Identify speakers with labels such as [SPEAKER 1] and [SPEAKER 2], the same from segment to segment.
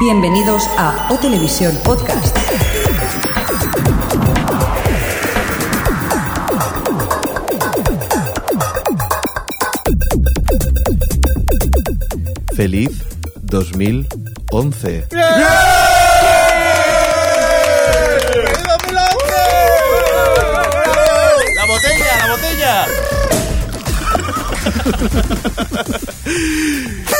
[SPEAKER 1] Bienvenidos a O Televisión Podcast.
[SPEAKER 2] Feliz 2011.
[SPEAKER 3] ¡La botella, la botella!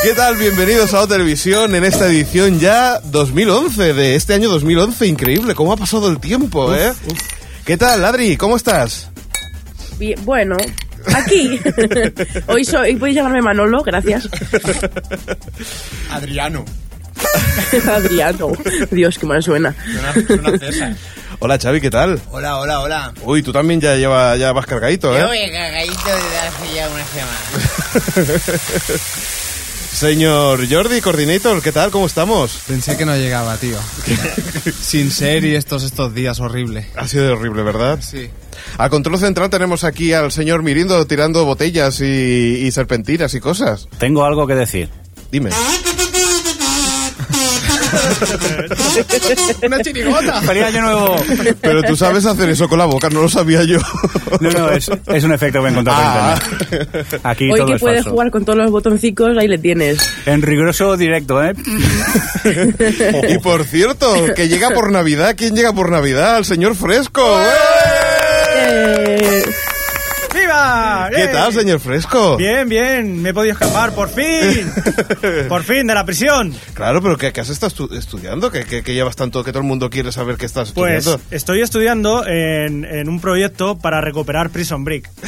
[SPEAKER 2] ¿Qué tal? Bienvenidos a Televisión en esta edición ya 2011 de este año 2011. Increíble, cómo ha pasado el tiempo, ¿eh? ¿Qué tal, Adri? ¿Cómo estás?
[SPEAKER 4] Bien, bueno, aquí. hoy soy, podéis llamarme Manolo, gracias.
[SPEAKER 3] Adriano.
[SPEAKER 4] Adriano. Dios, qué mal suena.
[SPEAKER 3] Suena, suena César.
[SPEAKER 2] Hola, Xavi, ¿qué tal?
[SPEAKER 3] Hola, hola, hola.
[SPEAKER 2] Uy, tú también ya, lleva, ya vas cargadito,
[SPEAKER 5] Yo
[SPEAKER 2] ¿eh?
[SPEAKER 5] voy cagadito desde hace ya una semana.
[SPEAKER 2] Señor Jordi, coordinator, ¿qué tal? ¿Cómo estamos?
[SPEAKER 6] Pensé que no llegaba, tío. Sin serie estos estos días, horrible.
[SPEAKER 2] Ha sido horrible, ¿verdad?
[SPEAKER 6] Sí.
[SPEAKER 2] A control central tenemos aquí al señor Mirindo tirando botellas y, y serpentinas y cosas.
[SPEAKER 7] Tengo algo que decir.
[SPEAKER 2] Dime.
[SPEAKER 6] ¡Una chirigota!
[SPEAKER 7] ¡Feliz año nuevo!
[SPEAKER 2] Pero tú sabes hacer eso con la boca, no lo sabía yo.
[SPEAKER 7] No, no, es, es un efecto que he encontrado
[SPEAKER 2] Ah.
[SPEAKER 7] por internet. Aquí
[SPEAKER 4] Hoy
[SPEAKER 7] todo
[SPEAKER 4] que
[SPEAKER 7] es
[SPEAKER 4] puedes
[SPEAKER 7] falso.
[SPEAKER 4] jugar con todos los botoncicos, ahí le tienes.
[SPEAKER 7] En riguroso directo, ¿eh?
[SPEAKER 2] Y por cierto, que llega por Navidad. ¿Quién llega por Navidad? El señor Fresco.
[SPEAKER 4] Eh,
[SPEAKER 2] ¿Qué
[SPEAKER 8] ¡Eh!
[SPEAKER 2] tal, señor Fresco?
[SPEAKER 8] Bien, bien, me he podido escapar, por fin. por fin, de la prisión.
[SPEAKER 2] Claro, pero ¿qué, qué has estado estu- estudiando? ¿Que, que, que llevas tanto que todo el mundo quiere saber que estás
[SPEAKER 8] Pues
[SPEAKER 2] estudiando?
[SPEAKER 8] estoy estudiando en, en un proyecto para recuperar Prison Break.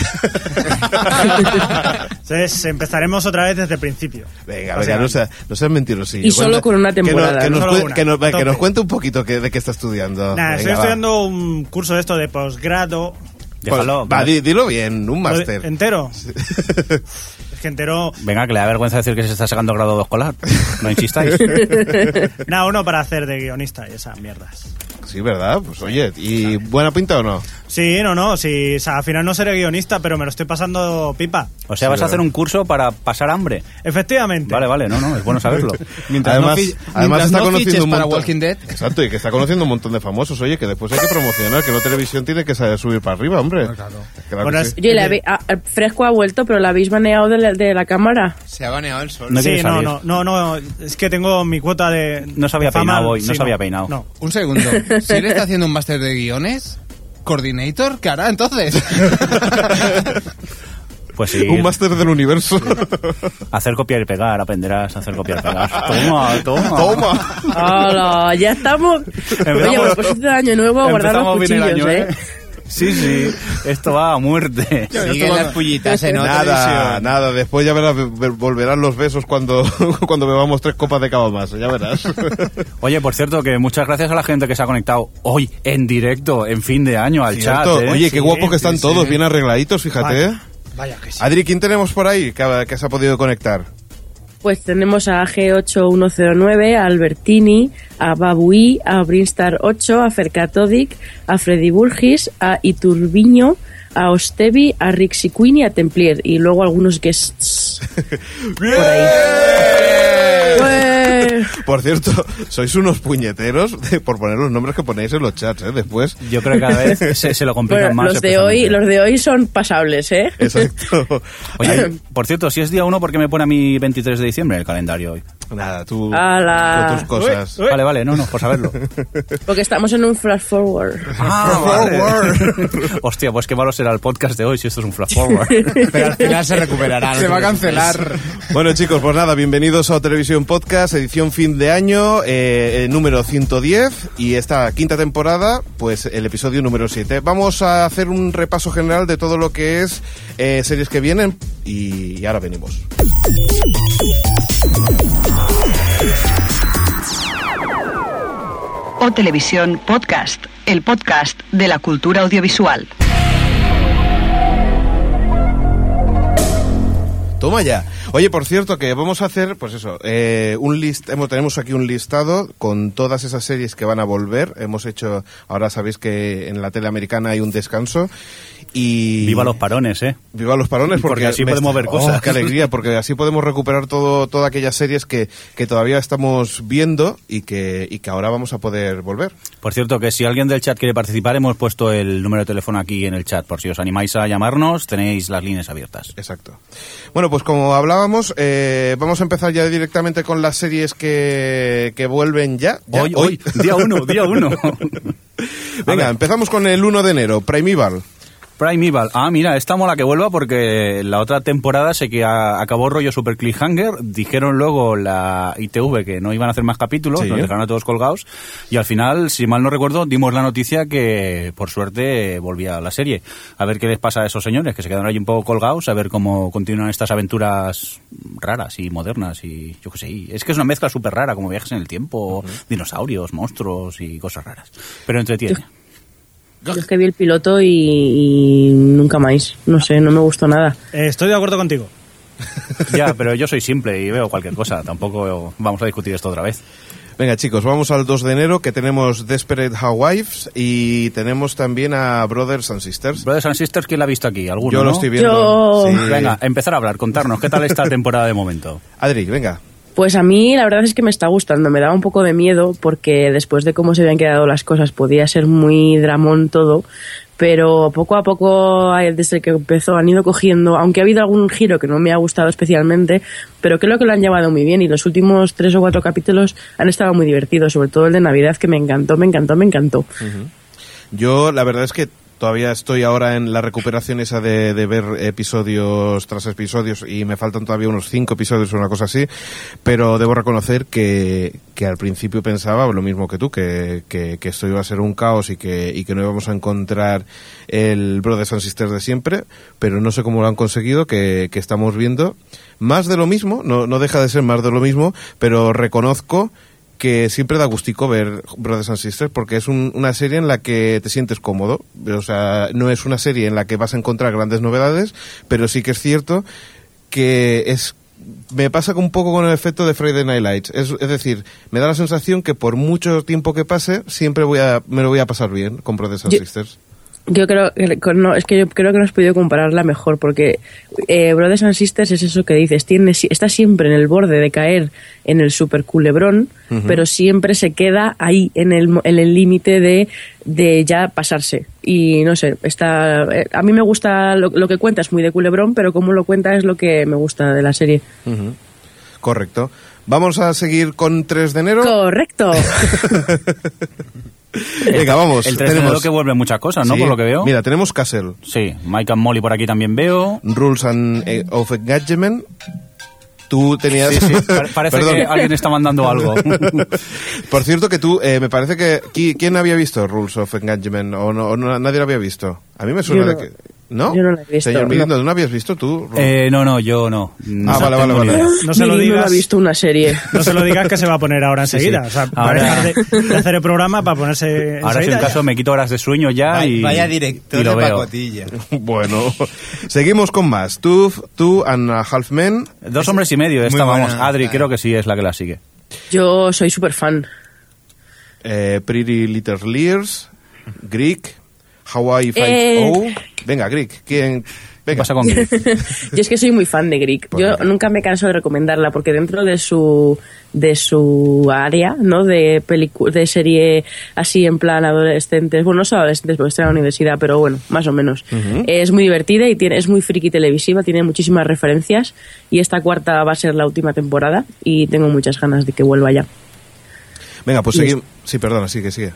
[SPEAKER 8] Entonces empezaremos otra vez desde el principio.
[SPEAKER 2] Venga,
[SPEAKER 8] sea,
[SPEAKER 2] no seas no mentirosillo.
[SPEAKER 4] Y solo con una
[SPEAKER 2] que no-
[SPEAKER 4] temporada,
[SPEAKER 2] Que, nos,
[SPEAKER 8] Solo
[SPEAKER 2] cue-
[SPEAKER 8] una,
[SPEAKER 2] que nos-
[SPEAKER 8] a
[SPEAKER 2] que nos
[SPEAKER 8] tope.
[SPEAKER 2] cuente un poquito que, de qué está estudiando.
[SPEAKER 8] Estoy
[SPEAKER 2] Venga, va.
[SPEAKER 8] estudiando un curso de esto de posgrado.
[SPEAKER 7] Déjalo.
[SPEAKER 2] Pues, va, di- dilo bien, un máster.
[SPEAKER 8] Entero. es que entero.
[SPEAKER 7] Venga, que le da vergüenza decir que se está sacando grado de escolar. No insistáis.
[SPEAKER 8] Nada, uno para hacer de guionista y esas mierdas.
[SPEAKER 2] Sí, ¿verdad? Pues oye, ¿y buena pinta o no?
[SPEAKER 8] Sí, no, no, sí, o sea, al final no seré guionista, pero me lo estoy pasando pipa.
[SPEAKER 7] O sea,
[SPEAKER 2] Sí,
[SPEAKER 7] vas a hacer un curso para pasar hambre.
[SPEAKER 8] Efectivamente.
[SPEAKER 7] Vale, vale, no, no, es bueno saberlo.
[SPEAKER 6] Mientras
[SPEAKER 2] además,
[SPEAKER 6] no
[SPEAKER 2] además
[SPEAKER 6] mientras
[SPEAKER 2] está
[SPEAKER 6] no
[SPEAKER 2] conociendo un
[SPEAKER 6] para
[SPEAKER 2] montón.
[SPEAKER 6] Walking Dead.
[SPEAKER 2] Exacto, y que está conociendo un montón de famosos. Oye, que después hay que promocionar, que no televisión tiene que saber subir para arriba, hombre.
[SPEAKER 6] claro.
[SPEAKER 2] Claro
[SPEAKER 8] Bueno,
[SPEAKER 2] sí.
[SPEAKER 4] oye, la el Fresco ha vuelto, pero la habéis baneado de la, de la cámara.
[SPEAKER 5] Se ha baneado el sol.
[SPEAKER 7] No
[SPEAKER 8] sí, no, no, no, no, es que tengo mi cuota de.
[SPEAKER 7] No se había peinado hoy, no
[SPEAKER 8] sí,
[SPEAKER 7] se había peinado.
[SPEAKER 8] No.
[SPEAKER 6] Un segundo. Si él está haciendo un máster de guiones, ¿coordinator? ¿Qué hará entonces?
[SPEAKER 7] Pues sí.
[SPEAKER 2] Un máster del universo.
[SPEAKER 7] Hacer copiar y pegar, aprenderás a hacer copiar y pegar. Toma, toma.
[SPEAKER 2] Toma.
[SPEAKER 4] ¡Hala! Ya estamos. Oye, a propósito de año nuevo, guardar los
[SPEAKER 7] Empezamos
[SPEAKER 4] cuchillos,
[SPEAKER 7] año,
[SPEAKER 4] ¿eh?
[SPEAKER 7] Sí, sí. Esto va a muerte.
[SPEAKER 5] Siguen las pullitas en otra
[SPEAKER 2] Nada, nada. Después ya verás, ver- volverán los besos cuando, cuando bebamos tres copas de cava más. Ya verás.
[SPEAKER 7] Oye, por cierto, que muchas gracias a la gente que se ha conectado hoy en directo, en fin de año, al
[SPEAKER 2] Cierto.
[SPEAKER 7] chat. ¿eh?
[SPEAKER 2] Oye, qué
[SPEAKER 8] Sí,
[SPEAKER 2] guapos que están
[SPEAKER 6] sí,
[SPEAKER 2] todos,
[SPEAKER 6] sí.
[SPEAKER 2] bien arregladitos, fíjate. ¿eh?
[SPEAKER 8] Vaya que sí.
[SPEAKER 2] Adri, ¿quién tenemos por ahí que, que se ha podido conectar?
[SPEAKER 4] Pues tenemos a G8109, a Albertini, a Babui, a Brinstar 8, a Fercatodic, a Freddy Burgis, a Iturbiño, a Ostevi, a Rixi Queen y a Templier. Y luego algunos guests por ahí.
[SPEAKER 2] Por cierto, sois unos puñeteros de- por poner los nombres que ponéis en los chats, ¿eh? Después.
[SPEAKER 7] Yo creo que cada vez se, se lo complican
[SPEAKER 4] bueno,
[SPEAKER 7] más.
[SPEAKER 4] los de hoy, los de hoy son pasables, ¿eh?
[SPEAKER 2] Exacto.
[SPEAKER 7] Oye, por cierto, si es día 1, ¿por qué me pone a mí 23 de diciembre el calendario hoy?
[SPEAKER 2] Nada, tú
[SPEAKER 4] Ala.
[SPEAKER 2] con tus cosas.
[SPEAKER 8] Uy, uy.
[SPEAKER 7] Vale, vale, no, no, por saberlo.
[SPEAKER 4] Porque estamos en un flash forward.
[SPEAKER 7] Ah, vale. Hostia, pues qué malo será el podcast de hoy si esto es un flash forward.
[SPEAKER 5] Pero al final se recuperará.
[SPEAKER 6] Se va a cancelar.
[SPEAKER 2] Bueno chicos, pues nada, bienvenidos a Televisión Podcast, edición fin de año, eh, número 110 y esta quinta temporada, pues el episodio número 7. Vamos a hacer un repaso general de todo lo que es eh, series que vienen y, y ahora venimos.
[SPEAKER 1] O Televisión Podcast, el podcast de la cultura audiovisual.
[SPEAKER 2] Toma ya. Oye, por cierto, que vamos a hacer, pues eso, eh, un list, hemos, tenemos aquí un listado con todas esas series que van a volver. Hemos hecho, ahora sabéis que en la tele americana hay un descanso. Y
[SPEAKER 7] Viva los parones, ¿eh?
[SPEAKER 2] Viva los parones porque,
[SPEAKER 7] Porque así podemos
[SPEAKER 2] está-
[SPEAKER 7] ver cosas.
[SPEAKER 2] Oh, qué alegría, porque así podemos recuperar todo, todas aquellas series que, que todavía estamos viendo y que, y que ahora vamos a poder volver.
[SPEAKER 7] Por cierto, que si alguien del chat quiere participar, hemos puesto el número de teléfono aquí en el chat. Por si os animáis a llamarnos, tenéis las líneas abiertas.
[SPEAKER 2] Exacto. Bueno, pues como hablábamos, eh, vamos a empezar ya directamente con las series que, que vuelven ya. Ya,
[SPEAKER 7] Hoy, hoy, día uno, día uno.
[SPEAKER 2] Venga, empezamos con el 1 de enero, Primeval.
[SPEAKER 7] Primeval. Ah, mira, esta mola que vuelva porque la otra temporada sé que a- acabó rollo super cliffhanger. Dijeron luego la ITV que no iban a hacer más capítulos,
[SPEAKER 2] Sí.
[SPEAKER 7] nos dejaron a todos colgados. Y al final, si mal no recuerdo, dimos la noticia que por suerte volvía la serie. A ver qué les pasa a esos señores que se quedaron ahí un poco colgados, a ver cómo continúan estas aventuras raras y modernas. Y yo qué sé. y Es que es una mezcla súper rara, como viajes en el tiempo, dinosaurios, monstruos y cosas raras. Pero entretiene.
[SPEAKER 4] Yo es que vi el piloto y, y nunca más. No sé, no me gustó nada.
[SPEAKER 8] Eh, estoy de acuerdo contigo.
[SPEAKER 7] Ya, pero yo soy simple y veo cualquier cosa. Tampoco vamos a discutir esto otra vez.
[SPEAKER 2] Venga, chicos, vamos al 2 de enero que tenemos Desperate Housewives y tenemos también a Brothers and Sisters.
[SPEAKER 7] Brothers and Sisters, ¿quién la ha visto aquí? ¿Alguno?
[SPEAKER 2] Yo lo
[SPEAKER 7] no?
[SPEAKER 2] estoy viendo.
[SPEAKER 4] Yo-
[SPEAKER 2] Sí.
[SPEAKER 7] Venga, empezar a hablar, contarnos, ¿qué tal esta temporada de momento?
[SPEAKER 2] Adri, venga.
[SPEAKER 4] Pues a mí la verdad es que me está gustando, me daba un poco de miedo porque después de cómo se habían quedado las cosas podía ser muy dramón todo, pero poco a poco desde que empezó han ido cogiendo, aunque ha habido algún giro que no me ha gustado especialmente, pero creo que lo han llevado muy bien y los últimos tres o cuatro capítulos han estado muy divertidos, sobre todo el de Navidad que me encantó, me encantó, me encantó.
[SPEAKER 2] Yo la verdad es que todavía estoy ahora en la recuperación esa de, ver episodios tras episodios y me faltan todavía unos cinco episodios o una cosa así, pero debo reconocer que, que al principio pensaba lo mismo que tú, que, que, que esto iba a ser un caos y que, y que no íbamos a encontrar el Brothers and Sisters de siempre, pero no sé cómo lo han conseguido, que, que estamos viendo. Más de lo mismo, no, no deja de ser más de lo mismo, pero reconozco que siempre da gustico ver Brothers and Sisters porque es un- una serie en la que te sientes cómodo. O sea, no es una serie en la que vas a encontrar grandes novedades, pero sí que es cierto que es me pasa un poco con el efecto de Friday Night Lights. Es, es decir, me da la sensación que por mucho tiempo que pase, siempre voy a, me lo voy a pasar bien con Brothers and Sisters.
[SPEAKER 4] Yo creo que no, es que yo creo que no has podido compararla mejor porque eh, Brothers and Sisters es eso que dices, tiene si- está siempre en el borde de caer en el super culebrón, pero siempre se queda ahí en el mo- en el límite de, de ya pasarse. Y no sé, está eh, a mí me gusta lo, lo que cuenta es muy de culebrón, pero como lo cuenta es lo que me gusta de la serie.
[SPEAKER 2] Correcto. Vamos a seguir con 3 de enero.
[SPEAKER 4] Correcto.
[SPEAKER 2] Venga, vamos.
[SPEAKER 7] El 3 de enero que vuelve muchas cosas, ¿no?
[SPEAKER 2] Sí.
[SPEAKER 7] Por lo que veo.
[SPEAKER 2] Mira, tenemos Castle.
[SPEAKER 7] Sí, Mike and Molly por aquí también veo.
[SPEAKER 2] Rules and, eh, of Engagement. Tú tenías...
[SPEAKER 7] Sí, sí, pa- parece
[SPEAKER 2] Perdón.
[SPEAKER 7] que alguien está mandando algo.
[SPEAKER 2] Por cierto que tú, eh, me parece que... ¿qui- ¿Quién había visto Rules of Engagement? ¿O, no, o no- nadie lo había visto? A mí me suena
[SPEAKER 4] Yo
[SPEAKER 2] de que... ¿No?
[SPEAKER 4] Yo no la he visto,
[SPEAKER 2] Señor Mirindo,
[SPEAKER 4] no.
[SPEAKER 2] ¿no habías visto tú?
[SPEAKER 7] Eh, no, no, yo no.
[SPEAKER 2] Ah,
[SPEAKER 7] No
[SPEAKER 2] vale, vale, vale.
[SPEAKER 7] idea.
[SPEAKER 8] No se lo
[SPEAKER 4] Miri no
[SPEAKER 8] digas.
[SPEAKER 4] ha visto una serie.
[SPEAKER 8] No se lo digas que se va a poner ahora
[SPEAKER 7] Sí,
[SPEAKER 8] enseguida.
[SPEAKER 7] sí.
[SPEAKER 8] O sea, va a
[SPEAKER 7] Ahora-
[SPEAKER 8] dejar de, de hacer el programa para ponerse
[SPEAKER 7] Ahora, si en caso, me quito horas de sueño ya
[SPEAKER 3] Vaya,
[SPEAKER 7] y.
[SPEAKER 3] vaya director
[SPEAKER 7] y lo
[SPEAKER 3] de
[SPEAKER 7] veo.
[SPEAKER 3] pacotilla.
[SPEAKER 2] bueno, seguimos con más. Two, two and a Half Men.
[SPEAKER 7] Dos hombres y medio, esta
[SPEAKER 3] buena,
[SPEAKER 7] vamos. Adri,
[SPEAKER 3] claro.
[SPEAKER 7] creo que sí es la que la sigue.
[SPEAKER 4] Yo soy súper fan.
[SPEAKER 2] eh, Pretty Little Liars. Greek. Hawaii
[SPEAKER 4] Eh.
[SPEAKER 2] 5 Venga, Greek. ¿Quién?
[SPEAKER 7] ¿Qué
[SPEAKER 2] Venga.
[SPEAKER 7] pasa con?
[SPEAKER 4] Yo es que soy muy fan de Greek.
[SPEAKER 2] Pues
[SPEAKER 4] Yo nunca me canso de recomendarla porque dentro de su de su área, ¿no? De de serie así en plan adolescentes, bueno, no son adolescentes porque estoy en la universidad, pero bueno, más o menos. Es muy divertida y tiene es muy friki televisiva, tiene muchísimas referencias y esta cuarta va a ser la última temporada y tengo muchas ganas de que vuelva ya.
[SPEAKER 2] Venga, pues seguimos. Sí, perdona, sigue, sigue.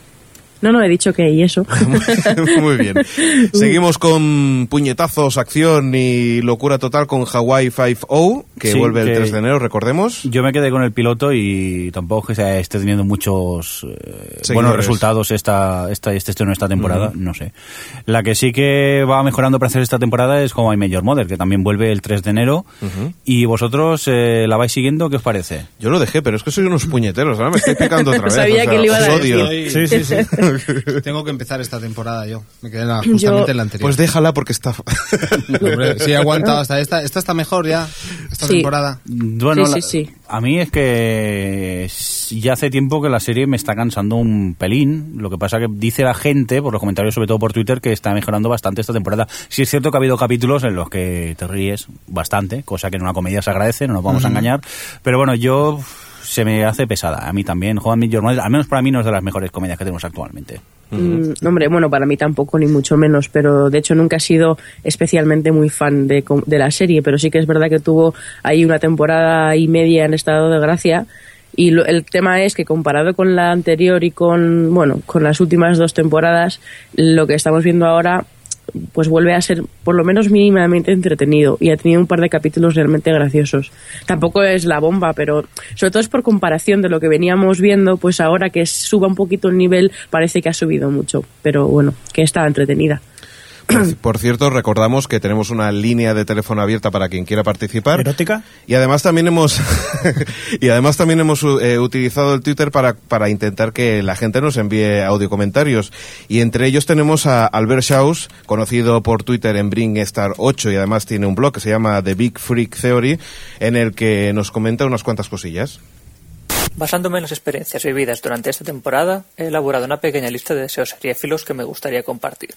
[SPEAKER 4] No, no, he dicho que y eso.
[SPEAKER 2] Muy bien. Seguimos con puñetazos, acción y locura total con Hawaii 5-0, que
[SPEAKER 7] Sí,
[SPEAKER 2] vuelve el
[SPEAKER 7] que-
[SPEAKER 2] 3 de enero, recordemos.
[SPEAKER 7] Yo me quedé con el piloto y tampoco es que se esté teniendo muchos eh, buenos resultados esta, esta, este estreno esta temporada, no sé. La que sí que va mejorando para hacer esta temporada es como I Major Mother, que también vuelve el 3 de enero. Y vosotros eh, la vais siguiendo, ¿qué os parece?
[SPEAKER 2] Yo lo dejé, pero es que soy unos puñeteros, ahora me estoy picando otra vez.
[SPEAKER 4] Sabía
[SPEAKER 2] o sea,
[SPEAKER 4] que le iba a
[SPEAKER 2] odio.
[SPEAKER 4] decir.
[SPEAKER 8] Sí, sí, sí.
[SPEAKER 6] Tengo que empezar esta temporada yo. Me quedé la- justamente
[SPEAKER 4] Yo-
[SPEAKER 6] en la anterior.
[SPEAKER 2] Pues déjala porque está...
[SPEAKER 6] Hombre, sí he aguantado hasta esta. Esta está mejor ya, esta
[SPEAKER 4] Sí.
[SPEAKER 6] temporada.
[SPEAKER 7] Bueno,
[SPEAKER 4] Sí, sí,
[SPEAKER 7] la-
[SPEAKER 4] sí.
[SPEAKER 7] a mí es que ya hace tiempo que la serie me está cansando un pelín. Lo que pasa que dice la gente, por los comentarios, sobre todo por Twitter, que está mejorando bastante esta temporada. Sí es cierto que ha habido capítulos en los que te ríes bastante, cosa que en una comedia se agradece, no nos vamos a engañar. Pero bueno, yo se me hace pesada. A mí también. Juan Your Mother, al menos para mí no es de las mejores comedias que tenemos actualmente.
[SPEAKER 4] Mm, hombre, bueno, para mí tampoco, ni mucho menos, pero de hecho nunca he sido especialmente muy fan de, de la serie, pero sí que es verdad que tuvo ahí una temporada y media en estado de gracia. Y lo- el tema es que comparado con la anterior y con, bueno, con las últimas dos temporadas, lo que estamos viendo ahora pues vuelve a ser por lo menos mínimamente entretenido y ha tenido un par de capítulos realmente graciosos. Tampoco es la bomba, pero sobre todo es por comparación de lo que veníamos viendo, pues ahora que suba un poquito el nivel parece que ha subido mucho, pero bueno, que está entretenida.
[SPEAKER 2] Por, por cierto, recordamos que tenemos una línea de teléfono abierta para quien quiera participar.
[SPEAKER 8] ¿Erótica?
[SPEAKER 2] Y además también hemos y además también hemos eh, utilizado el Twitter para, para intentar que la gente nos envíe audio comentarios. Y entre ellos tenemos a Albert Schaus, conocido por Twitter en Bringstar 8 y además tiene un blog que se llama The Big Freak Theory, en el que nos comenta unas cuantas cosillas.
[SPEAKER 9] Basándome en las experiencias vividas durante esta temporada, he elaborado una pequeña lista de deseos seriéfilos que me gustaría compartir.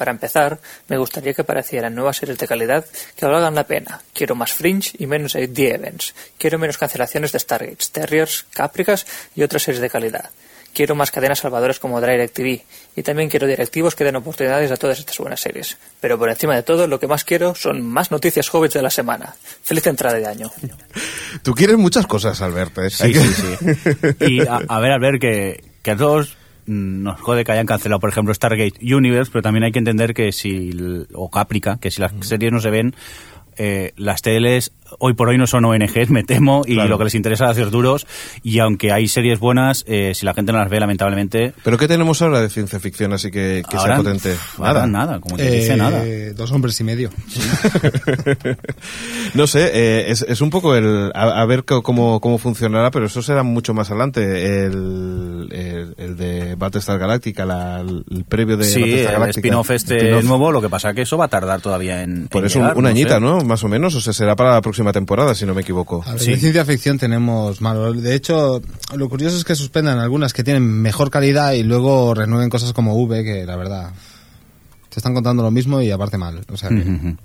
[SPEAKER 9] Para empezar, me gustaría que aparecieran nuevas series de calidad que valgan la pena. Quiero más Fringe y menos The Events. Quiero menos cancelaciones de Stargate, Terriers, Capricas y otras series de calidad. Quiero más cadenas salvadoras como DirecTV y también quiero directivos que den oportunidades a todas estas buenas series. Pero por encima de todo, lo que más quiero son más noticias hobbits de la semana. Feliz entrada de año.
[SPEAKER 2] Tú quieres muchas cosas, Albert. ¿eh?
[SPEAKER 7] Sí,
[SPEAKER 2] que-
[SPEAKER 7] sí, sí. Y a, a ver, a ver, que, que a todos nos jode que hayan cancelado, por ejemplo, Stargate Universe, pero también hay que entender que si, o Caprica, que si las series no se ven, eh, las teles hoy por hoy no son ONGs, me temo, y
[SPEAKER 2] Claro.
[SPEAKER 7] lo que les interesa es hacer duros, y aunque hay series buenas, eh, si la gente no las ve, lamentablemente...
[SPEAKER 2] ¿Pero qué tenemos ahora de ciencia ficción así que, que
[SPEAKER 7] ahora,
[SPEAKER 2] sea potente?
[SPEAKER 7] ahora nada, como te dice,
[SPEAKER 6] Eh,
[SPEAKER 7] nada.
[SPEAKER 6] Dos hombres y medio.
[SPEAKER 2] no sé, eh, es, es un poco el. A, a ver cómo, cómo funcionará, pero eso será mucho más adelante. El, el, el de Battlestar Galactica, la- el previo de
[SPEAKER 7] Sí,
[SPEAKER 2] Battlestar
[SPEAKER 7] el spin-off este nuevo, lo que pasa que eso va a tardar todavía en.
[SPEAKER 2] Por
[SPEAKER 7] en
[SPEAKER 2] eso
[SPEAKER 7] llegar,
[SPEAKER 2] una
[SPEAKER 7] no sé.
[SPEAKER 2] añita, ¿no? Más o menos. O sea, será para la próxima temporada, si no me equivoco.
[SPEAKER 6] A ver,
[SPEAKER 7] Sí.
[SPEAKER 6] De ciencia ficción tenemos malo. De hecho, lo curioso es que suspendan algunas que tienen mejor calidad y luego renueven cosas como V, que la verdad te están contando lo mismo y aparte mal. O sea que-.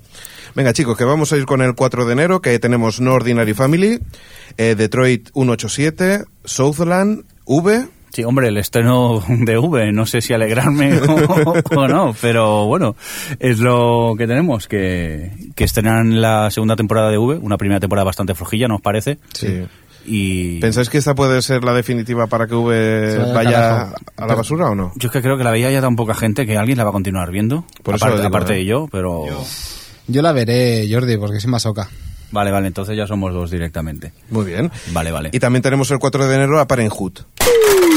[SPEAKER 2] Venga, chicos, que vamos a ir con el 4 de enero, que tenemos No Ordinary Family, eh, Detroit 187, Southland, V.
[SPEAKER 7] Sí, hombre, el estreno de V, no sé si alegrarme o, o no, pero bueno, es lo que tenemos, que, que estrenan la segunda temporada de V, una primera temporada bastante flojilla, ¿no os parece?
[SPEAKER 2] Sí.
[SPEAKER 7] Y
[SPEAKER 2] ¿Pensáis que esta puede ser la definitiva para que V
[SPEAKER 6] vaya
[SPEAKER 2] a la basura o no?
[SPEAKER 7] yo es que creo que la veía ya tan poca gente que alguien la va a continuar viendo,
[SPEAKER 2] Por eso
[SPEAKER 7] aparte,
[SPEAKER 2] digo,
[SPEAKER 7] aparte
[SPEAKER 2] ¿eh?
[SPEAKER 7] de yo, pero...
[SPEAKER 6] Yo la veré, Jordi, porque soy masoca.
[SPEAKER 7] Vale, vale, entonces ya somos dos directamente.
[SPEAKER 2] Muy bien.
[SPEAKER 7] Vale, vale.
[SPEAKER 2] Y también tenemos el 4 de enero a Parenthood.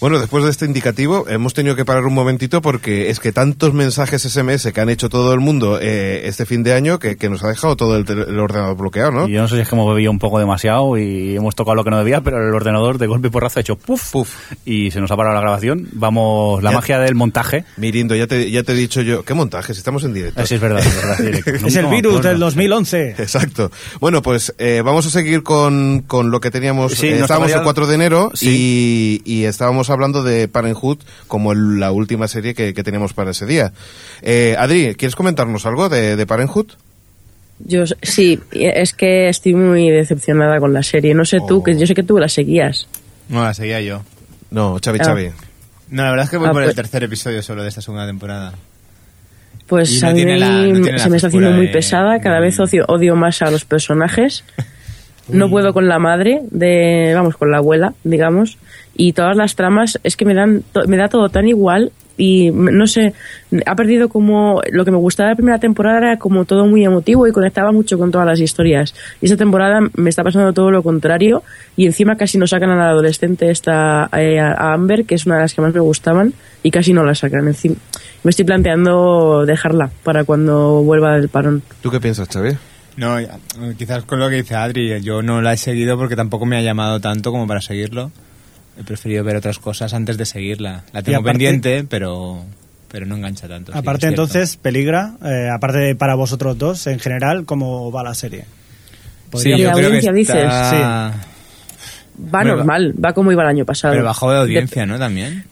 [SPEAKER 2] Bueno, después de este indicativo, hemos tenido que parar un momentito porque es que tantos mensajes SMS que han hecho todo el mundo eh, este fin de año que, que nos ha dejado todo el, el ordenador bloqueado, ¿no?
[SPEAKER 7] Y yo no sé si es que hemos bebido un poco demasiado y hemos tocado lo que no debía, pero el ordenador de golpe y porrazo ha hecho puff,
[SPEAKER 2] Puf.
[SPEAKER 7] y se nos ha parado la grabación. Vamos, la
[SPEAKER 2] Ya-
[SPEAKER 7] magia del montaje.
[SPEAKER 2] Mirindo, ya te, ya te he dicho yo... ¿Qué montajes? Estamos en directo.
[SPEAKER 7] Ah, sí, es verdad, es verdad. directo.
[SPEAKER 8] Es
[SPEAKER 7] Nunca
[SPEAKER 8] el virus del 2011.
[SPEAKER 2] Exacto. Bueno, pues eh, vamos a seguir con, con lo que teníamos.
[SPEAKER 7] Sí,
[SPEAKER 2] eh, estábamos el
[SPEAKER 7] ya-
[SPEAKER 2] 4 de enero
[SPEAKER 7] Sí.
[SPEAKER 2] y, y estábamos hablando de Parenthood como el- la última serie que, que teníamos para ese día. Eh, Adri, ¿quieres comentarnos algo de, de Parenthood?
[SPEAKER 4] Yo sí, es que estoy muy decepcionada con la serie. No sé tú,
[SPEAKER 2] Oh.
[SPEAKER 4] que yo sé que tú la seguías.
[SPEAKER 3] No, la seguía yo.
[SPEAKER 2] No, Xavi,
[SPEAKER 4] Ah.
[SPEAKER 2] Xavi.
[SPEAKER 3] No, la verdad es que voy
[SPEAKER 4] Ah,
[SPEAKER 3] por el
[SPEAKER 4] pues-
[SPEAKER 3] tercer episodio solo de esta segunda temporada.
[SPEAKER 4] Pues
[SPEAKER 3] no
[SPEAKER 4] a mí
[SPEAKER 3] la- no
[SPEAKER 4] se me está haciendo
[SPEAKER 3] frescura
[SPEAKER 4] muy
[SPEAKER 3] de-
[SPEAKER 4] pesada, cada
[SPEAKER 3] de-
[SPEAKER 4] vez odio, odio más a los personajes. No puedo con la madre de, vamos, con la abuela, digamos, y todas las tramas es que me dan me da todo tan igual y no sé, ha perdido como lo que me gustaba de la primera temporada era como todo muy emotivo y conectaba mucho con todas las historias. Y esta temporada me está pasando todo lo contrario y encima casi no sacan a la adolescente esta eh, a Amber, que es una de las que más me gustaban y casi no la sacan. Encima, me estoy planteando dejarla para cuando vuelva del parón.
[SPEAKER 2] ¿Tú qué piensas, Xavi?
[SPEAKER 3] No, ya, quizás con lo que dice Adri, yo no la he seguido porque tampoco me ha llamado tanto como para seguirlo. He preferido ver otras cosas antes de seguirla. La tengo
[SPEAKER 8] aparte-
[SPEAKER 3] pendiente, pero, pero no engancha tanto. sí,
[SPEAKER 8] Aparte, entonces, peligra, eh, aparte de para vosotros dos, en general, ¿cómo va la serie?
[SPEAKER 3] Sí,
[SPEAKER 8] Podría-
[SPEAKER 3] yo
[SPEAKER 4] ¿De
[SPEAKER 3] creo que
[SPEAKER 4] audiencia dices?
[SPEAKER 3] está...
[SPEAKER 4] Va normal, va como iba el año pasado.
[SPEAKER 3] Pero bajó de audiencia, ¿no? También.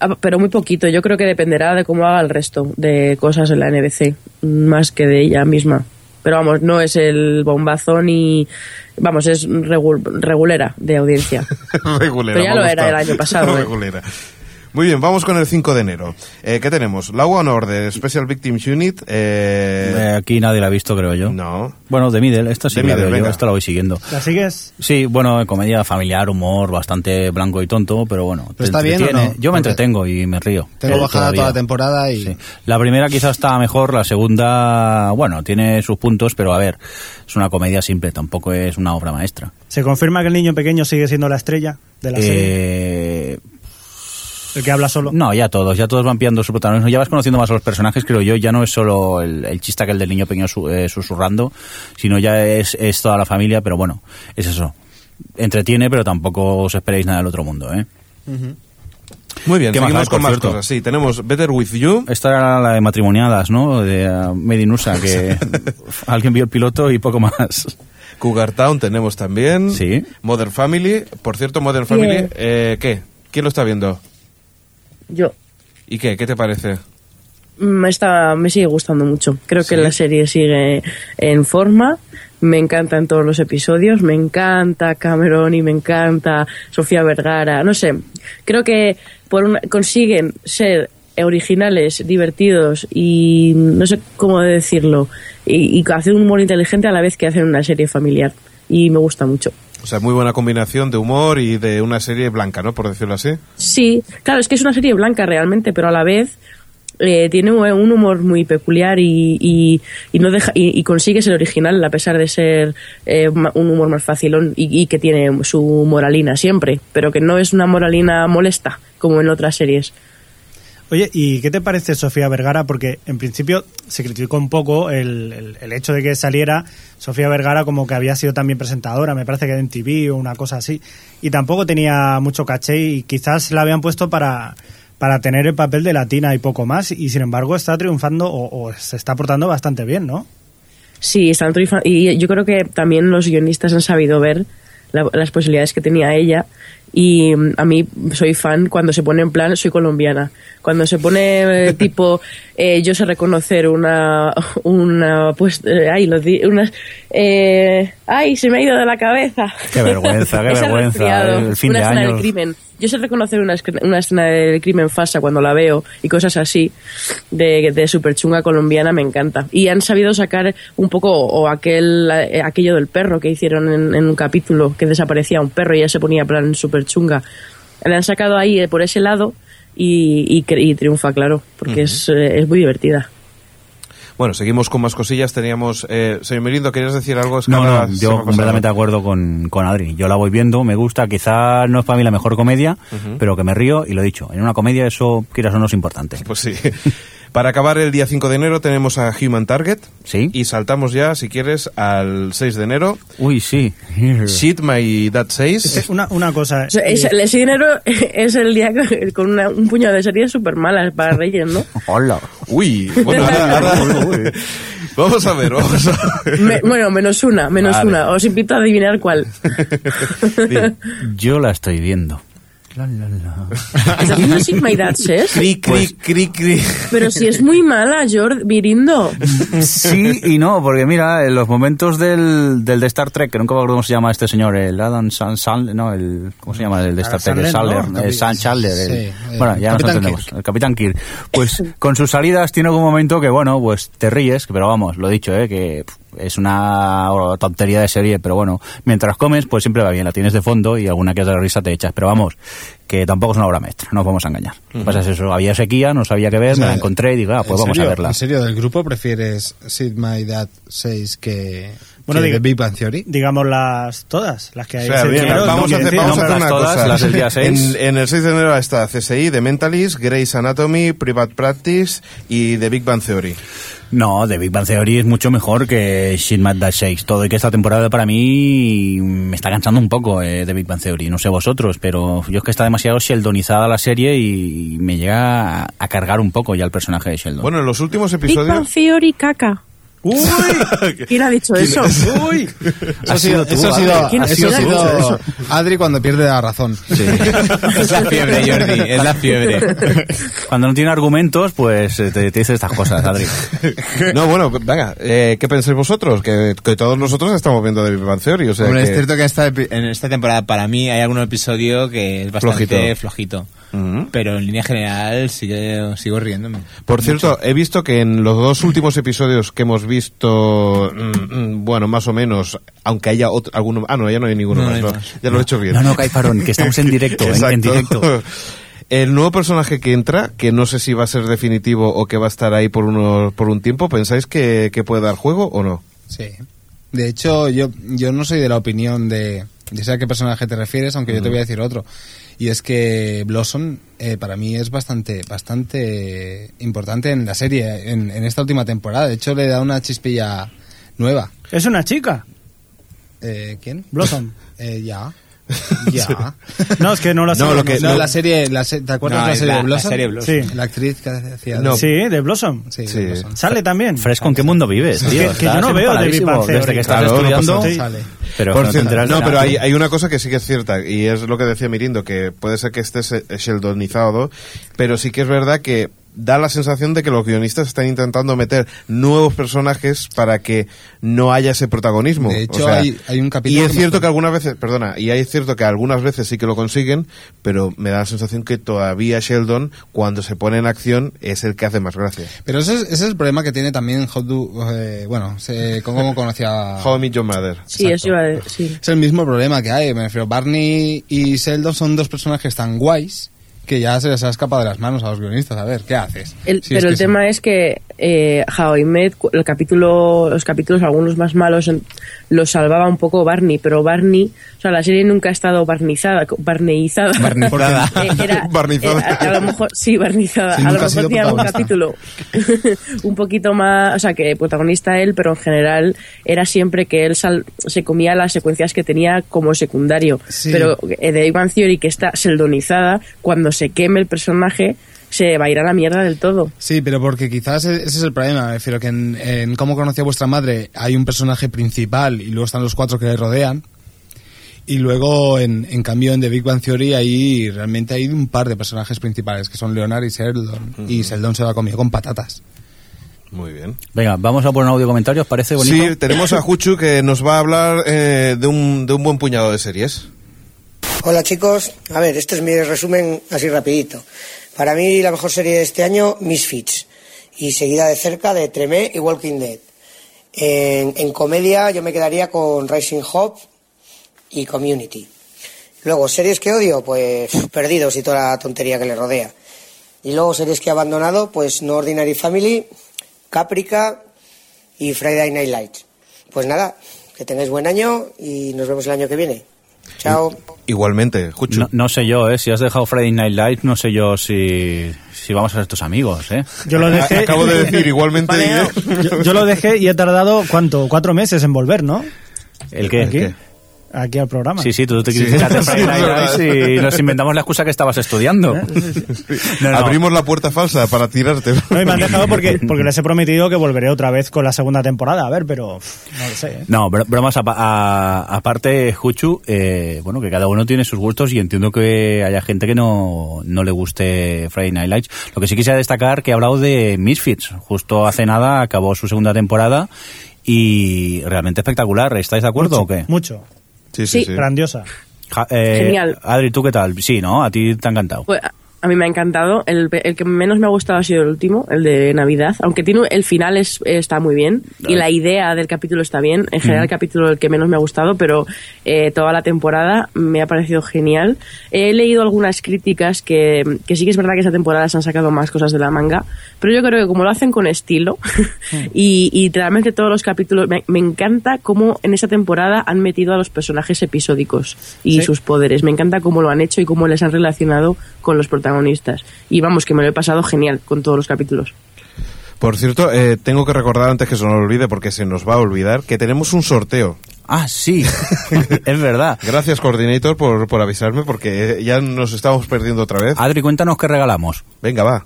[SPEAKER 4] Ah, Pero muy poquito, yo creo que dependerá de cómo haga el resto de cosas en la NBC, más que de ella misma. Pero vamos, no es el bombazo ni. Vamos, es regu- regulera de audiencia.
[SPEAKER 2] Regulera.
[SPEAKER 4] Pero ya lo era el año pasado, ¿eh?
[SPEAKER 2] Muy bien, vamos con el 5 de enero. Eh, ¿Qué tenemos? Law and Order, Special Victims Unit. Eh,
[SPEAKER 7] Eh, aquí nadie la ha visto, creo yo.
[SPEAKER 2] no.
[SPEAKER 7] Bueno, The Middle, esta sí
[SPEAKER 2] The
[SPEAKER 7] la
[SPEAKER 2] Middle,
[SPEAKER 7] veo yo, esta la voy siguiendo.
[SPEAKER 8] ¿La sigues?
[SPEAKER 7] Sí, bueno, comedia familiar, humor, bastante blanco y tonto, pero bueno. te
[SPEAKER 6] está bien o no?
[SPEAKER 7] Yo me
[SPEAKER 6] Porque
[SPEAKER 7] entretengo y me río.
[SPEAKER 6] Tengo
[SPEAKER 7] Eh,
[SPEAKER 6] bajada
[SPEAKER 7] todavía.
[SPEAKER 6] toda la temporada y...
[SPEAKER 7] Sí. La primera quizás está mejor, la segunda, bueno, tiene sus puntos, pero a ver, es una comedia simple, tampoco es una obra maestra.
[SPEAKER 8] ¿Se confirma que el niño pequeño sigue siendo la estrella de la serie?
[SPEAKER 7] Eh,
[SPEAKER 8] El que habla solo.
[SPEAKER 7] no, ya todos, ya todos van pillando su protagonismo. Ya vas conociendo más a los personajes, creo yo. Ya no es solo el, el chiste aquel del niño pequeño su- eh, susurrando, sino ya es, es toda la familia, pero bueno, es eso. Entretiene, pero tampoco os esperéis nada del otro mundo, ¿eh?
[SPEAKER 2] Muy bien,
[SPEAKER 7] ¿Qué más
[SPEAKER 2] seguimos
[SPEAKER 7] hay,
[SPEAKER 2] con más
[SPEAKER 7] cierto?
[SPEAKER 2] cosas. Sí, tenemos Better With You.
[SPEAKER 7] Esta era la de matrimoniadas, ¿no? De uh, Made in USA, que alguien vio el piloto y poco más.
[SPEAKER 2] Cougar Town tenemos también.
[SPEAKER 7] Sí.
[SPEAKER 2] Modern Family. Por cierto, Modern Family, eh, ¿qué? ¿Quién lo está viendo?
[SPEAKER 4] Yo.
[SPEAKER 2] ¿Y qué? ¿Qué te parece?
[SPEAKER 4] Me, está, me sigue gustando mucho. Creo que la serie sigue en forma. Me encantan todos los episodios. Me encanta Cameron y me encanta Sofía Vergara. No sé. Creo que por una- consiguen ser originales, divertidos y no sé cómo decirlo. Y, y hacer un humor inteligente a la vez que hacen una serie familiar. Y me gusta mucho.
[SPEAKER 2] O sea, muy buena combinación de humor y de una serie blanca, ¿no? Por decirlo así.
[SPEAKER 4] Sí, claro, es que es una serie blanca realmente, pero a la vez eh, tiene un humor muy peculiar y, y, no deja y, y consigue ser original a pesar de ser eh, un humor más facilón y, y que tiene su moralina siempre, pero que no es una moralina molesta como en otras series.
[SPEAKER 8] Oye, ¿y qué te parece Sofía Vergara? Porque en principio se criticó un poco el, el- hecho de que saliera Sofía Vergara como que había sido también presentadora, me parece que en TV o una cosa así, y tampoco tenía mucho caché y quizás la habían puesto para, para tener el papel de latina y poco más, y sin embargo está triunfando o, se está portando bastante bien, ¿no?
[SPEAKER 4] Sí, están triunfa- y yo creo que también los guionistas han sabido ver la- las posibilidades que tenía ella y mm, a mí soy fan cuando se pone en plan soy colombiana. Cuando se pone eh, tipo eh, yo sé reconocer una una pues eh, ay lo di- unas eh, ay se me ha ido de la cabeza.
[SPEAKER 7] Qué vergüenza, qué vergüenza,
[SPEAKER 4] resfriado,
[SPEAKER 7] el fin
[SPEAKER 4] una
[SPEAKER 7] de año.
[SPEAKER 4] del crimen yo sé reconocer una, una escena del crimen falsa cuando la veo y cosas así de, de super chunga colombiana me encanta. Y han sabido sacar un poco o aquel eh, aquello del perro que hicieron en, en un capítulo que desaparecía un perro y ya se ponía plan super chunga. Le han sacado ahí eh, por ese lado y, y triunfa, claro, porque es, eh, es muy divertida.
[SPEAKER 2] Bueno, seguimos con más cosillas. Teníamos... Eh, señor Merindo, ¿querías decir algo? Es que
[SPEAKER 7] No, no, yo completamente de acuerdo con, con Adri. Yo la voy viendo, me gusta, quizá no es para mí la mejor comedia, pero que me río y lo he dicho. En una comedia eso, quieras o no, es importante.
[SPEAKER 2] Pues sí. Para acabar el día 5 de enero tenemos a Human Target.
[SPEAKER 7] Sí.
[SPEAKER 2] Y saltamos ya, si quieres, al 6 de enero.
[SPEAKER 7] Uy, sí.
[SPEAKER 2] Shit My Dad Says.
[SPEAKER 8] Una, una cosa...
[SPEAKER 4] O sea, es-
[SPEAKER 8] eh,
[SPEAKER 4] ese dinero es el día con- con una- un puñado de series súper malas para Reyes, ¿no?
[SPEAKER 7] Hola.
[SPEAKER 2] Uy, bueno, ahora, ahora- vamos a ver, vamos a ver.
[SPEAKER 4] Me- bueno, menos una, menos
[SPEAKER 2] Vale.
[SPEAKER 4] una. Os invito a adivinar cuál.
[SPEAKER 2] Bien.
[SPEAKER 7] Yo la estoy viendo. La, la, la.
[SPEAKER 4] ¿Estás viendo Sit My Dad Says?
[SPEAKER 2] Cri, cri, cri, cri.
[SPEAKER 4] Pero si es muy mala, George Virindo.
[SPEAKER 7] Sí y no, porque mira, en los momentos del, del de Star Trek, que nunca me acuerdo cómo se llama este señor, el Adam San, San- no, el, ¿cómo se llama el de Star Trek? El
[SPEAKER 8] Sandler,
[SPEAKER 7] Saller,
[SPEAKER 8] ¿no?
[SPEAKER 7] el San Chandler, el-
[SPEAKER 6] Sí, el
[SPEAKER 7] bueno, ya nos entendemos,
[SPEAKER 6] Kirk.
[SPEAKER 7] el Capitán Kirk. Pues con sus salidas tiene algún momento que, bueno, pues te ríes, pero vamos, lo dicho, eh, que pff, es una tontería de serie, pero bueno, mientras comes, pues siempre va bien, la tienes de fondo y alguna que otra risa te echas, pero vamos, que tampoco es una obra maestra, no nos vamos a engañar. Que pasa es eso, había sequía, no sabía qué ver,
[SPEAKER 6] O sea,
[SPEAKER 7] me la encontré y digo, ah, pues
[SPEAKER 6] ¿En
[SPEAKER 7] vamos
[SPEAKER 6] serio?
[SPEAKER 7] a verla.
[SPEAKER 6] ¿En serio del grupo prefieres Sid My Dad 6 que,
[SPEAKER 8] Bueno,
[SPEAKER 6] que
[SPEAKER 8] diga-
[SPEAKER 6] The Big Bang Theory?
[SPEAKER 8] Digamos las todas, las que
[SPEAKER 2] O
[SPEAKER 8] hay.
[SPEAKER 2] sea,
[SPEAKER 8] Sí,
[SPEAKER 2] bien, vamos, a hacer, vamos a hacer una
[SPEAKER 7] todas,
[SPEAKER 2] cosa.
[SPEAKER 7] las del día 6.
[SPEAKER 2] En, en el 6 de enero está CSI, The Mentalist, Grey's Anatomy, Private Practice y The Big Bang Theory.
[SPEAKER 7] No, The Big Bang Theory es mucho mejor que Shit Mad Dash 6. Todo y que esta temporada para mí me está cansando un poco eh, The Big Bang Theory. No sé vosotros, pero yo es que está demasiado sheldonizada la serie y me llega a, a cargar un poco ya el personaje de Sheldon.
[SPEAKER 2] Bueno, en los últimos
[SPEAKER 4] Big Bang
[SPEAKER 2] episodios...
[SPEAKER 4] Theory caca.
[SPEAKER 8] ¡Uy!
[SPEAKER 4] ¿Quién ha dicho eso?
[SPEAKER 8] ¡Uy!
[SPEAKER 6] Eso ha sido,
[SPEAKER 7] tú,
[SPEAKER 6] eso ha sido,
[SPEAKER 4] ¿Quién-
[SPEAKER 6] ha sido
[SPEAKER 4] dicho eso?
[SPEAKER 6] Adri cuando pierde la razón.
[SPEAKER 3] Es la fiebre, Jordi, es la fiebre.
[SPEAKER 7] Cuando no tiene argumentos, pues eh, te, te dice estas cosas, Adri.
[SPEAKER 2] No, bueno, venga, eh, ¿qué pensáis vosotros? Que, que todos nosotros estamos viendo The Big Bang Theory, o sea
[SPEAKER 3] Hombre,
[SPEAKER 2] que...
[SPEAKER 3] es cierto que esta en esta temporada para mí hay algún episodio que es bastante
[SPEAKER 2] Flojito.
[SPEAKER 3] flojito.
[SPEAKER 2] Ujú.
[SPEAKER 3] Pero en línea general sigue, sigo riéndome.
[SPEAKER 2] Por cierto, he visto que en los dos últimos episodios que hemos visto, mm, mm, bueno, más o menos, aunque haya otro, alguno, ah, no, ya no hay ninguno
[SPEAKER 3] No,
[SPEAKER 2] más,
[SPEAKER 3] no hay
[SPEAKER 2] no,
[SPEAKER 3] más.
[SPEAKER 2] ya lo he hecho bien.
[SPEAKER 7] No, no, Caifarón, que estamos en directo, en, en
[SPEAKER 2] Exacto.
[SPEAKER 7] directo.
[SPEAKER 2] El nuevo personaje que entra, que no sé si va a ser definitivo o que va a estar ahí por, uno, por un tiempo, ¿pensáis que, que puede dar juego o no?
[SPEAKER 6] Sí. De hecho, yo, yo no soy de la opinión de, de sé a qué personaje te refieres, aunque yo te voy a decir otro. Y es que Blossom eh, para mí es bastante bastante importante en la serie, en, en esta última temporada. De hecho, le da una chispilla nueva.
[SPEAKER 8] Es una chica.
[SPEAKER 6] Eh, ¿Quién?
[SPEAKER 8] Blossom.
[SPEAKER 6] Eh, ya. Ya.
[SPEAKER 8] No, es que no lo sé.
[SPEAKER 2] No, lo que-
[SPEAKER 6] No,
[SPEAKER 2] no.
[SPEAKER 6] la serie, la se- ¿te acuerdas
[SPEAKER 3] No,
[SPEAKER 6] de la serie
[SPEAKER 3] la-
[SPEAKER 6] de
[SPEAKER 3] la
[SPEAKER 6] Blossom?
[SPEAKER 3] serie Blossom.
[SPEAKER 8] Sí.
[SPEAKER 6] La actriz que hacía...
[SPEAKER 2] No.
[SPEAKER 8] Sí, de Blossom.
[SPEAKER 6] Sí,
[SPEAKER 2] Sí.
[SPEAKER 6] de Blossom.
[SPEAKER 8] Sale también.
[SPEAKER 7] Fresco, ¿en qué mundo vives, tío?
[SPEAKER 8] que- que yo no veo Theory.
[SPEAKER 7] Desde que estás
[SPEAKER 2] Claro,
[SPEAKER 7] estudiando...
[SPEAKER 2] pasa
[SPEAKER 8] Sí.
[SPEAKER 6] Sale.
[SPEAKER 7] Pero
[SPEAKER 2] Por
[SPEAKER 7] de
[SPEAKER 2] no, pero hay, hay una cosa que sí que es cierta, y es lo que decía Mirindo, que puede ser que esté se- sheldonizado, pero sí que es verdad que da la sensación de que los guionistas están intentando meter nuevos personajes para que no haya ese protagonismo.
[SPEAKER 6] De hecho,
[SPEAKER 2] O sea,
[SPEAKER 6] hay- hay un capítulo
[SPEAKER 2] Y es cierto que algunas veces, perdona, y es cierto que algunas veces sí que lo consiguen, pero me da la sensación que todavía Sheldon, cuando se pone en acción, es el que hace más gracia.
[SPEAKER 6] Pero ese es, ese es el problema que tiene también How Do- eh, bueno, se, ¿cómo conocía?
[SPEAKER 2] How I Met Your Mother.
[SPEAKER 4] Sí, eso iba a decir.
[SPEAKER 6] Es el mismo problema que hay, me refiero. Barney y Sheldon son dos personajes tan guays que ya se les ha escapado de las manos a los guionistas. A ver, ¿qué haces?
[SPEAKER 4] El-
[SPEAKER 6] Si es
[SPEAKER 4] pero el
[SPEAKER 6] sí.
[SPEAKER 4] tema es que eh, How I Met, el capítulo, los capítulos, algunos más malos, los salvaba un poco Barney, pero Barney, o sea, la serie nunca ha estado barnizada, barneizada.
[SPEAKER 3] Barnizada.
[SPEAKER 4] Eh, era,
[SPEAKER 2] Barnizada.
[SPEAKER 4] a, lo mejor, sí, barnizada.
[SPEAKER 6] Sí,
[SPEAKER 4] a lo mejor tenía algún capítulo un poquito más, o sea, que protagonista él, pero en general era siempre que él sal- se comía las secuencias que tenía como secundario.
[SPEAKER 6] Sí.
[SPEAKER 4] Pero eh, de Big Theory, que está seldonizada, cuando se queme el personaje, se va a ir a la mierda del todo.
[SPEAKER 6] Sí, pero porque quizás e- ese es el problema. Me refiero que en, en Cómo conocí a vuestra madre hay un personaje principal y luego están los cuatro que le rodean. Y luego, en, en cambio, en The Big Bang Theory hay realmente hay un par de personajes principales que son Leonard y Sheldon. Y Sheldon se lo ha comido con patatas.
[SPEAKER 2] Muy bien.
[SPEAKER 7] Venga, vamos a poner un audio comentario, ¿os parece bonito?
[SPEAKER 2] Sí, tenemos a Juchu que nos va a hablar eh, de, un, de un buen puñado de series.
[SPEAKER 10] Hola chicos, a ver, este es mi resumen así rapidito. Para mí la mejor serie de este año, Misfits, y seguida de cerca de Tremé y Walking Dead. En, comedia yo me quedaría con Rising Hope y Community. Luego, series que odio, pues Perdidos y toda la tontería que le rodea. Y luego series que he abandonado, pues No Ordinary Family, Caprica y Friday Night Lights. Pues nada, que tengáis buen año y nos vemos el año que viene. Chao.
[SPEAKER 2] Igualmente, Juchu.
[SPEAKER 7] No, no sé yo, ¿eh? Si has dejado Friday Night Light, no sé yo si, si vamos a ser tus amigos, ¿eh?
[SPEAKER 8] Yo lo dejé.
[SPEAKER 2] Acabo de decir igualmente.
[SPEAKER 4] Vale,
[SPEAKER 8] Yo, yo lo dejé y he tardado, ¿cuánto? Cuatro meses en volver, ¿no?
[SPEAKER 7] ¿El qué?
[SPEAKER 8] Aquí, aquí al programa.
[SPEAKER 7] Sí, sí, tú te
[SPEAKER 2] Sí.
[SPEAKER 7] y nos inventamos la excusa que estabas estudiando. No, no.
[SPEAKER 2] Abrimos la puerta falsa para tirarte.
[SPEAKER 8] No, y me han dejado porque, porque les he prometido que volveré otra vez con la segunda temporada. A ver, pero no lo sé. ¿eh?
[SPEAKER 7] No, br- bromas aparte, Juchu, eh, bueno, que cada uno tiene sus gustos y entiendo que haya gente que no, no le guste Friday Night Lights. Lo que sí quisiera destacar que he hablado de Misfits. Justo hace nada acabó su segunda temporada y realmente espectacular. ¿Estáis de acuerdo
[SPEAKER 8] mucho,
[SPEAKER 7] o qué?
[SPEAKER 8] Mucho.
[SPEAKER 2] Sí, sí,
[SPEAKER 4] Sí.
[SPEAKER 8] Grandiosa.
[SPEAKER 7] Ja- eh,
[SPEAKER 4] Genial.
[SPEAKER 7] Adri, ¿tú qué tal? Sí, ¿no? A ti te ha encantado.
[SPEAKER 4] Pues a, mí me ha encantado. El, el que menos me ha gustado ha sido el último, el de Navidad. Aunque tiene, el final es, está muy bien y la idea del capítulo está bien. En general, el capítulo el que menos me ha gustado, pero eh, toda la temporada me ha parecido genial. He leído algunas críticas que, que sí que es verdad que esa temporada se han sacado más cosas de la manga, pero yo creo que como lo hacen con estilo y, y realmente todos los capítulos, me, me encanta cómo en esa temporada han metido a los personajes episódicos y
[SPEAKER 8] Sí.
[SPEAKER 4] sus poderes. Me encanta cómo lo han hecho y cómo les han relacionado con los protagonistas. Y vamos, que me lo he pasado genial con todos los capítulos.
[SPEAKER 2] Por cierto, eh, tengo que recordar antes que se nos olvide, porque se nos va a olvidar, que tenemos un sorteo.
[SPEAKER 7] Ah, sí, es verdad.
[SPEAKER 2] Gracias, Coordinator, por, por avisarme, porque ya nos estamos perdiendo otra vez.
[SPEAKER 7] Adri, cuéntanos qué regalamos.
[SPEAKER 2] Venga, va.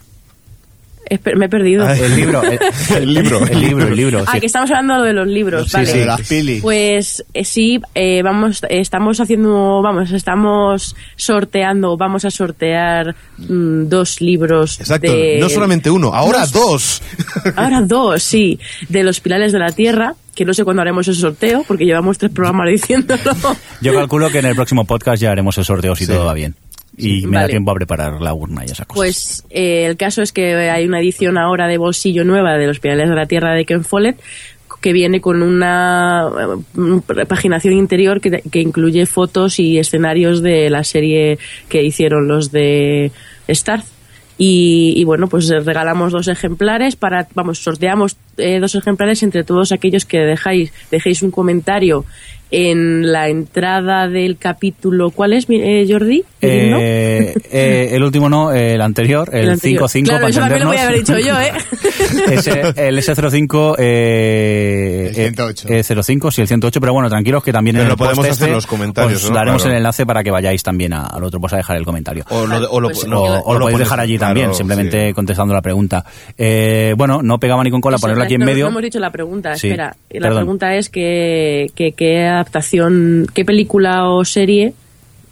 [SPEAKER 4] Me he perdido.
[SPEAKER 7] El libro. El,
[SPEAKER 2] El libro.
[SPEAKER 7] El libro, el libro.
[SPEAKER 4] Ah,
[SPEAKER 7] sí.
[SPEAKER 4] que estamos hablando de los libros,
[SPEAKER 7] Sí,
[SPEAKER 4] vale.
[SPEAKER 7] sí. De
[SPEAKER 6] las pili.
[SPEAKER 4] Pues eh, sí, eh, vamos, estamos haciendo, vamos, estamos sorteando, vamos a sortear mm, dos libros.
[SPEAKER 2] Exacto.
[SPEAKER 4] de-
[SPEAKER 2] No solamente uno, ahora dos.
[SPEAKER 4] Ahora dos, sí, de los pilares de la tierra, que no sé cuándo haremos el sorteo, porque llevamos tres programas diciéndolo.
[SPEAKER 7] Yo calculo que en el próximo podcast ya haremos el sorteo si
[SPEAKER 2] Sí.
[SPEAKER 7] todo va bien. Y me da
[SPEAKER 4] Vale.
[SPEAKER 7] tiempo a preparar la urna y esas cosas.
[SPEAKER 4] Pues eh, el caso es que hay una edición ahora de bolsillo nueva de los Pilares de la Tierra de Ken Follett que viene con una eh, paginación interior que, que incluye fotos y escenarios de la serie que hicieron los de Starz. Y, y bueno, pues regalamos dos ejemplares para, vamos, sorteamos eh, dos ejemplares entre todos aquellos que dejáis, dejéis un comentario en la entrada del capítulo. ¿Cuál es, eh, Jordi?
[SPEAKER 7] Eh, eh, el último no, el anterior, el,
[SPEAKER 4] anterior.
[SPEAKER 7] 5-5
[SPEAKER 4] Claro,
[SPEAKER 7] para
[SPEAKER 4] eso también lo voy a haber dicho yo, ¿eh?
[SPEAKER 7] Ese- el S05, eh,
[SPEAKER 6] El 108.
[SPEAKER 7] eh, 05, sí, el 108, pero bueno, tranquilos que también
[SPEAKER 2] Pero
[SPEAKER 7] en
[SPEAKER 2] lo
[SPEAKER 7] el post
[SPEAKER 2] podemos hacer
[SPEAKER 7] este
[SPEAKER 2] en los comentarios,
[SPEAKER 7] os
[SPEAKER 2] ¿no?
[SPEAKER 7] daremos
[SPEAKER 2] Claro.
[SPEAKER 7] el enlace para que vayáis también a- al otro, pues a dejar el comentario.
[SPEAKER 2] O lo, o lo-
[SPEAKER 4] Pues,
[SPEAKER 2] no,
[SPEAKER 7] o, o lo podéis dejar allí
[SPEAKER 2] claro,
[SPEAKER 7] también, simplemente
[SPEAKER 2] sí.
[SPEAKER 7] contestando la pregunta. Eh, bueno, no pegaba ni con cola ponerlo aquí en
[SPEAKER 4] no-
[SPEAKER 7] medio.
[SPEAKER 4] No hemos dicho la pregunta,
[SPEAKER 7] Sí,
[SPEAKER 4] espera. La
[SPEAKER 7] perdón.
[SPEAKER 4] pregunta es que, que- qué adaptación, qué película o serie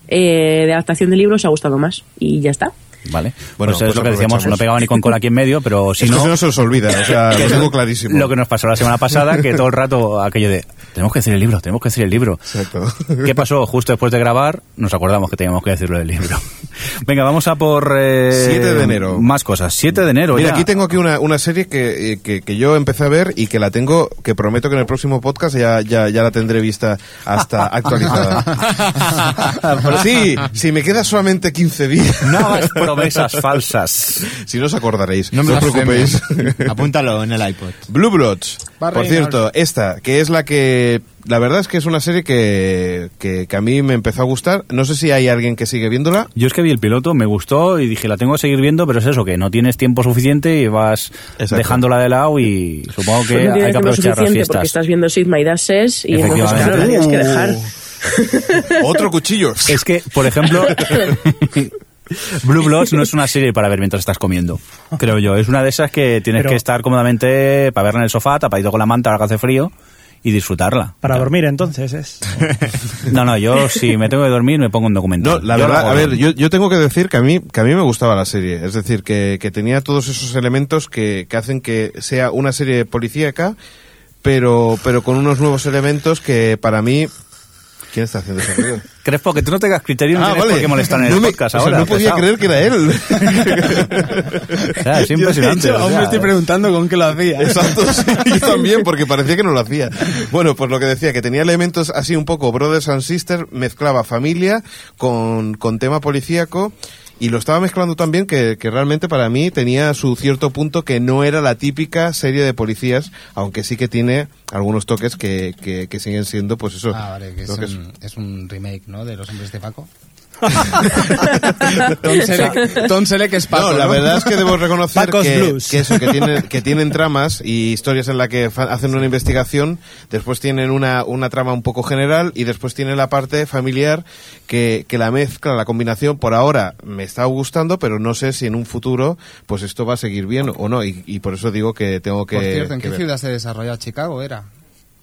[SPEAKER 4] eh, de adaptación de libros os ha gustado más. Y ya está.
[SPEAKER 7] Vale,
[SPEAKER 2] Bueno,
[SPEAKER 7] pues es
[SPEAKER 2] pues
[SPEAKER 7] lo que decíamos, no pegaba ni con cola aquí en medio, pero si
[SPEAKER 2] Es que
[SPEAKER 7] no...
[SPEAKER 2] no se os olvida, o sea, lo tengo clarísimo.
[SPEAKER 7] Lo que nos pasó la semana pasada, que todo el rato aquello de, tenemos que decir el libro, tenemos que decir el libro.
[SPEAKER 2] Exacto.
[SPEAKER 7] ¿Qué pasó? Justo después de grabar, nos acordamos que teníamos que decirlo del libro. Venga, vamos a por... eh,
[SPEAKER 2] 7 de enero.
[SPEAKER 7] Más cosas. 7 de enero
[SPEAKER 2] Mira,
[SPEAKER 7] ya.
[SPEAKER 2] aquí tengo aquí una, una serie que, eh, que, que yo empecé a ver y que la tengo, que prometo que en el próximo podcast ya, ya, ya la tendré vista hasta actualizada. sí, si me queda solamente 15 días.
[SPEAKER 7] No hagas promesas falsas.
[SPEAKER 2] Si no os acordaréis,
[SPEAKER 6] No
[SPEAKER 2] no,
[SPEAKER 6] me
[SPEAKER 2] os preocupéis.
[SPEAKER 6] Apúntalo en el iPod.
[SPEAKER 2] Blue Bloods. Por cierto, esta, que es la que... La verdad es que es una serie que, que, que a mí me empezó a gustar. No sé si hay alguien que sigue viéndola.
[SPEAKER 7] Yo es que vi el piloto, me gustó y dije, la tengo que seguir viendo, pero es eso, que no tienes tiempo suficiente y vas
[SPEAKER 2] Exacto.
[SPEAKER 7] dejándola de lado y supongo que
[SPEAKER 4] no
[SPEAKER 7] hay que aprovechar las
[SPEAKER 4] porque
[SPEAKER 7] fiestas.
[SPEAKER 4] estás viendo Sid My Dad Says y entonces,
[SPEAKER 7] Efectivamente.
[SPEAKER 4] claro, la tienes que dejar.
[SPEAKER 2] Otro cuchillo.
[SPEAKER 7] Es que, por ejemplo, Blue Bloods no es una serie para ver mientras estás comiendo, creo yo. Es una de esas que tienes
[SPEAKER 8] Pero-
[SPEAKER 7] que estar cómodamente para verla en el sofá, tapadito con la manta ahora que hace frío y disfrutarla.
[SPEAKER 8] Para dormir, entonces, es.
[SPEAKER 7] No, no, yo si me tengo que dormir me pongo un
[SPEAKER 2] No,
[SPEAKER 7] documental.
[SPEAKER 2] la
[SPEAKER 7] Yo lo
[SPEAKER 2] verdad, a ver, yo, yo tengo que decir que a mí que a mí me gustaba la serie, es decir, que, que tenía todos esos elementos que, que hacen que sea una serie policíaca, pero pero con unos nuevos elementos que para mí ¿Quién está haciendo ese ruido?
[SPEAKER 7] Crespo, que tú no tengas criterio no
[SPEAKER 2] Ah,
[SPEAKER 7] tienes
[SPEAKER 2] vale.
[SPEAKER 7] por qué molestar en el
[SPEAKER 2] No me-
[SPEAKER 7] podcast
[SPEAKER 2] o sea,
[SPEAKER 7] ahora.
[SPEAKER 2] no podía
[SPEAKER 7] pesado.
[SPEAKER 2] creer que era él.
[SPEAKER 7] O sea, es impresionante.
[SPEAKER 6] Yo, hecho, aún me estoy preguntando con qué lo hacía.
[SPEAKER 2] Exacto, sí, yo también, porque parecía que no lo hacía. Bueno, pues lo que decía, que tenía elementos así un poco Brothers and Sisters, mezclaba familia con, con tema policíaco, y lo estaba mezclando también que, que realmente para mí tenía su cierto punto que no era la típica serie de policías, aunque sí que tiene algunos toques que, que, que siguen siendo, pues eso.
[SPEAKER 6] Ah, vale, que es,
[SPEAKER 2] lo que es-
[SPEAKER 6] un, es un remake, ¿no? De Los Hombres de Paco. Tom Selleck, Tom Selleck es Paco,
[SPEAKER 2] no, la
[SPEAKER 6] ¿no?
[SPEAKER 2] verdad es que debo reconocer
[SPEAKER 8] Paco's
[SPEAKER 2] que,
[SPEAKER 8] Blues.
[SPEAKER 2] que eso, que tienen, que tienen tramas y historias en la que hacen una investigación, después tienen una, una trama un poco general y después tienen la parte familiar que, que la mezcla, la combinación, por ahora me está gustando, pero no sé si en un futuro pues esto va a seguir bien o no, y, y por eso digo que tengo que...
[SPEAKER 6] Por cierto, ¿en
[SPEAKER 2] que
[SPEAKER 6] qué
[SPEAKER 2] ver.
[SPEAKER 6] ciudad se desarrolla Chicago? ¿Era?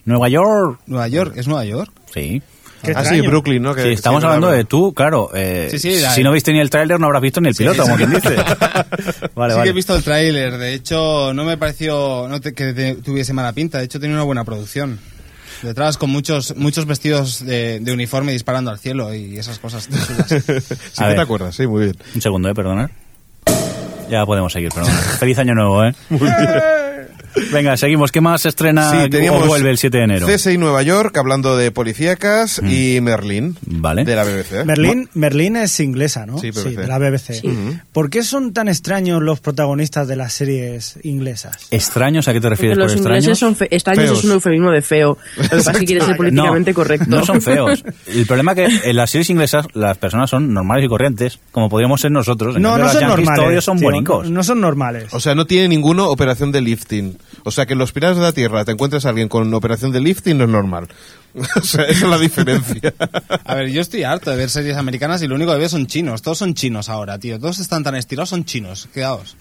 [SPEAKER 7] Nueva York.
[SPEAKER 6] ¿Nueva York? ¿Es Nueva York?
[SPEAKER 7] Sí.
[SPEAKER 8] Qué
[SPEAKER 2] Ah, sí. Brooklyn, ¿no? Que-
[SPEAKER 7] Sí, estamos
[SPEAKER 2] sí,
[SPEAKER 7] hablando
[SPEAKER 2] claro.
[SPEAKER 7] de tú, claro. eh,
[SPEAKER 6] Sí, sí, la-
[SPEAKER 7] si no viste ni el tráiler no habrás visto ni el piloto, como quien dice. vale,
[SPEAKER 6] sí
[SPEAKER 7] vale.
[SPEAKER 6] que he visto el tráiler. De hecho, no me pareció no te- que te- tuviese mala pinta. De hecho, tenía una buena producción. Detrás con muchos muchos vestidos de, de uniforme disparando al cielo y esas cosas. chulas.
[SPEAKER 2] Sí
[SPEAKER 7] A
[SPEAKER 2] que te acuerdas, sí, muy bien.
[SPEAKER 7] Un segundo, eh, perdonad. Ya podemos seguir, pero bueno. Feliz año nuevo, ¿eh? Venga, seguimos. ¿Qué más estrena
[SPEAKER 2] Sí, teníamos
[SPEAKER 7] o vuelve el 7 de enero?
[SPEAKER 2] CSI Nueva York, hablando de policíacas, y Merlín,
[SPEAKER 7] Vale.
[SPEAKER 2] de la BBC.
[SPEAKER 8] Merlín, Merlín es inglesa, ¿no?
[SPEAKER 2] Sí, BBC.
[SPEAKER 8] de la BBC. ¿Por qué son tan extraños los protagonistas de las series inglesas?
[SPEAKER 7] ¿Extraños? ¿A qué te refieres
[SPEAKER 4] Los
[SPEAKER 7] por
[SPEAKER 4] ingleses
[SPEAKER 7] extraños?
[SPEAKER 4] son fe- extraños
[SPEAKER 2] Feos.
[SPEAKER 4] es un eufemismo de feo. Lo que pasa es que quiere ser políticamente
[SPEAKER 7] no,
[SPEAKER 4] correcto.
[SPEAKER 7] No son feos. El problema es que en las series inglesas las personas son normales y corrientes, como podríamos ser nosotros. En
[SPEAKER 8] No,
[SPEAKER 7] cambio,
[SPEAKER 8] no son normales.
[SPEAKER 7] todos son
[SPEAKER 8] tío. No, no son normales.
[SPEAKER 2] O sea, no tiene ninguno operación de lifting. O sea, que en los Piratas de la Tierra te encuentres a alguien con operación de lifting no es normal. o sea, esa es la diferencia.
[SPEAKER 6] A ver, yo estoy harto de ver series americanas y lo único que veo son chinos. Todos son chinos ahora, tío. Todos están tan estirados, son chinos. Quedaos.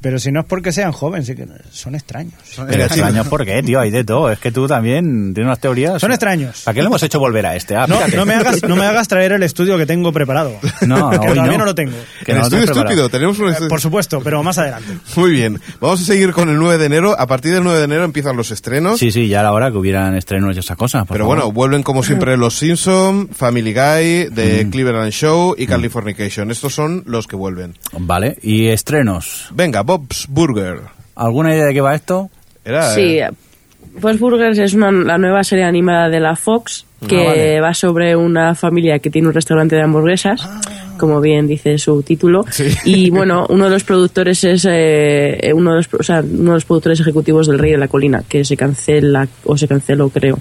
[SPEAKER 8] Pero si no es porque sean jóvenes, sí que son extraños.
[SPEAKER 7] Pero extraños, ¿por qué, tío? Hay de todo. Es que tú también tienes unas teorías.
[SPEAKER 8] Son extraños.
[SPEAKER 7] ¿Para qué lo hemos hecho volver a este? Ah,
[SPEAKER 8] No, no me hagas, no me hagas traer el estudio que tengo preparado.
[SPEAKER 7] No,
[SPEAKER 8] que
[SPEAKER 7] hoy
[SPEAKER 8] todavía
[SPEAKER 7] no.
[SPEAKER 8] no. lo tengo.
[SPEAKER 7] Que
[SPEAKER 2] el
[SPEAKER 7] no
[SPEAKER 2] estudio estúpido, tenemos un
[SPEAKER 8] Eh,
[SPEAKER 2] estudio-
[SPEAKER 8] Por supuesto, pero más adelante.
[SPEAKER 2] Muy bien, vamos a seguir con el 9 de enero. A partir del 9 de enero empiezan los estrenos.
[SPEAKER 7] Sí, sí, ya era hora que hubieran estrenos y esas cosas.
[SPEAKER 2] Pero
[SPEAKER 7] favor.
[SPEAKER 2] bueno, vuelven como siempre Los Simpson, Family Guy, The
[SPEAKER 7] Mm.
[SPEAKER 2] Cleveland Show y Californication. Estos son los que vuelven.
[SPEAKER 7] Vale, y estrenos.
[SPEAKER 2] Venga, Bob's Burger.
[SPEAKER 7] ¿Alguna idea de qué va esto?
[SPEAKER 2] Era,
[SPEAKER 4] Sí,
[SPEAKER 2] eh,
[SPEAKER 4] Post Burgers es una, la nueva serie animada de la Fox que
[SPEAKER 7] Ah, vale.
[SPEAKER 4] va sobre una familia que tiene un restaurante de hamburguesas, como bien dice su título. Y bueno, uno de los productores es eh, uno, de los, o sea, uno de los productores ejecutivos del Rey de la Colina, que se cancela o se canceló, creo.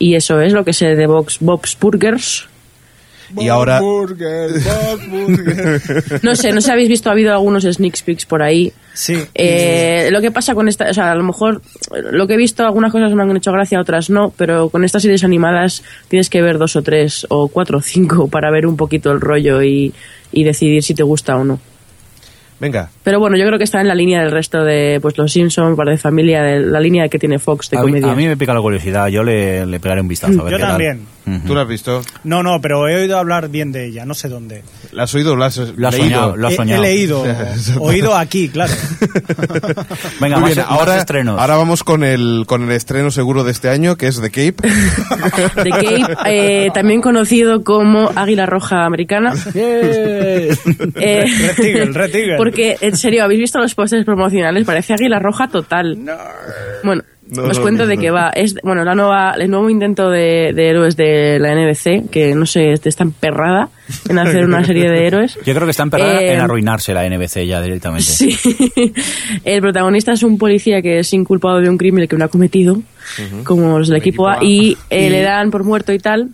[SPEAKER 4] Y eso es lo que sé de Bob's, Bob's Burgers.
[SPEAKER 2] Y ahora...
[SPEAKER 4] No sé, no sé si habéis visto, ha habido algunos sneak peeks por ahí.
[SPEAKER 8] Sí.
[SPEAKER 4] Eh, lo que pasa con esta, o sea, a lo mejor lo que he visto, algunas cosas me han hecho gracia, otras no, pero con estas series animadas tienes que ver dos o tres o cuatro o cinco para ver un poquito el rollo y, y decidir si te gusta o no.
[SPEAKER 2] Venga,
[SPEAKER 4] Pero bueno, yo creo que está en la línea del resto de pues los Simpsons, para de familia, de la línea que tiene Fox de
[SPEAKER 7] A mí, a mí me pica la curiosidad, yo le, le pegaré un vistazo. A ver
[SPEAKER 8] Yo
[SPEAKER 7] qué tal.
[SPEAKER 2] ¿Tú lo has visto?
[SPEAKER 8] No, no, pero he oído hablar bien de ella, no sé dónde.
[SPEAKER 2] ¿La has oído? ¿La has,
[SPEAKER 7] Lo has
[SPEAKER 2] leído?
[SPEAKER 7] soñado, lo has
[SPEAKER 8] He, he
[SPEAKER 7] soñado.
[SPEAKER 8] leído, oído aquí, claro.
[SPEAKER 7] Venga, más,
[SPEAKER 2] bien,
[SPEAKER 7] más
[SPEAKER 2] ahora,
[SPEAKER 7] estrenos.
[SPEAKER 2] ahora vamos con el, con el estreno seguro de este año, que es The Cape.
[SPEAKER 4] The Cape, eh, también conocido como Águila Roja Americana. Eh,
[SPEAKER 8] Red Eagle, Red Eagle.
[SPEAKER 4] Porque, en serio, ¿habéis visto los pósters promocionales? Parece Águila Roja total. Bueno,
[SPEAKER 2] No,
[SPEAKER 4] os
[SPEAKER 2] no,
[SPEAKER 4] cuento
[SPEAKER 2] no,
[SPEAKER 4] de qué va. Es, bueno, la nueva, el nuevo intento de, de héroes de la NBC, que no sé, está emperrada en hacer una serie de héroes.
[SPEAKER 7] Yo creo que está emperrada
[SPEAKER 4] Eh,
[SPEAKER 7] en arruinarse la NBC ya directamente.
[SPEAKER 4] Sí. El protagonista es un policía que es inculpado de un crimen que no ha cometido, como los del equipo A, y eh, le dan por muerto y tal.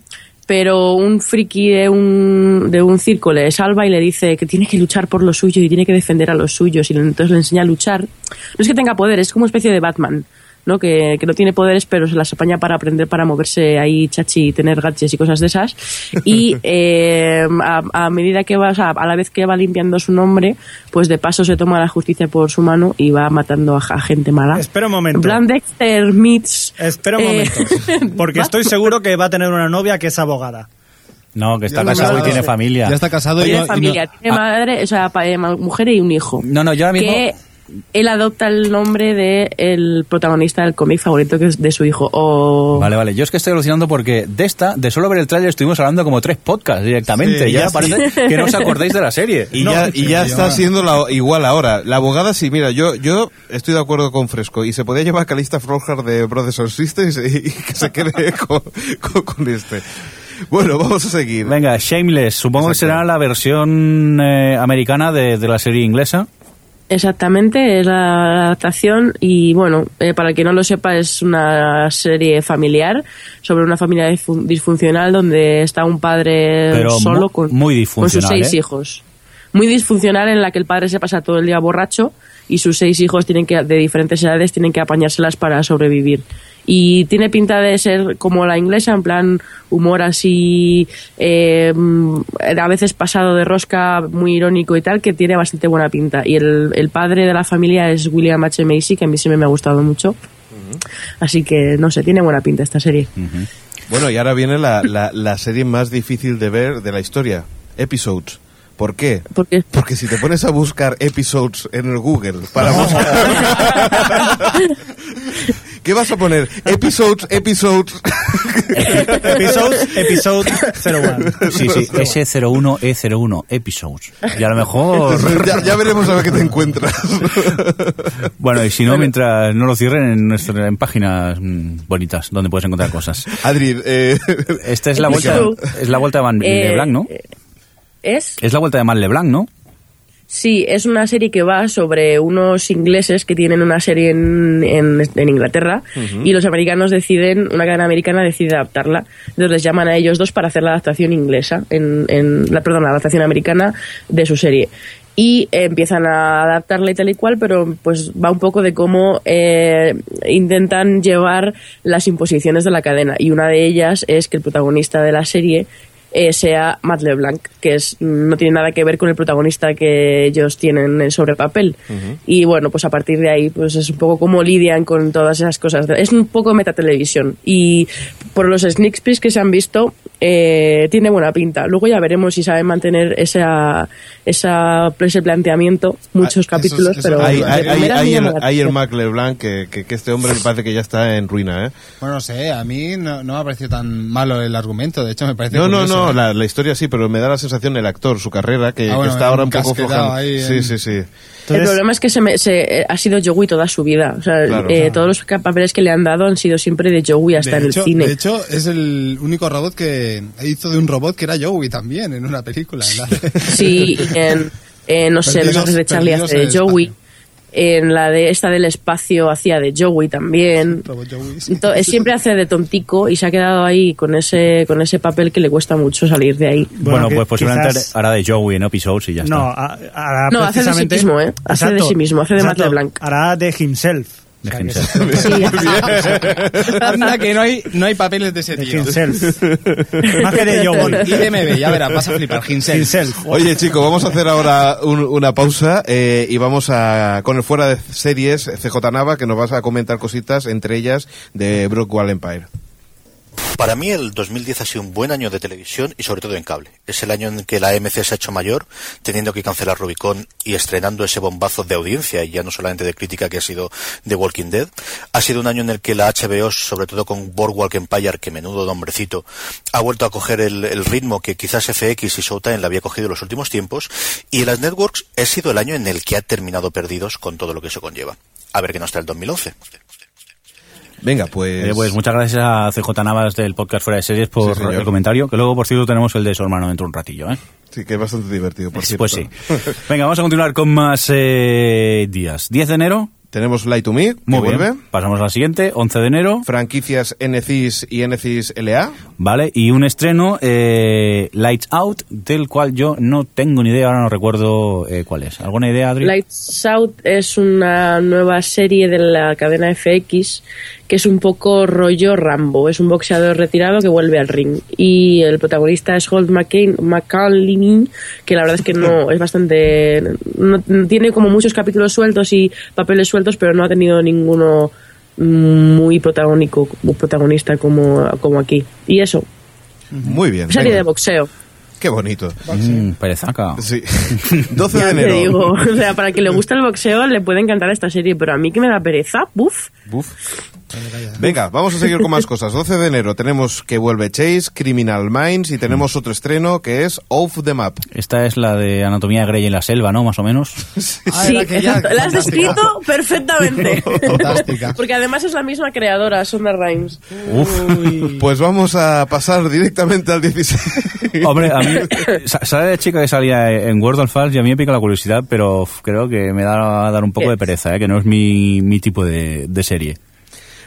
[SPEAKER 4] Pero un friki de un, de un circo le salva y le dice que tiene que luchar por lo suyo y tiene que defender a los suyos. Y entonces le enseña a luchar. No es que tenga poderes, es como una especie de Batman. ¿No? Que, que no tiene poderes, pero se las apaña para aprender para moverse ahí, chachi, y tener gadgets y cosas de esas. Y eh, a, a medida que va, o sea, a la vez que va limpiando su nombre, pues de paso se toma la justicia por su mano y va matando a, a gente mala.
[SPEAKER 8] Espera un momento.
[SPEAKER 4] En plan Dexter meets...
[SPEAKER 8] Espera un
[SPEAKER 4] eh,
[SPEAKER 8] momento. Porque estoy seguro que va a tener una novia que es abogada.
[SPEAKER 7] No, que está
[SPEAKER 6] Ya
[SPEAKER 7] casado y tiene familia.
[SPEAKER 6] Ya está casado y
[SPEAKER 4] tiene
[SPEAKER 6] no, y no-
[SPEAKER 4] familia, tiene madre, o sea, eh, mujer y un hijo.
[SPEAKER 7] No, no, yo ahora mismo...
[SPEAKER 4] que él adopta el nombre de el protagonista del cómic favorito que es de su hijo. O...
[SPEAKER 7] Vale, vale. Yo es que estoy alucinando porque de esta, de solo ver el tráiler, estuvimos hablando como tres podcasts directamente.
[SPEAKER 2] Sí,
[SPEAKER 7] ya
[SPEAKER 2] ya
[SPEAKER 7] parece que no os acordáis de la serie.
[SPEAKER 2] Y
[SPEAKER 8] No,
[SPEAKER 2] ya, y está siendo la- igual ahora. La abogada, sí, mira, yo, yo estoy de acuerdo con Fresco. Y se podía llevar a Calista Flowhart de Brothers and Sisters y, y que se quede con, con- con este. Bueno, vamos a seguir.
[SPEAKER 7] Venga, Shameless. Supongo que será la versión eh, americana de, de la serie inglesa.
[SPEAKER 4] Exactamente, es la adaptación y bueno, eh, para el que no lo sepa es una serie familiar sobre una familia disfun- disfuncional donde está un padre
[SPEAKER 7] Pero
[SPEAKER 4] solo con,
[SPEAKER 7] muy
[SPEAKER 4] con sus seis
[SPEAKER 7] ¿eh?
[SPEAKER 4] hijos. Muy disfuncional en la que el padre se pasa todo el día borracho y sus seis hijos tienen que de diferentes edades tienen que apañárselas para sobrevivir. Y tiene pinta de ser como la inglesa, en plan humor así, eh, mm, a veces pasado de rosca, muy irónico y tal, que tiene bastante buena pinta. Y el, el padre de la familia es William H. Macy, que a mí siempre me ha gustado mucho. Así que, no sé, tiene buena pinta esta serie.
[SPEAKER 2] Bueno, y ahora viene la, la, la serie más difícil de ver de la historia. Episodes. ¿Por qué?
[SPEAKER 4] Porque
[SPEAKER 2] Porque si te pones a buscar episodes en el Google para buscar... ¿Qué vas a poner? Episodes, episodes.
[SPEAKER 8] Episodes, episode 01.
[SPEAKER 7] Sí, sí, S01E01 Episodes. Y a lo mejor...
[SPEAKER 2] ya, ya veremos a ver qué te encuentras.
[SPEAKER 7] Bueno, y si no, mientras no lo cierren en, nuestra, en páginas mm, bonitas donde puedes encontrar cosas.
[SPEAKER 2] Adri, eh,
[SPEAKER 7] Esta es la vuelta, es la vuelta de Van
[SPEAKER 4] Eh,
[SPEAKER 7] LeBlanc, ¿no?
[SPEAKER 4] ¿Es?
[SPEAKER 7] Es la vuelta de Man LeBlanc, ¿no?
[SPEAKER 4] Sí, es una serie que va sobre unos ingleses que tienen una serie en, en- en Inglaterra y los americanos deciden, una cadena americana decide adaptarla. Entonces les llaman a ellos dos para hacer la adaptación inglesa, en, en la, perdón, la adaptación americana de su serie. Y eh, empiezan a adaptarla y tal y cual, pero pues va un poco de cómo eh, intentan llevar las imposiciones de la cadena. Y una de ellas es que el protagonista de la serie eh, sea Matt LeBlanc, que es, no tiene nada que ver con el protagonista que ellos tienen eh, sobre papel. Y bueno, pues a partir de ahí, pues es un poco cómo lidian con todas esas cosas. Es un poco metatelevisión. Y por los sneak peeks que se han visto, eh, tiene buena pinta. Luego ya veremos si saben mantener esa, esa, ese planteamiento, muchos
[SPEAKER 6] Ah,
[SPEAKER 4] capítulos,
[SPEAKER 6] eso
[SPEAKER 4] pero...
[SPEAKER 2] hay,
[SPEAKER 4] de
[SPEAKER 2] hay, hay, el, hay. Mac LeBlanc que, que, que este hombre me parece que ya está en ruina, ¿eh?
[SPEAKER 6] Bueno, no sé, a mí no, no me ha parecido tan malo el argumento, de hecho me parece
[SPEAKER 2] No, no,
[SPEAKER 6] curioso,
[SPEAKER 2] no,
[SPEAKER 6] ¿eh?
[SPEAKER 2] la, la historia sí, pero me da la sensación el actor, su carrera, que,
[SPEAKER 6] Ah, bueno,
[SPEAKER 2] que está ahora un poco
[SPEAKER 6] ahí
[SPEAKER 2] Sí,
[SPEAKER 6] en-
[SPEAKER 2] sí, sí.
[SPEAKER 4] el problema es que se me- se- eh, ha sido Joey toda su vida. O sea,
[SPEAKER 2] Claro.
[SPEAKER 4] eh,
[SPEAKER 2] Claro.
[SPEAKER 4] todos los papeles que le han dado han sido siempre de Joey hasta
[SPEAKER 6] de
[SPEAKER 4] en
[SPEAKER 6] hecho,
[SPEAKER 4] el cine.
[SPEAKER 6] De hecho, es el único robot que hizo de un robot que era Joey también en una película.
[SPEAKER 4] Sí, en, en, no sé, Los Ángeles de Charlie hace de Joey. En la de esta del espacio hacía de Joey también.
[SPEAKER 6] robot Joey, sí.
[SPEAKER 4] Ento- eh, siempre hace de tontico y se ha quedado ahí con ese con ese papel que le cuesta mucho salir de ahí.
[SPEAKER 7] Bueno,
[SPEAKER 8] que
[SPEAKER 7] pues posiblemente
[SPEAKER 8] quizás-
[SPEAKER 7] hará de Joey en Episodes y ya está.
[SPEAKER 8] No, ha- hará
[SPEAKER 4] No, hace de sí mismo, ¿eh? Hace de sí mismo, hace de Matt LeBlanc.
[SPEAKER 8] Hará de himself.
[SPEAKER 7] De himself.
[SPEAKER 4] Sí,
[SPEAKER 6] Anda que no hay, no hay papeles de ese
[SPEAKER 8] de
[SPEAKER 6] tío.
[SPEAKER 8] himself. Más que de Joey.
[SPEAKER 6] IDMB, ya verás, vas a flipar, Ginsel.
[SPEAKER 8] Himself.
[SPEAKER 2] Oye, chicos, vamos a hacer ahora un- una pausa eh, y vamos a con el fuera de series CJ Nava que nos vas a comentar cositas, entre ellas de Brookwell Empire.
[SPEAKER 11] Para mí el 2010 ha sido un buen año de televisión y sobre todo en cable. Es el año en que la AMC se ha hecho mayor, teniendo que cancelar Rubicon y estrenando ese bombazo de audiencia y ya no solamente de crítica que ha sido The Walking Dead. Ha sido un año en el que la HBO, sobre todo con Boardwalk Empire, que menudo nombrecito, ha vuelto a coger el, ritmo que quizás FX y Showtime le había cogido en los últimos tiempos. Y las networks ha sido el año en el que ha terminado perdidos con todo lo que eso conlleva. A ver qué nos trae el 2011.
[SPEAKER 2] Venga, pues...
[SPEAKER 7] Eh, pues muchas gracias a CJ Navas del podcast Fuera de Series por
[SPEAKER 2] Sí,
[SPEAKER 7] el comentario, que luego por cierto tenemos el de su hermano dentro de un ratillo, ¿eh?
[SPEAKER 2] Sí, que es bastante divertido, por cierto.
[SPEAKER 7] Pues sí. Venga, vamos a continuar con más eh, días. 10 de enero,
[SPEAKER 2] Tenemos Light to Me, que
[SPEAKER 7] muy bien.
[SPEAKER 2] vuelve.
[SPEAKER 7] Pasamos a la siguiente, 11 de enero,
[SPEAKER 2] Franquicias NCIS y NCIS LA.
[SPEAKER 7] ¿Vale? Y un estreno, eh, Lights Out, del cual yo no tengo ni idea, ahora no recuerdo eh, cuál es. ¿Alguna idea, Adri?
[SPEAKER 4] Lights Out es una nueva serie de la cadena FX que es un poco rollo Rambo. Es un boxeador retirado que vuelve al ring. Y el protagonista es Holt McCallum, que la verdad es que no es bastante. No- tiene como muchos capítulos sueltos y papeles sueltos, pero no ha tenido ninguno muy protagónico, protagonista como, como aquí. Y eso,
[SPEAKER 2] Muy bien.
[SPEAKER 4] serie
[SPEAKER 2] venga.
[SPEAKER 4] de boxeo.
[SPEAKER 2] Qué bonito.
[SPEAKER 7] Mm, perezaca.
[SPEAKER 2] Sí. 12 de
[SPEAKER 4] Ya te
[SPEAKER 2] enero.
[SPEAKER 4] digo, o sea, para que le guste el boxeo le puede encantar esta serie, pero a mí que me da pereza, buf.
[SPEAKER 2] Buf. Venga, vamos a seguir con más cosas. 12 de enero tenemos que vuelve Chase, Criminal Minds y tenemos otro estreno que es Off the Map.
[SPEAKER 7] Esta es la de Anatomía de Grey en la selva, ¿no? Más o menos.
[SPEAKER 6] Ah,
[SPEAKER 4] sí,
[SPEAKER 6] era aquella
[SPEAKER 4] exacto, la has descrito perfectamente.
[SPEAKER 6] Fantástica.
[SPEAKER 4] Porque además es la misma creadora, Sonda Rhimes.
[SPEAKER 2] Pues vamos a pasar directamente al 16.
[SPEAKER 7] Hombre, a mí sa- sale la chica que salía en World of Falls y a mí me pica la curiosidad, pero uf, creo que me da a dar un poco de pereza, ¿eh? que no es mi, mi tipo de, de serie.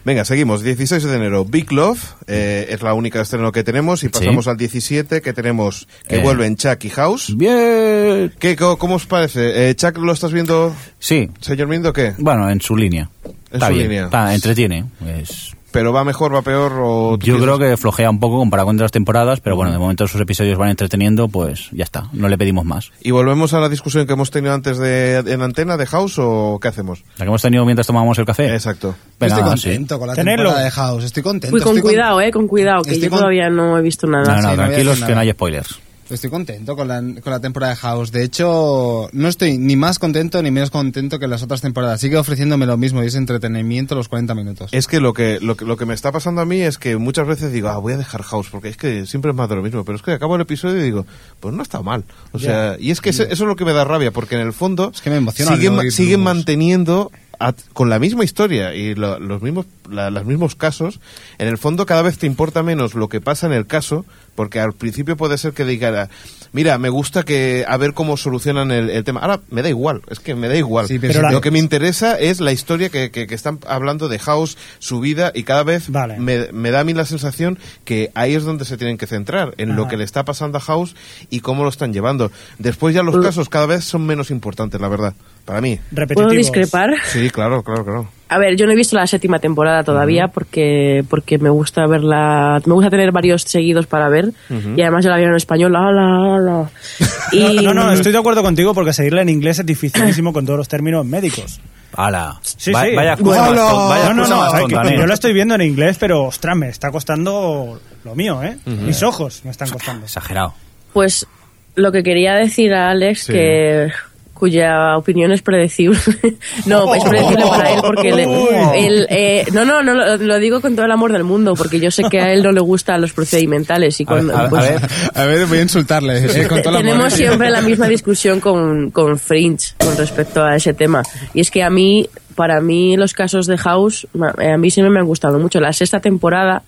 [SPEAKER 2] Venga, seguimos. 16 de enero, Big Love, eh, es la única estreno que tenemos y pasamos al 17 que tenemos que
[SPEAKER 7] Eh.
[SPEAKER 2] vuelven Chuck y House.
[SPEAKER 7] Bien.
[SPEAKER 2] ¿Qué, ¿Cómo os parece? Eh, ¿Chuck lo estás viendo,
[SPEAKER 7] Sí,
[SPEAKER 2] señor Mindo, qué?
[SPEAKER 7] bueno, en su línea.
[SPEAKER 2] En
[SPEAKER 7] Está
[SPEAKER 2] su
[SPEAKER 7] bien,
[SPEAKER 2] línea.
[SPEAKER 7] está, entretiene. Es-
[SPEAKER 2] ¿Pero va mejor, va peor o...?
[SPEAKER 7] Yo creo que flojea un poco comparado con otras temporadas, pero bueno, de momento sus episodios van entreteniendo, pues ya está, no le pedimos más.
[SPEAKER 2] ¿Y volvemos a la discusión que hemos tenido antes de, en antena de House o qué hacemos?
[SPEAKER 7] La que hemos tenido mientras tomábamos el café.
[SPEAKER 2] Exacto.
[SPEAKER 6] Estoy contento con la
[SPEAKER 8] Tenerlo.
[SPEAKER 6] temporada de House, estoy contento.
[SPEAKER 4] Uy, con
[SPEAKER 6] estoy con-
[SPEAKER 4] cuidado, eh, con cuidado, que
[SPEAKER 6] Estoy
[SPEAKER 4] yo
[SPEAKER 6] con-
[SPEAKER 4] todavía no he visto nada.
[SPEAKER 7] no, tranquilos que no hay spoilers.
[SPEAKER 6] Estoy contento con la, con la temporada de House. De hecho, no estoy ni más contento ni menos contento que las otras temporadas. Sigue ofreciéndome lo mismo y es entretenimiento los 40 minutos.
[SPEAKER 2] Es que lo que, lo que lo que me está pasando a mí es que muchas veces digo, ah, voy a dejar House, porque es que siempre es más de lo mismo. Pero es que acabo el episodio y digo, pues no está mal. O sea, y es que ese- eso es lo que me da rabia, porque en el fondo
[SPEAKER 6] Es que me emociona
[SPEAKER 2] siguen, siguen manteniendo a- con la misma historia y lo- los mismos la- los mismos casos en el fondo cada vez te importa menos lo que pasa en el caso porque al principio puede ser que diga mira me gusta que a ver cómo solucionan el, el tema. Ahora me da igual es que me da igual.
[SPEAKER 6] Sí, pero
[SPEAKER 2] lo
[SPEAKER 6] la-
[SPEAKER 2] que me interesa es la historia que, que- que están hablando de House su vida y cada vez me, me da a mí la sensación que ahí es donde se tienen que centrar en lo que le está pasando a House y cómo lo están llevando. Después ya los casos cada vez son menos importantes la verdad para mí.
[SPEAKER 4] ¿Puedo discrepar?
[SPEAKER 2] Sí, claro, claro, claro.
[SPEAKER 4] A ver, yo no he visto la séptima temporada todavía porque porque me gusta verla, me gusta tener varios seguidos para ver y además yo la veo en español. La, la, la. Y,
[SPEAKER 8] No, no, estoy de acuerdo contigo porque seguirla en inglés es dificilísimo con todos los términos médicos.
[SPEAKER 7] ¡Hala!
[SPEAKER 8] Sí,
[SPEAKER 7] Va-
[SPEAKER 8] sí.
[SPEAKER 7] Vaya más ton- vaya
[SPEAKER 8] no, no, no,
[SPEAKER 7] más
[SPEAKER 8] ¿sabes
[SPEAKER 7] tonta,
[SPEAKER 8] que
[SPEAKER 7] nen.
[SPEAKER 8] yo la estoy viendo en inglés, pero ostras, me está costando lo mío, ¿eh? Mis ojos me están costando.
[SPEAKER 7] Exagerado.
[SPEAKER 4] Pues lo que quería decir a Alex
[SPEAKER 8] Sí.
[SPEAKER 4] que cuya opinión es predecible. no, es predecible para él porque le- él, eh, no, no, no lo, lo digo con todo el amor del mundo porque yo sé que a él no le gustan los procedimentales y con, pues,
[SPEAKER 6] A ver, voy a insultarle. eh, con todo el amor.
[SPEAKER 4] tenemos siempre la misma discusión con, con Fringe con respecto a ese tema. Y es que a mí, para mí, los casos de House, eh, a mí siempre me han gustado mucho. La sexta temporada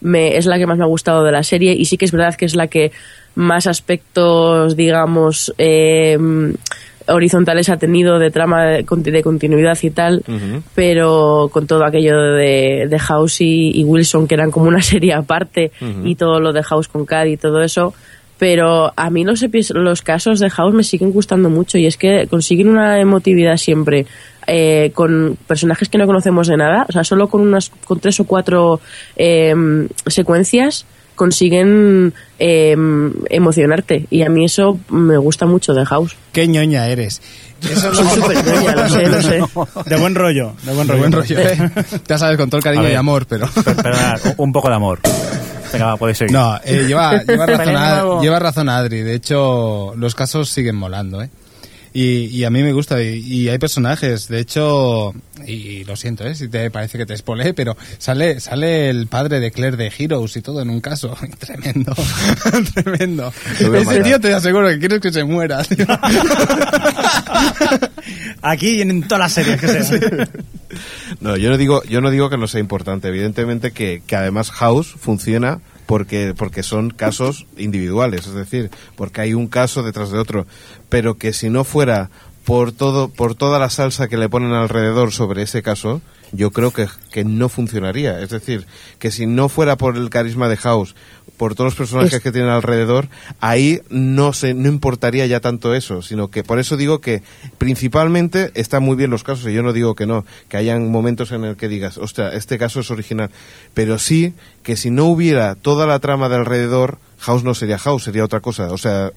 [SPEAKER 4] me, es la que más me ha gustado de la serie y sí que es verdad que es la que más aspectos, digamos, eh, horizontales ha tenido de trama de, de continuidad y tal pero con todo aquello de, de House y, y Wilson, que eran como una serie aparte, y todo lo de House con Cad y todo eso. Pero a mí los, los casos de House me siguen gustando mucho y es que consiguen una emotividad siempre eh, con personajes que no conocemos de nada, o sea, solo con unas con tres o cuatro eh, secuencias consiguen eh, emocionarte y a mí eso me gusta mucho de House.
[SPEAKER 6] Qué ñoña eres. Eso
[SPEAKER 4] súper ñoña, lo sé, lo sé.
[SPEAKER 8] De buen rollo, de buen
[SPEAKER 6] De
[SPEAKER 8] rollo.
[SPEAKER 6] buen rollo, ¿eh? Ya sabes, con todo el cariño
[SPEAKER 7] A ver.
[SPEAKER 6] y amor, pero...
[SPEAKER 7] Perdonad, un- un poco de amor. Venga, va, podéis seguir.
[SPEAKER 6] No, eh, lleva, lleva, razón a- lleva razón Adri. De hecho, los casos siguen molando, ¿eh? Y, y a mí me gusta. Y, y hay personajes. De hecho, y, y lo siento, ¿eh? Si te parece que te spoilé, pero sale, sale el padre de Claire de Heroes y todo en un caso. Tremendo. Tremendo. Ese tío te aseguro que quieres que se muera. tío.
[SPEAKER 8] Aquí y en todas las series que sea.
[SPEAKER 2] No, yo no digo, yo no digo que no sea importante. Evidentemente que, que además House funciona porque, porque son casos individuales, es decir, porque hay un caso detrás de otro. Pero que si no fuera por todo, por toda la salsa que le ponen alrededor sobre ese caso, yo creo que, que no funcionaría. Es decir, que si no fuera por el carisma de House, por todos los personajes
[SPEAKER 4] Es-
[SPEAKER 2] que tienen alrededor, ahí no se, no importaría ya tanto eso, sino que por eso digo que principalmente están muy bien los casos, y yo no digo que no, que hayan momentos en el que digas, ostras, este caso es original, pero sí que si no hubiera toda la trama de alrededor, House no sería House, sería otra cosa, o sea,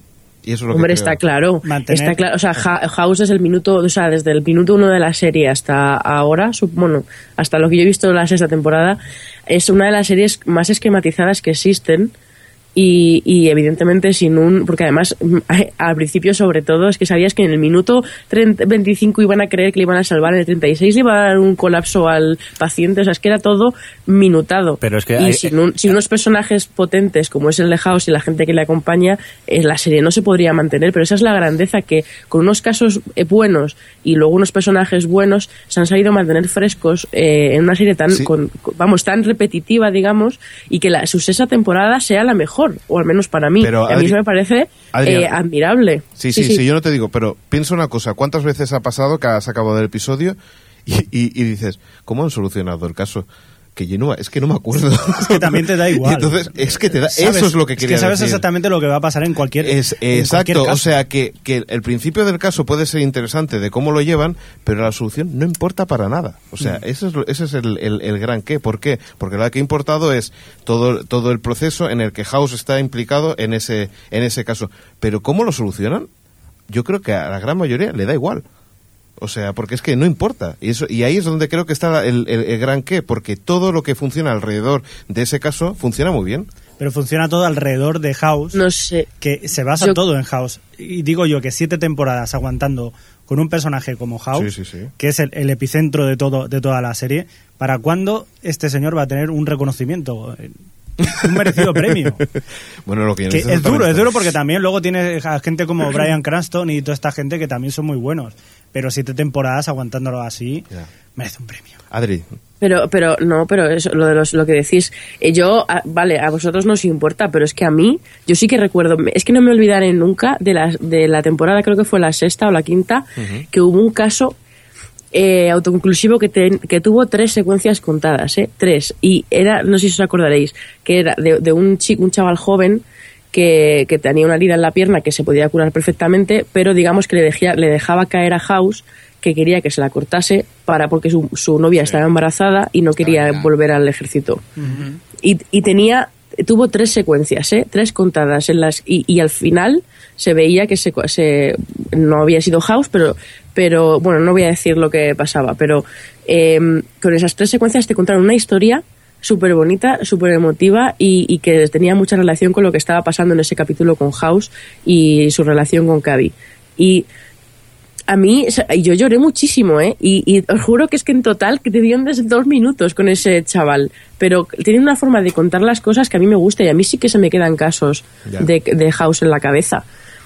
[SPEAKER 2] y eso es lo
[SPEAKER 4] Hombre,
[SPEAKER 2] que
[SPEAKER 4] está claro.
[SPEAKER 8] Mantener-
[SPEAKER 4] Está claro. O sea, House desde el minuto, o sea, desde el minuto uno de la serie hasta ahora, su- bueno, hasta lo que yo he visto de la sexta temporada, es una de las series más esquematizadas que existen. Y, y evidentemente sin un porque además mm, al principio sobre todo es que sabías que en el minuto 30 25 iban a creer que le iban a salvar en el 36 le iba a dar un colapso al paciente o sea es que era todo minutado
[SPEAKER 7] Pero es que
[SPEAKER 4] y
[SPEAKER 7] hay-
[SPEAKER 4] sin, un- sin unos personajes potentes como es el de House y la gente que le acompaña, eh, la serie no se podría mantener. Pero esa es la grandeza que con unos casos eh, buenos y luego unos personajes buenos se han sabido mantener frescos eh, en una serie tan, con- con- vamos, tan repetitiva, digamos, y que la, su sexta temporada sea la mejor, o al menos para mí.
[SPEAKER 2] Pero,
[SPEAKER 4] a mí eso me parece
[SPEAKER 2] Adrián-
[SPEAKER 4] eh, admirable.
[SPEAKER 2] Sí, sí, sí, yo no te digo, pero piensa una cosa, ¿cuántas veces ha pasado que has acabado el episodio y, y- y dices, ¿cómo han solucionado el caso? Que no, es que no me acuerdo.
[SPEAKER 8] Es que también te da igual.
[SPEAKER 2] Entonces, es que te da,
[SPEAKER 8] Sabes-
[SPEAKER 2] eso es lo que quería
[SPEAKER 8] Es que sabes
[SPEAKER 2] decir.
[SPEAKER 8] exactamente lo que va a pasar en cualquier.
[SPEAKER 2] Es,
[SPEAKER 8] en cualquier
[SPEAKER 2] exacto, o
[SPEAKER 8] caso.
[SPEAKER 2] sea que, que el principio del caso puede ser interesante de cómo lo llevan, pero la solución no importa para nada. O sea,
[SPEAKER 8] Mm.
[SPEAKER 2] ese es, ese es el, el- el gran qué. ¿Por qué? Porque lo que ha importado es todo, todo el proceso en el que House está implicado en ese, en ese caso. Pero ¿cómo lo solucionan? Yo creo que a la gran mayoría le da igual. O sea, porque es que no importa. Y, eso, y ahí es donde creo que está el, el- el gran qué, porque todo lo que funciona alrededor de ese caso funciona muy bien.
[SPEAKER 8] pero funciona todo alrededor de House.
[SPEAKER 4] No sé.
[SPEAKER 8] Que se basa
[SPEAKER 4] Yo-
[SPEAKER 8] todo en House. Y digo yo que siete temporadas aguantando con un personaje como House,
[SPEAKER 2] Sí, sí, sí.
[SPEAKER 8] que es el, el epicentro de todo de toda la serie, ¿para cuándo este señor va a tener un reconocimiento? Un merecido premio.
[SPEAKER 2] Bueno, lo que,
[SPEAKER 8] es duro, es duro porque también luego tiene a gente como Brian Cranston y toda esta gente que también son muy buenos. Pero siete temporadas aguantándolo así, merece un premio.
[SPEAKER 2] Adri,
[SPEAKER 4] Pero, pero, no, pero eso, lo de los, lo que decís, eh, yo, ah, vale, a vosotros no os importa, pero es que a mí, yo sí que recuerdo, es que no me olvidaré nunca de la, de la temporada, creo que fue la sexta o la quinta, que hubo un caso eh, autoconclusivo que, te- que tuvo tres secuencias contadas, ¿eh? Tres. Y era, no sé si os acordaréis, que era de, de un chico, un chaval joven que, que tenía una herida en la pierna que se podía curar perfectamente, pero digamos que le, dejía- le dejaba caer a House que quería que se la cortase para porque su, su novia estaba embarazada y no quería volver al ejército. Y, y tenía tuvo tres secuencias, ¿eh? tres contadas en las y, y al final se veía que se, se- no había sido House, pero pero bueno no voy a decir lo que pasaba, pero eh, con esas tres secuencias te contaron una historia súper bonita, súper emotiva y, y que tenía mucha relación con lo que estaba pasando en ese capítulo con House y su relación con Cavi. Y a mí, yo lloré muchísimo, ¿eh? Y, y os juro que es que en total que te dieron desde dos minutos con ese chaval. Pero tiene una forma de contar las cosas que a mí me gusta y a mí sí que se me quedan casos de, de House en la cabeza.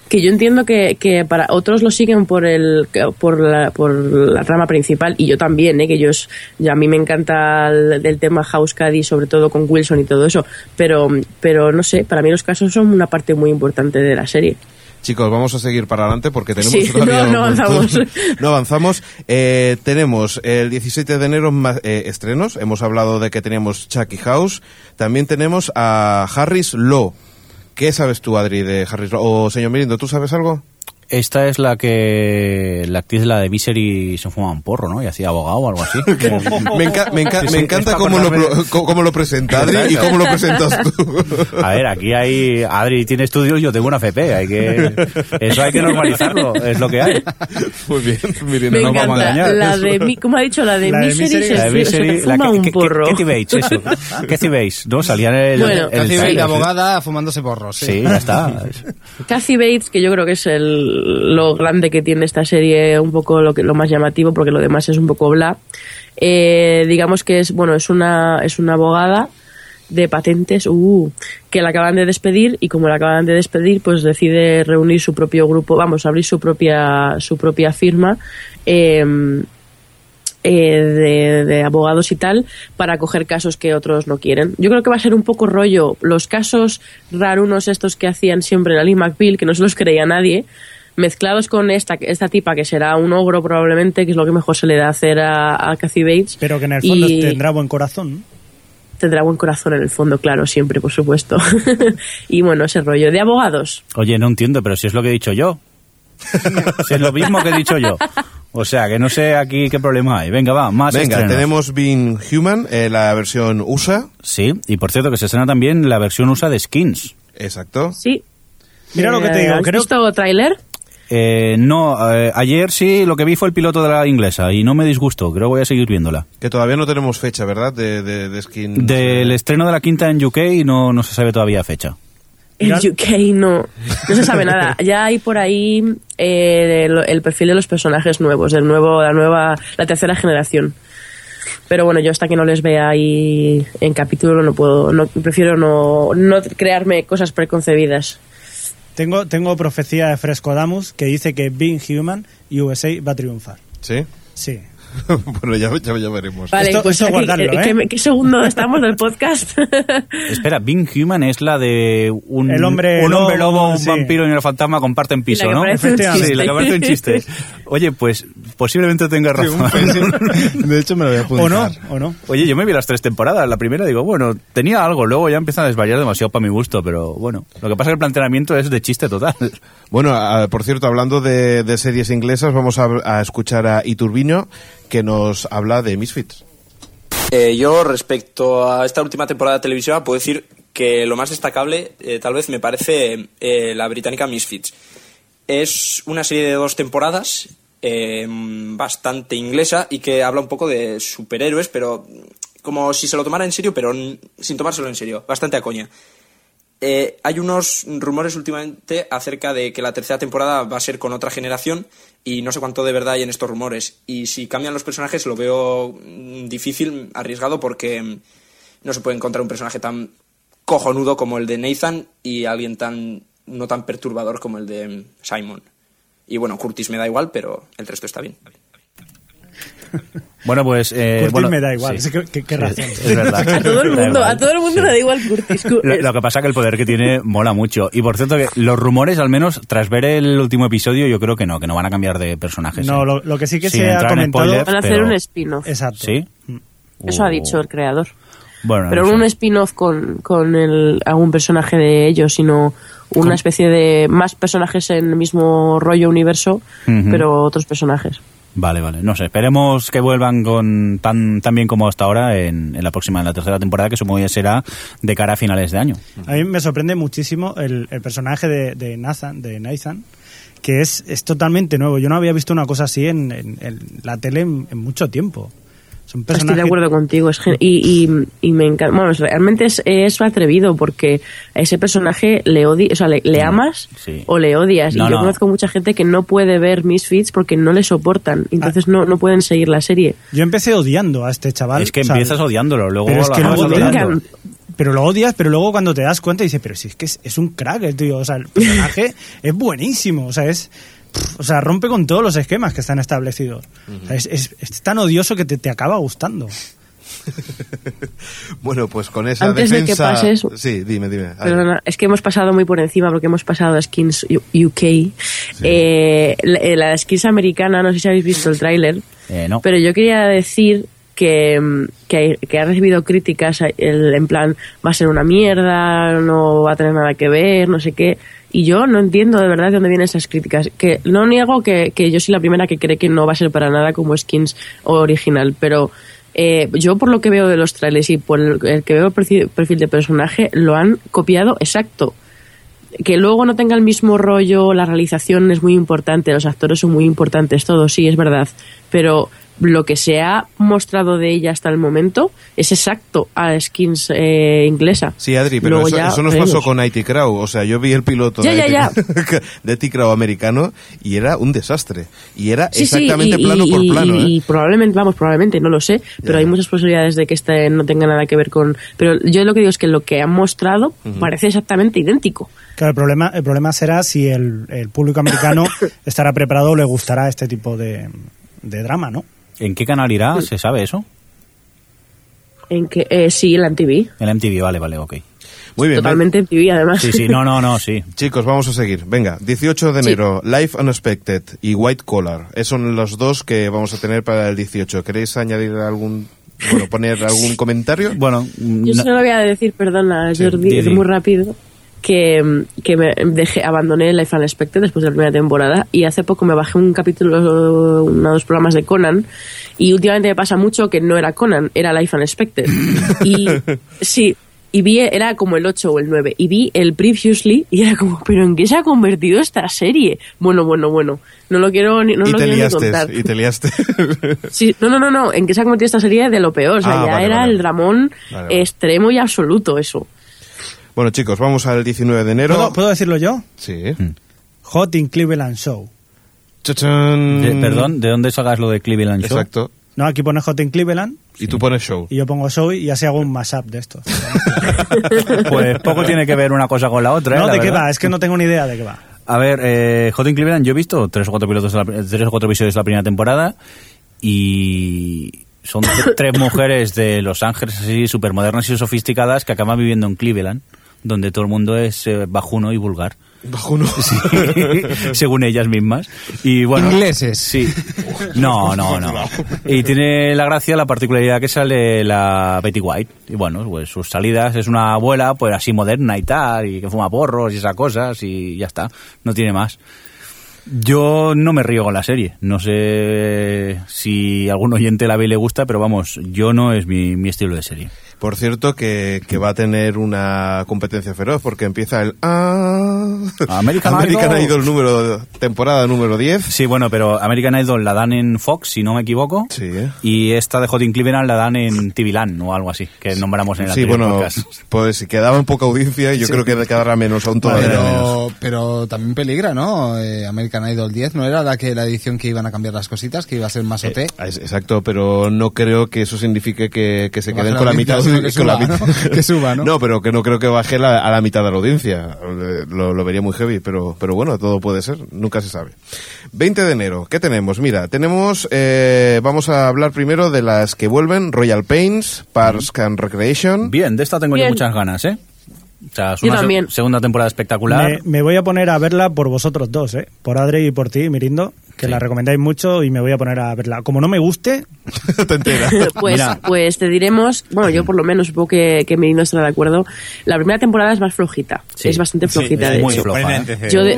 [SPEAKER 4] Que yo entiendo que, que para otros lo siguen por el por la, por la rama principal y yo también, ¿eh? que yo, es- a mí me encanta el, el tema House Caddy, sobre todo con Wilson y todo eso, pero pero no sé, para mí los casos son una parte muy importante de la serie.
[SPEAKER 2] Chicos, vamos a seguir para adelante porque tenemos
[SPEAKER 4] Sí,
[SPEAKER 2] todavía
[SPEAKER 4] no, avanzamos.
[SPEAKER 2] no avanzamos. Eh, tenemos el 17 de enero más, eh, estrenos. Hemos hablado de que teníamos Chucky House. También tenemos a Harris Law. ¿Qué sabes tú, Adri, de Harris Law? O señor Mirindo, ¿tú sabes algo?
[SPEAKER 7] Esta es la que la actriz la de Misery se fumaba un porro, ¿no? Y hacía abogado o algo así.
[SPEAKER 2] Me, enca- me enca-
[SPEAKER 7] Sí, sí,
[SPEAKER 2] me
[SPEAKER 7] es
[SPEAKER 2] encanta cómo lo,
[SPEAKER 7] acordarme.
[SPEAKER 2] pro- co- cómo lo presenta Adri y cómo lo presentas tú.
[SPEAKER 7] A ver, aquí hay Adri tiene estudios, yo tengo una FP, hay que eso hay que normalizarlo, es lo que hay.
[SPEAKER 2] Muy bien, Mirindo,
[SPEAKER 4] Me
[SPEAKER 2] no vamos a engañar.
[SPEAKER 4] La de, mi- ¿Cómo ha dicho? La de
[SPEAKER 8] La de
[SPEAKER 4] Misery,
[SPEAKER 8] Misery,
[SPEAKER 4] se,
[SPEAKER 7] La de
[SPEAKER 4] se fuma
[SPEAKER 7] la
[SPEAKER 4] un
[SPEAKER 7] que-
[SPEAKER 4] porro.
[SPEAKER 7] Kathy Bates, eso. Kathy Bates, ¿no? Salía en el,
[SPEAKER 4] Bueno.
[SPEAKER 7] en el
[SPEAKER 6] Kathy Bates,
[SPEAKER 7] trailer,
[SPEAKER 6] la
[SPEAKER 7] sí.
[SPEAKER 6] abogada fumándose porros. Sí,
[SPEAKER 7] Sí, ya está.
[SPEAKER 4] Kathy Bates, que yo creo que es el, lo grande que tiene esta serie, un poco lo, que, lo más llamativo, porque lo demás es un poco bla. Eh, digamos que es, bueno, es una, es una abogada de patentes uh, que la acaban de despedir y como la acaban de despedir pues decide reunir su propio grupo vamos abrir su propia su propia firma eh, eh, de, de abogados y tal para coger casos que otros no quieren. Yo creo que va a ser un poco rollo los casos rarunos estos que hacían siempre en Ali McBeal, que no se los creía nadie, mezclados con esta, esta tipa que será un ogro probablemente, que es lo que mejor se le da hacer a, a Kathy Bates.
[SPEAKER 8] Pero que en el fondo
[SPEAKER 4] Y-
[SPEAKER 8] tendrá buen corazón.
[SPEAKER 4] Tendrá buen corazón en el fondo, claro, siempre, por supuesto. y bueno, ese rollo de abogados.
[SPEAKER 7] Oye, no entiendo, pero si es lo que he dicho yo. Si es lo mismo que he dicho yo. O sea, que no sé aquí qué problema hay. Venga, va, más
[SPEAKER 2] Venga,
[SPEAKER 7] estrenos.
[SPEAKER 2] tenemos Being Human, eh, la versión USA.
[SPEAKER 7] Sí, y por cierto que se estrena también la versión USA de Skins.
[SPEAKER 2] Exacto.
[SPEAKER 4] Sí.
[SPEAKER 8] Mira lo que te
[SPEAKER 4] Eh,
[SPEAKER 8] digo,
[SPEAKER 4] ¿Has
[SPEAKER 8] creo
[SPEAKER 4] visto tráiler?
[SPEAKER 7] Eh, no, eh, ayer sí lo que vi fue el piloto de la inglesa y no me disgustó, creo que voy a seguir viéndola.
[SPEAKER 2] Que todavía no tenemos fecha, ¿verdad? De, de, de Skin.
[SPEAKER 7] Del estreno de la quinta en UK no, no se sabe todavía fecha.
[SPEAKER 4] En UK no, no se sabe nada. Ya hay por ahí eh, el, el perfil de los personajes nuevos, del nuevo, la nueva, la tercera generación. Pero bueno, yo hasta que no les vea ahí en capítulo no puedo, no, prefiero no, no crearme cosas preconcebidas.
[SPEAKER 8] Tengo, tengo profecía de Frescodamus que dice que Being Human USA va a triunfar.
[SPEAKER 2] ¿Sí?
[SPEAKER 8] Sí.
[SPEAKER 2] bueno, ya, ya, ya veremos.
[SPEAKER 4] Vale,
[SPEAKER 8] Esto-
[SPEAKER 4] pues
[SPEAKER 8] esto
[SPEAKER 4] aquí,
[SPEAKER 8] guardarlo,
[SPEAKER 4] ¿qué,
[SPEAKER 8] ¿eh?
[SPEAKER 4] qué segundo estamos del podcast?
[SPEAKER 7] Espera, Being Human es la de un,
[SPEAKER 8] El hombre
[SPEAKER 7] un hombre
[SPEAKER 8] lobo,
[SPEAKER 7] un
[SPEAKER 8] sí.
[SPEAKER 7] vampiro y un fantasma comparten piso,
[SPEAKER 4] La que
[SPEAKER 7] ¿no?
[SPEAKER 8] Efectivamente.
[SPEAKER 7] Sí, la que parece un chiste. Oye, pues posiblemente tenga razón.
[SPEAKER 6] De hecho, me lo voy a apuntar.
[SPEAKER 8] ¿O no? ¿O no?
[SPEAKER 7] Oye, yo me vi las tres temporadas. La primera digo, bueno, tenía algo, luego ya empieza a desvariar demasiado para mi gusto, pero bueno, lo que pasa es que el planteamiento es de chiste total.
[SPEAKER 2] Bueno, a- por cierto, hablando de, de series inglesas, vamos a, a escuchar a Iturbiño, que nos habla de Misfits.
[SPEAKER 12] Eh, yo, respecto a esta última temporada televisiva, puedo decir que lo más destacable, eh, tal vez, me parece eh, la británica Misfits. Es una serie de dos temporadas, eh, bastante inglesa, y que habla un poco de superhéroes, pero como si se lo tomara en serio, pero sin tomárselo en serio, bastante a coña. Eh, hay unos rumores últimamente acerca de que la tercera temporada va a ser con otra generación y no sé cuánto de verdad hay en estos rumores. Y si cambian los personajes lo veo mm, difícil, arriesgado, porque mm, no se puede encontrar un personaje tan cojonudo como el de Nathan y alguien tan no tan perturbador como el de mm, Simon. Y bueno, Curtis me da igual, pero el resto está bien.
[SPEAKER 7] Bueno, pues. Eh,
[SPEAKER 8] Curtis
[SPEAKER 7] bueno,
[SPEAKER 8] me da igual.
[SPEAKER 7] sí.
[SPEAKER 8] ¿Qué, qué- razón?
[SPEAKER 7] Es verdad.
[SPEAKER 4] A todo el mundo,
[SPEAKER 7] igual.
[SPEAKER 4] a todo el mundo le da igual Curtis. Cu-
[SPEAKER 7] Lo, lo que pasa que el poder que tiene mola mucho. Y por cierto, que los rumores, al menos tras ver el último episodio, yo creo que no, que no van a cambiar de personajes.
[SPEAKER 8] No, lo, lo que sí que
[SPEAKER 7] Sin
[SPEAKER 8] se ha comentado...
[SPEAKER 7] spoilers,
[SPEAKER 4] Van a hacer
[SPEAKER 7] pero-
[SPEAKER 4] un spin-off.
[SPEAKER 8] Exacto.
[SPEAKER 7] ¿Sí?
[SPEAKER 4] Eso ha
[SPEAKER 7] Uh,
[SPEAKER 4] dicho el creador.
[SPEAKER 7] Bueno,
[SPEAKER 4] Pero
[SPEAKER 7] no
[SPEAKER 4] un spin-off con, con el, algún personaje de ellos, sino una especie de más personajes en el mismo rollo universo, pero otros personajes.
[SPEAKER 7] Vale, vale. No sé, esperemos que vuelvan con tan, tan bien como hasta ahora en, la próxima, en la tercera temporada, que supongo que será de cara a finales de año.
[SPEAKER 8] A mí me sorprende muchísimo el, personaje de, de Nathan, de Nathan, que es, es totalmente nuevo. Yo no había visto una cosa así en, en- la tele en mucho tiempo.
[SPEAKER 4] Estoy de acuerdo contigo. Es gen- y, y, y me encanta. Bueno, es- realmente es, es atrevido porque a ese personaje le odi o sea, le, le amas
[SPEAKER 7] sí.
[SPEAKER 4] o le odias.
[SPEAKER 7] No,
[SPEAKER 4] y yo
[SPEAKER 7] no.
[SPEAKER 4] conozco mucha gente que no puede ver Misfits porque no le soportan. Entonces
[SPEAKER 8] Ah.
[SPEAKER 4] no, no pueden seguir la serie.
[SPEAKER 8] Yo empecé odiando a este chaval.
[SPEAKER 7] Es que
[SPEAKER 8] o sea,
[SPEAKER 7] empiezas odiándolo, luego
[SPEAKER 8] pero es
[SPEAKER 7] lo
[SPEAKER 8] que luego te pero lo odias, pero luego cuando te das cuenta dices, pero si es que es, es un crack el tío, o sea, el personaje es buenísimo, o sea, es pff, o sea, rompe con todos los esquemas que están establecidos. O sea, es, es- es tan odioso que te, te acaba gustando.
[SPEAKER 2] Bueno, pues con esa
[SPEAKER 4] Antes de que
[SPEAKER 2] defensa...
[SPEAKER 4] pases-
[SPEAKER 2] Sí, dime, dime.
[SPEAKER 4] Perdona, es que hemos pasado muy por encima porque hemos pasado a Skins UK. Eh, la, eh, la Skins americana, no sé si habéis visto el tráiler,
[SPEAKER 7] Eh, no.
[SPEAKER 4] pero yo quería decir que, mm, que, que ha recibido críticas el- en plan, va a ser una mierda, no va a tener nada que ver, no sé qué. Y yo no entiendo de verdad de dónde vienen esas críticas. Que no niego que, que yo soy la primera que cree que no va a ser para nada como Skins original, pero eh, yo por lo que veo de los trailers y por el, que veo el perfil, perfil de personaje, lo han copiado exacto. Que luego no tenga el mismo rollo, la realización es muy importante, los actores son muy importantes, todo sí, es verdad. Pero lo que se ha mostrado de ella hasta el momento es exacto a Skins eh, inglesa.
[SPEAKER 2] Sí, Adri, pero eso,
[SPEAKER 4] ya
[SPEAKER 2] eso nos
[SPEAKER 4] veremos.
[SPEAKER 2] pasó con IT Crow. O sea, yo vi el piloto
[SPEAKER 4] Ya,
[SPEAKER 2] de,
[SPEAKER 4] ya,
[SPEAKER 2] IT, de IT Crow americano y era un desastre. Y era
[SPEAKER 4] Sí, sí,
[SPEAKER 2] exactamente
[SPEAKER 4] y-
[SPEAKER 2] plano
[SPEAKER 4] y-
[SPEAKER 2] por
[SPEAKER 4] y-
[SPEAKER 2] plano.
[SPEAKER 4] y,
[SPEAKER 2] ¿eh?
[SPEAKER 4] probablemente, vamos, probablemente, no lo sé, pero hay muchas posibilidades de que este no tenga nada que ver con... Pero yo lo que digo es que lo que han mostrado parece exactamente idéntico.
[SPEAKER 8] Claro, el problema, el problema será si el, el público americano estará preparado o le gustará este tipo de, de drama, ¿no?
[SPEAKER 7] ¿En qué canal irá? ¿Se sabe eso?
[SPEAKER 4] En que, eh, sí, la MTV.
[SPEAKER 7] En MTV, vale, vale, ok.
[SPEAKER 2] Muy bien.
[SPEAKER 4] Totalmente MTV, además.
[SPEAKER 7] Sí, sí, no, no, no, sí.
[SPEAKER 2] Chicos, vamos a seguir. Venga, 18 de
[SPEAKER 4] Sí.
[SPEAKER 2] enero, Life Unexpected y White Collar. Esos son los dos que vamos a tener para el 18. ¿Queréis añadir algún, bueno, poner algún comentario?
[SPEAKER 7] Bueno,
[SPEAKER 4] Yo solo voy a decir, perdona, Jordi,
[SPEAKER 2] di, di.
[SPEAKER 4] muy rápido, que, que me dejé, abandoné Life Unexpected después de la primera temporada y hace poco me bajé un capítulo, uno o dos programas de Conan y últimamente me pasa mucho que no era Conan, era Life Unexpected. Y sí, y vi, era como el 8 o el 9, y vi el Previously y era como, ¿pero en qué se ha convertido esta serie? Bueno, bueno, bueno, no lo quiero ni, no
[SPEAKER 2] y
[SPEAKER 4] lo
[SPEAKER 2] te
[SPEAKER 4] quiero ni
[SPEAKER 2] liaste,
[SPEAKER 4] contar.
[SPEAKER 2] y te liaste.
[SPEAKER 4] Sí, no, no, no, no, en qué se ha convertido esta serie de lo peor, o sea,
[SPEAKER 2] Ah,
[SPEAKER 4] ya
[SPEAKER 2] vale,
[SPEAKER 4] era
[SPEAKER 2] vale.
[SPEAKER 4] el dramón
[SPEAKER 2] vale.
[SPEAKER 4] extremo y absoluto eso.
[SPEAKER 2] Bueno, chicos, vamos al 19 de enero.
[SPEAKER 8] ¿Puedo, puedo decirlo yo?
[SPEAKER 2] Sí.
[SPEAKER 8] Hot in Cleveland Show.
[SPEAKER 2] Chachán.
[SPEAKER 7] De- perdón, ¿de dónde sacas lo de Cleveland Show?
[SPEAKER 2] Exacto.
[SPEAKER 8] No, aquí pone Hot in Cleveland
[SPEAKER 2] Y tú pones show.
[SPEAKER 8] y yo pongo Show y así hago un mashup de esto.
[SPEAKER 7] Pues poco tiene que ver una cosa con la otra, ¿eh?
[SPEAKER 8] no,
[SPEAKER 7] La
[SPEAKER 8] ¿de qué
[SPEAKER 7] verdad.
[SPEAKER 8] va? Es que no tengo ni idea de qué va.
[SPEAKER 7] A ver, eh, Hot in Cleveland, yo he visto tres o cuatro pilotos, de la- tres o cuatro episodios de la primera temporada y son tre- tres mujeres de Los Ángeles así súper modernas y sofisticadas que acaban viviendo en Cleveland, donde todo el mundo es eh, bajuno y vulgar.
[SPEAKER 2] Bajuno.
[SPEAKER 7] Sí, según ellas mismas. Y bueno,
[SPEAKER 6] Ingleses.
[SPEAKER 7] Sí. No, no, no. Y tiene la gracia, la particularidad que sale la Betty White. Y bueno, pues sus salidas es una abuela, pues así moderna y tal, y que fuma porros y esas cosas, y ya está. No tiene más. Yo no me río con la serie. No sé si algún oyente la ve y le gusta, pero vamos, yo no es mi, mi estilo de serie.
[SPEAKER 2] Por cierto, que, que va a tener una competencia feroz porque empieza el ah,
[SPEAKER 7] American Idol.
[SPEAKER 2] Idol número temporada número 10.
[SPEAKER 7] Sí, bueno, pero American Idol la dan en Fox, si no me equivoco.
[SPEAKER 2] Sí.
[SPEAKER 7] Y esta de Hot in Cleveland la dan en Land o algo así, que nombramos en el
[SPEAKER 2] Sí,
[SPEAKER 7] anterior
[SPEAKER 2] bueno,
[SPEAKER 7] podcast.
[SPEAKER 2] pues quedaba en poca audiencia y yo creo que quedará menos aún todavía menos.
[SPEAKER 6] Pero, pero también peligra, ¿no? Eh, American Idol 10 no era la que la edición que iban a cambiar las cositas, que iba a ser más OT.
[SPEAKER 2] Eh, es- exacto, pero no creo que eso signifique que, que se queden con la mitad.
[SPEAKER 6] Que
[SPEAKER 2] la
[SPEAKER 6] suba, ¿no? Que suba, ¿no?
[SPEAKER 2] pero que no creo que baje la- a la mitad de la audiencia. Eh, Lo, lo vería muy heavy, pero, pero bueno, todo puede ser, nunca se sabe. 20 de enero, ¿qué tenemos? Mira, tenemos, eh, vamos a hablar primero de las que vuelven, Royal Pains, Parks and Recreation.
[SPEAKER 7] Bien, de esta tengo
[SPEAKER 4] Bien.
[SPEAKER 7] yo muchas ganas, ¿eh? O sea, es
[SPEAKER 4] Yo
[SPEAKER 7] una
[SPEAKER 4] también.
[SPEAKER 7] segunda temporada espectacular.
[SPEAKER 8] Me, me voy a poner a verla por vosotros dos, ¿eh? Por Adri y por ti, Mirindo, que la recomendáis mucho y me voy a poner a verla. Como no me guste,
[SPEAKER 2] te enteras.
[SPEAKER 4] Pues,
[SPEAKER 7] Mira.
[SPEAKER 4] pues te diremos, bueno, yo por lo menos supongo que, que Merino estará de acuerdo. La primera temporada es más flojita,
[SPEAKER 7] Sí.
[SPEAKER 4] es bastante flojita, de
[SPEAKER 7] muy
[SPEAKER 4] hecho.
[SPEAKER 7] floja, ¿eh?
[SPEAKER 4] Yo, de-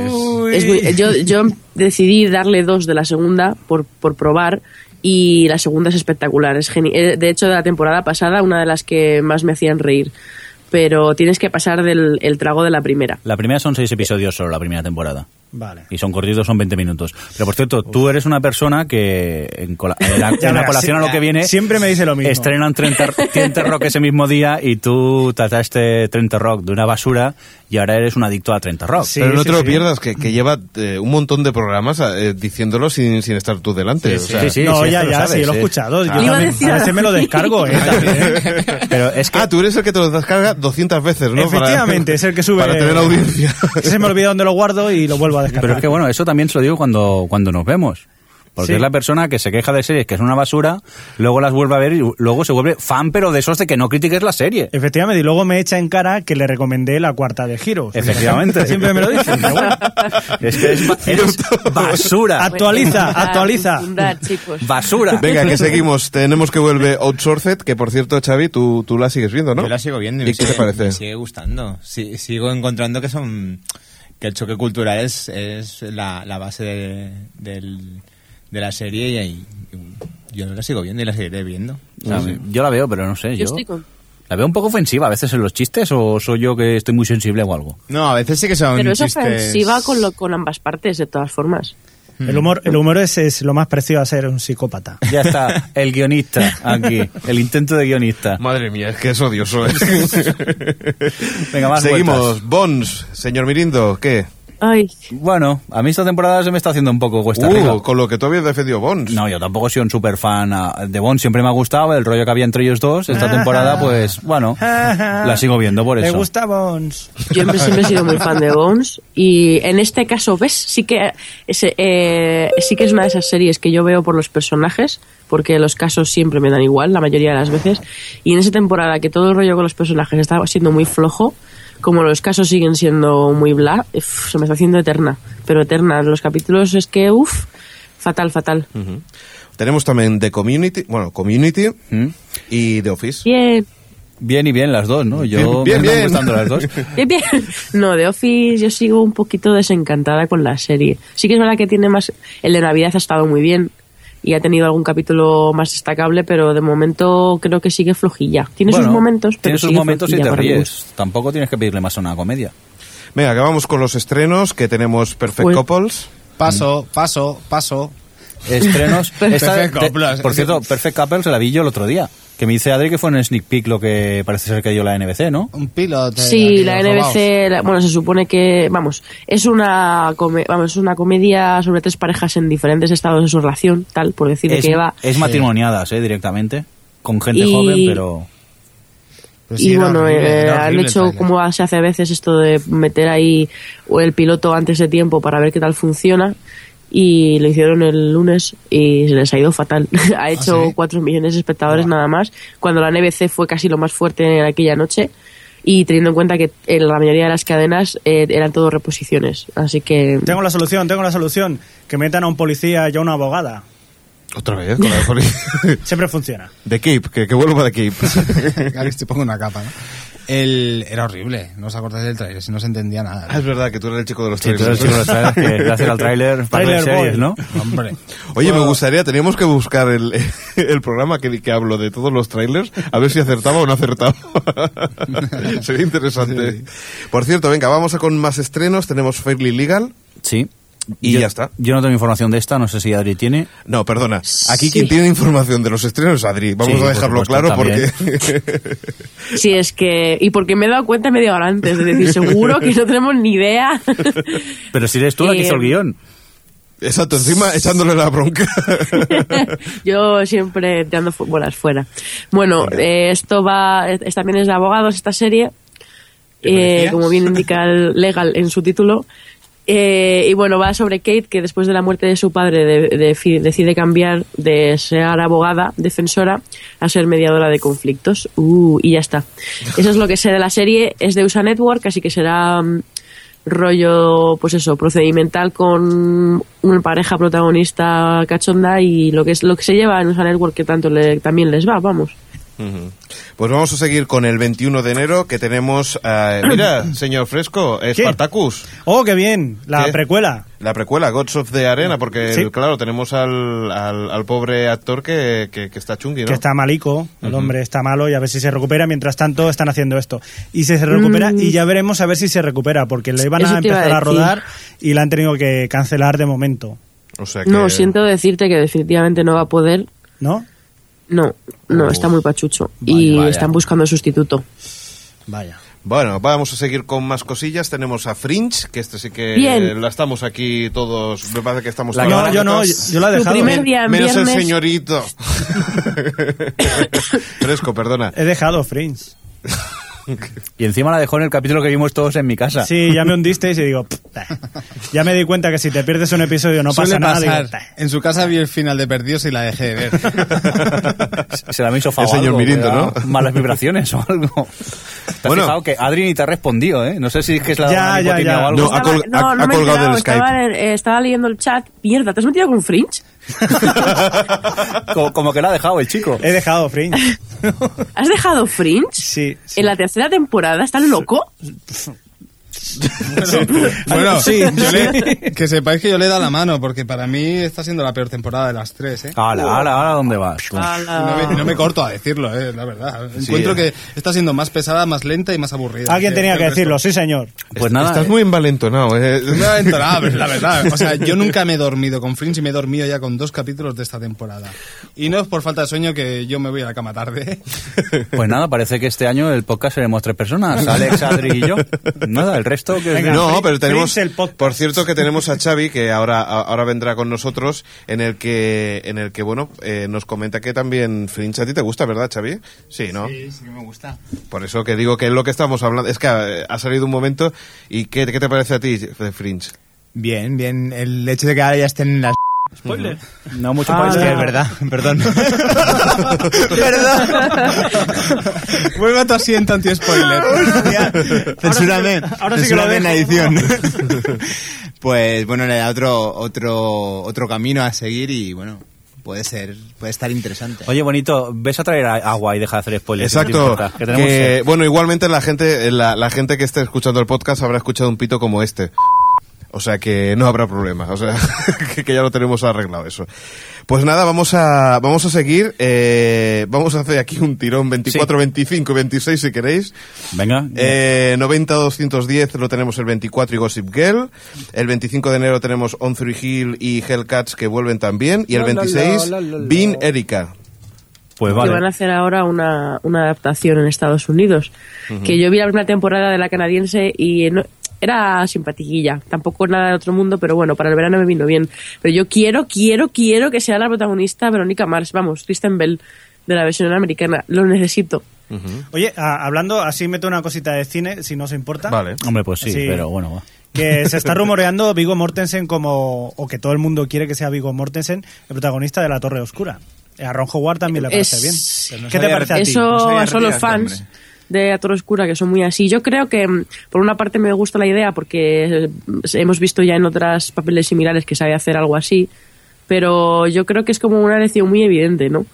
[SPEAKER 4] es muy- yo, yo decidí darle dos de la segunda por, por probar y la segunda es espectacular. Es eh, de hecho, de la temporada pasada, una de las que más me hacían reír. Pero tienes que pasar del el trago de la primera.
[SPEAKER 7] La primera son seis episodios solo, la primera temporada.
[SPEAKER 8] vale.
[SPEAKER 7] Y son cortitos, son 20 minutos. Pero por cierto, tú eres una persona que en, cola- en la, en la colación a lo que viene
[SPEAKER 8] Siempre me dice lo mismo.
[SPEAKER 7] estrenan 30, 30 Rock ese mismo día y tú trataste 30 Rock de una basura y ahora eres un adicto a 30 Rock.
[SPEAKER 8] Sí,
[SPEAKER 2] pero no
[SPEAKER 8] sí,
[SPEAKER 2] te lo
[SPEAKER 8] sí.
[SPEAKER 2] pierdas, que, que lleva eh, un montón de programas eh, diciéndolo sin, sin estar tú delante. o sea,
[SPEAKER 7] sí, sí.
[SPEAKER 8] no,
[SPEAKER 7] sí,
[SPEAKER 8] ya, ya,
[SPEAKER 7] sabes,
[SPEAKER 8] sí, lo he escuchado. Yo
[SPEAKER 2] Ah.
[SPEAKER 4] A
[SPEAKER 8] también,
[SPEAKER 4] decir
[SPEAKER 8] a veces me lo descargo, ¿eh?
[SPEAKER 7] Pero es que
[SPEAKER 2] Ah, tú eres el que te lo descarga 200 veces, ¿no?
[SPEAKER 8] Efectivamente,
[SPEAKER 2] Para-
[SPEAKER 8] es el que sube.
[SPEAKER 2] Para tener audiencia.
[SPEAKER 8] Se me olvida dónde lo guardo y lo vuelvo a descargar.
[SPEAKER 7] Pero es que bueno, eso también se lo digo cuando, cuando nos vemos. Porque
[SPEAKER 8] Sí.
[SPEAKER 7] es la persona que se queja de series que es una basura, luego las vuelve a ver y luego se vuelve fan, pero de esos de que no critiques la serie.
[SPEAKER 8] Efectivamente, y luego me echa en cara que le recomendé la cuarta de Heroes.
[SPEAKER 7] Efectivamente.
[SPEAKER 8] Siempre me lo dicen. pero bueno.
[SPEAKER 7] Es que es, eres basura.
[SPEAKER 8] Actualiza, actualiza.
[SPEAKER 7] Basura.
[SPEAKER 2] Venga, que seguimos. Tenemos que vuelve Outsourced, que por cierto, Xavi, tú, tú la sigues viendo, ¿no?
[SPEAKER 3] Yo la sigo viendo y,
[SPEAKER 2] ¿Y
[SPEAKER 3] me
[SPEAKER 2] qué te
[SPEAKER 3] sigue-
[SPEAKER 2] parece?
[SPEAKER 3] Me sigue gustando. Sí, sigo encontrando que son que el choque cultural es, es la, la base de, del- de la serie y, ahí- y yo la sigo viendo y la seguiré viendo.
[SPEAKER 7] O sea, Yo la veo, pero no sé.
[SPEAKER 4] Yo
[SPEAKER 7] Yo,
[SPEAKER 4] estoy con...
[SPEAKER 7] la veo un poco ofensiva a veces en los chistes o soy yo que estoy muy sensible o algo.
[SPEAKER 3] No, a veces sí que son
[SPEAKER 4] Pero es
[SPEAKER 3] chistes...
[SPEAKER 4] ofensiva con, lo, con ambas partes, de todas formas.
[SPEAKER 8] El humor, el humor es, es lo más parecido a ser un psicópata.
[SPEAKER 7] Ya está, el guionista aquí, el intento de guionista.
[SPEAKER 2] Madre mía, es que es odioso. ¿eh?
[SPEAKER 7] Venga, más
[SPEAKER 2] Seguimos.
[SPEAKER 7] vueltas.
[SPEAKER 2] Bons, señor Mirindo, ¿qué?
[SPEAKER 4] Ay,
[SPEAKER 7] Bueno, a mí esta temporada se me está haciendo un poco cuesta
[SPEAKER 2] Uh,
[SPEAKER 7] arriba.
[SPEAKER 2] con lo que tú habías defendido Bons.
[SPEAKER 7] No, yo tampoco soy un super fan ah, de Bond, siempre me ha gustado el rollo que había entre ellos dos. Esta temporada, pues, bueno, la sigo viendo por
[SPEAKER 8] ¿Te
[SPEAKER 7] eso.
[SPEAKER 8] gusta Bones?
[SPEAKER 4] yo siempre, siempre he sido muy fan de Bones y en este caso, ¿ves? Sí que, ese, eh, sí que es una de esas series que yo veo por los personajes, porque los casos siempre me dan igual, la mayoría de las veces. Y en esa temporada que todo el rollo con los personajes estaba siendo muy flojo, como los casos siguen siendo muy bla, uf, se me está haciendo eterna. Pero eterna, los capítulos es que, uff, fatal, fatal.
[SPEAKER 2] Tenemos también The Community, bueno, Community
[SPEAKER 7] ¿Mm?
[SPEAKER 2] y The Office.
[SPEAKER 4] Bien,
[SPEAKER 7] Bien y bien las dos, ¿no? Yo
[SPEAKER 2] Bien,
[SPEAKER 7] me
[SPEAKER 2] bien.
[SPEAKER 7] están gustando las dos.
[SPEAKER 4] Bien, bien. No, de Office yo sigo un poquito desencantada con la serie. Sí que es verdad que tiene más... El de Navidad ha estado muy bien y ha tenido algún capítulo más destacable, pero de momento creo que sigue flojilla. Tiene sus momentos, pero
[SPEAKER 7] Tiene sus
[SPEAKER 4] sigue
[SPEAKER 7] momentos y te ríes. Tampoco tienes que pedirle más a una comedia.
[SPEAKER 2] Venga, que vamos con los estrenos, que tenemos Perfect
[SPEAKER 4] Uy.
[SPEAKER 2] Couples.
[SPEAKER 6] Paso, paso, paso.
[SPEAKER 7] Estrenos. Esta-
[SPEAKER 6] Perfect Couples.
[SPEAKER 7] por cierto, Perfect Couple se la vi yo el otro día. Que me dice Adri que fue en sneak peek lo que parece ser que dio la NBC, ¿no?
[SPEAKER 6] Un piloto.
[SPEAKER 4] Sí, la NBC, la- bueno, se supone que, vamos, es una, come- vamos, es una comedia sobre tres parejas en diferentes estados de su relación, tal, por decir de
[SPEAKER 7] Es,
[SPEAKER 4] qué va.
[SPEAKER 7] es matrimoniadas, ¿eh? Directamente. Con gente
[SPEAKER 4] Y-
[SPEAKER 7] joven, pero...
[SPEAKER 4] y bueno, eh, han hecho como se hace a veces esto de meter ahí el piloto antes de tiempo para ver qué tal funciona y lo hicieron el lunes y se les ha ido fatal. ha hecho
[SPEAKER 6] sí?
[SPEAKER 4] 4 millones de espectadores nada más, cuando la NBC fue casi lo más fuerte en aquella noche y teniendo en cuenta que en la mayoría de las cadenas eh, eran todo reposiciones. Así que
[SPEAKER 8] Tengo la solución, tengo la solución. Que metan a un policía y a una abogada.
[SPEAKER 2] Otra vez, con la
[SPEAKER 8] Siempre funciona.
[SPEAKER 2] The Cape, que, que vuelva The Cape.
[SPEAKER 6] Alex, te pongo una capa, ¿no? El, era horrible, no os acordáis del trailer, si no se entendía nada.
[SPEAKER 2] Ah, es verdad que tú eres el chico de los
[SPEAKER 7] Sí, tú
[SPEAKER 2] trailers.
[SPEAKER 7] eres el chico de los trailers, que gracias al tráiler para
[SPEAKER 8] Trailer
[SPEAKER 7] ver series,
[SPEAKER 8] boy.
[SPEAKER 7] ¿no?
[SPEAKER 6] Hombre.
[SPEAKER 2] Oye, me gustaría, teníamos que buscar el, el programa que, que hablo de todos los trailers, a ver si acertaba o no acertaba. Sería interesante. Por cierto, venga, vamos a con más estrenos. Tenemos Fairly Legal.
[SPEAKER 7] Sí.
[SPEAKER 2] Y
[SPEAKER 7] Yo-
[SPEAKER 2] ya está.
[SPEAKER 7] Yo no tengo información de esta, no sé si Adri tiene.
[SPEAKER 2] No, perdona. Aquí
[SPEAKER 4] Sí.
[SPEAKER 2] quien tiene información de los estrenos es Adri. Vamos
[SPEAKER 7] Sí,
[SPEAKER 2] a
[SPEAKER 7] por
[SPEAKER 2] dejarlo
[SPEAKER 7] supuesto,
[SPEAKER 2] claro
[SPEAKER 7] también.
[SPEAKER 2] porque...
[SPEAKER 4] Sí, es que. Y porque me he dado cuenta media hora antes. Es decir, seguro que no tenemos ni idea.
[SPEAKER 7] Pero si eres tú la que
[SPEAKER 4] Eh,
[SPEAKER 7] hizo el guion.
[SPEAKER 2] Exacto, encima echándole la bronca.
[SPEAKER 4] Yo siempre tirando bolas fuera. Bueno, eh, esto va. es- también es de abogados esta serie. eh, como bien indica el legal en su título. Eh, y bueno, va sobre Kate, que después de la muerte de su padre de- decide cambiar de ser abogada, defensora, a ser mediadora de conflictos. Uh, y ya está. Eso es lo que sé de la serie. Es de USA Network, así que será mm, rollo, pues eso, procedimental con una pareja protagonista cachonda y lo que es lo que se lleva en USA Network que tanto le, también les va, vamos.
[SPEAKER 2] Pues vamos a seguir con el 21 de enero que tenemos... eh, mira, señor Fresco, Spartacus.
[SPEAKER 8] Oh, qué bien. La
[SPEAKER 2] ¿Qué?
[SPEAKER 8] precuela.
[SPEAKER 2] La precuela, Gods of the Arena, porque
[SPEAKER 8] Sí.
[SPEAKER 2] claro, tenemos al, al, al pobre actor que, que, que está chungui, ¿no?
[SPEAKER 8] Que está malico, el
[SPEAKER 2] Ujú.
[SPEAKER 8] hombre está malo y a ver si se recupera. Mientras tanto, están haciendo esto. Y si se recupera,
[SPEAKER 4] Mm.
[SPEAKER 8] y ya veremos a ver si se recupera, porque le iban
[SPEAKER 4] Eso
[SPEAKER 8] a
[SPEAKER 4] a
[SPEAKER 8] empezar a
[SPEAKER 4] decir.
[SPEAKER 8] rodar y la han tenido que cancelar de momento.
[SPEAKER 2] O sea que...
[SPEAKER 4] No, siento decirte que definitivamente no va a poder.
[SPEAKER 8] ¿No?
[SPEAKER 4] No, no, está muy pachucho. y
[SPEAKER 2] vaya.
[SPEAKER 4] están buscando sustituto.
[SPEAKER 8] Vaya.
[SPEAKER 2] Bueno, vamos a seguir con más cosillas. Tenemos a Fringe, que este sí que
[SPEAKER 4] Bien.
[SPEAKER 2] la estamos aquí todos. Me parece que estamos
[SPEAKER 8] La- no, yo no, yo- yo la he dejado.
[SPEAKER 4] primer día en
[SPEAKER 2] Menos el señorito. Fresco, perdona.
[SPEAKER 8] He dejado Fringe.
[SPEAKER 7] Y encima la dejó en el capítulo que vimos todos en mi casa.
[SPEAKER 8] Sí, ya me hundisteis y digo, "Pff, eh". ya me di cuenta que si te pierdes un episodio no pasa nada.
[SPEAKER 6] en su casa vi el final de Perdidos y la dejé de ver.
[SPEAKER 7] Se la me hizo
[SPEAKER 2] El señor Mirindo, ¿no?
[SPEAKER 7] Malas vibraciones o algo. ¿Te has
[SPEAKER 2] Bueno.
[SPEAKER 7] fijado que Adri ni te ha respondido, ¿eh? No sé si es que es la
[SPEAKER 8] Ya, ya,
[SPEAKER 7] nicotina
[SPEAKER 8] ya.
[SPEAKER 7] o algo.
[SPEAKER 2] No, ha col-
[SPEAKER 4] no,
[SPEAKER 2] ha-
[SPEAKER 4] no
[SPEAKER 2] colgado del
[SPEAKER 4] estaba, eh, estaba leyendo el chat. Mierda, ¿te has metido con Fringe?
[SPEAKER 7] como, como que la ha dejado el chico.
[SPEAKER 8] He dejado Fringe.
[SPEAKER 4] ¿Has dejado Fringe?
[SPEAKER 8] Sí. sí.
[SPEAKER 4] En la tercera temporada, ¿estás loco?
[SPEAKER 6] bueno,
[SPEAKER 8] Sí,
[SPEAKER 6] yo
[SPEAKER 8] sí.
[SPEAKER 6] le- que sepáis que yo le he dado la mano, porque para mí está siendo la peor temporada de las tres, ¿eh?
[SPEAKER 7] Hala, hala, hala, ¿dónde vas?
[SPEAKER 6] No me, no me corto a decirlo, eh, la verdad. Encuentro
[SPEAKER 2] eh.
[SPEAKER 6] que está siendo más pesada, más lenta y más aburrida.
[SPEAKER 8] Alguien tenía que
[SPEAKER 6] el
[SPEAKER 8] decirlo,
[SPEAKER 6] resto.
[SPEAKER 8] sí señor.
[SPEAKER 7] Pues nada,
[SPEAKER 2] Estás
[SPEAKER 7] eh,
[SPEAKER 2] muy envalentonado, ¿eh?
[SPEAKER 6] No me ha entonado, pero la verdad. O sea, yo nunca me he dormido con Fringe y me he dormido ya con dos capítulos de esta temporada. Y no es por falta de sueño que yo me voy a la cama tarde.
[SPEAKER 7] pues nada, parece que este año el podcast seremos tres personas. Alex, Adri y yo. Nada, el resto que...
[SPEAKER 8] Venga.
[SPEAKER 2] No, pero tenemos,
[SPEAKER 8] el podcast.
[SPEAKER 2] por cierto que tenemos a Xavi que ahora ahora vendrá con nosotros en el que en el que bueno eh, nos comenta que también Fringe a ti te gusta, ¿verdad, Xavi? Sí, ¿no?
[SPEAKER 6] Sí, sí que me gusta.
[SPEAKER 2] Por eso que digo que es lo que estamos hablando. Es que ha salido un momento y ¿qué, qué te parece a ti de Fringe?
[SPEAKER 13] Bien, bien. El hecho de que ahora ya estén en las...
[SPEAKER 8] Spoiler.
[SPEAKER 7] No mucho
[SPEAKER 4] Ah,
[SPEAKER 13] Es que
[SPEAKER 7] spoiler.
[SPEAKER 13] es verdad, perdón. perdón.
[SPEAKER 6] Vuelve a tu asiento anti-spoiler.
[SPEAKER 13] Censúrame.
[SPEAKER 8] ahora sí que lo
[SPEAKER 13] en la edición. pues bueno, le da otro, otro, otro camino a seguir y bueno, puede ser, puede estar interesante.
[SPEAKER 7] Oye, bonito, ves a traer a- agua y deja de hacer spoilers.
[SPEAKER 2] Exacto.
[SPEAKER 7] que tenemos
[SPEAKER 2] que, bueno, igualmente la gente la, la gente que esté escuchando el podcast habrá escuchado un pito como este. O sea que no habrá problema. O sea que, que ya lo tenemos arreglado eso. Pues nada, vamos a vamos a seguir. eh, vamos a hacer aquí un tirón 24, 25 y 26 si queréis.
[SPEAKER 7] Venga.
[SPEAKER 2] Eh, 90-210 lo tenemos el 24 y Gossip Girl. El 25 de enero tenemos On Three Hill y Hellcats que vuelven también. Y el
[SPEAKER 7] La, la,
[SPEAKER 2] 26,
[SPEAKER 7] la, la, la.
[SPEAKER 2] Bean Erika.
[SPEAKER 7] pues
[SPEAKER 4] que van a
[SPEAKER 7] vale.
[SPEAKER 4] hacer ahora una, una adaptación en Estados Unidos. Que yo vi la primera temporada de la canadiense y no- era simpatiquilla. Tampoco nada de otro mundo, pero bueno, para el verano me vino bien. Pero yo quiero, quiero, quiero que sea la protagonista Verónica Mars. Vamos, Kristen Bell de la versión americana. Lo necesito.
[SPEAKER 8] Oye, a- hablando, así meto una cosita de cine, si no os importa.
[SPEAKER 2] Vale.
[SPEAKER 7] Hombre, pues sí,
[SPEAKER 8] Sí.
[SPEAKER 7] pero bueno. va.
[SPEAKER 8] Que se está rumoreando Vigo Mortensen como, o que todo el mundo quiere que sea Vigo Mortensen, el protagonista de La Torre Oscura. A Ron Howard también le parece
[SPEAKER 4] Es-
[SPEAKER 8] bien.
[SPEAKER 13] No
[SPEAKER 8] ¿Qué te parece a ti?
[SPEAKER 4] Eso
[SPEAKER 13] No
[SPEAKER 4] son los
[SPEAKER 13] retirarse,
[SPEAKER 4] fans
[SPEAKER 13] hombre.
[SPEAKER 4] De A Torre Oscura que son muy así. Yo creo que, mm, por una parte, me gusta la idea porque eh, hemos visto ya en otras papeles similares que sabe hacer algo así, pero yo creo que es como una elección muy evidente, ¿no?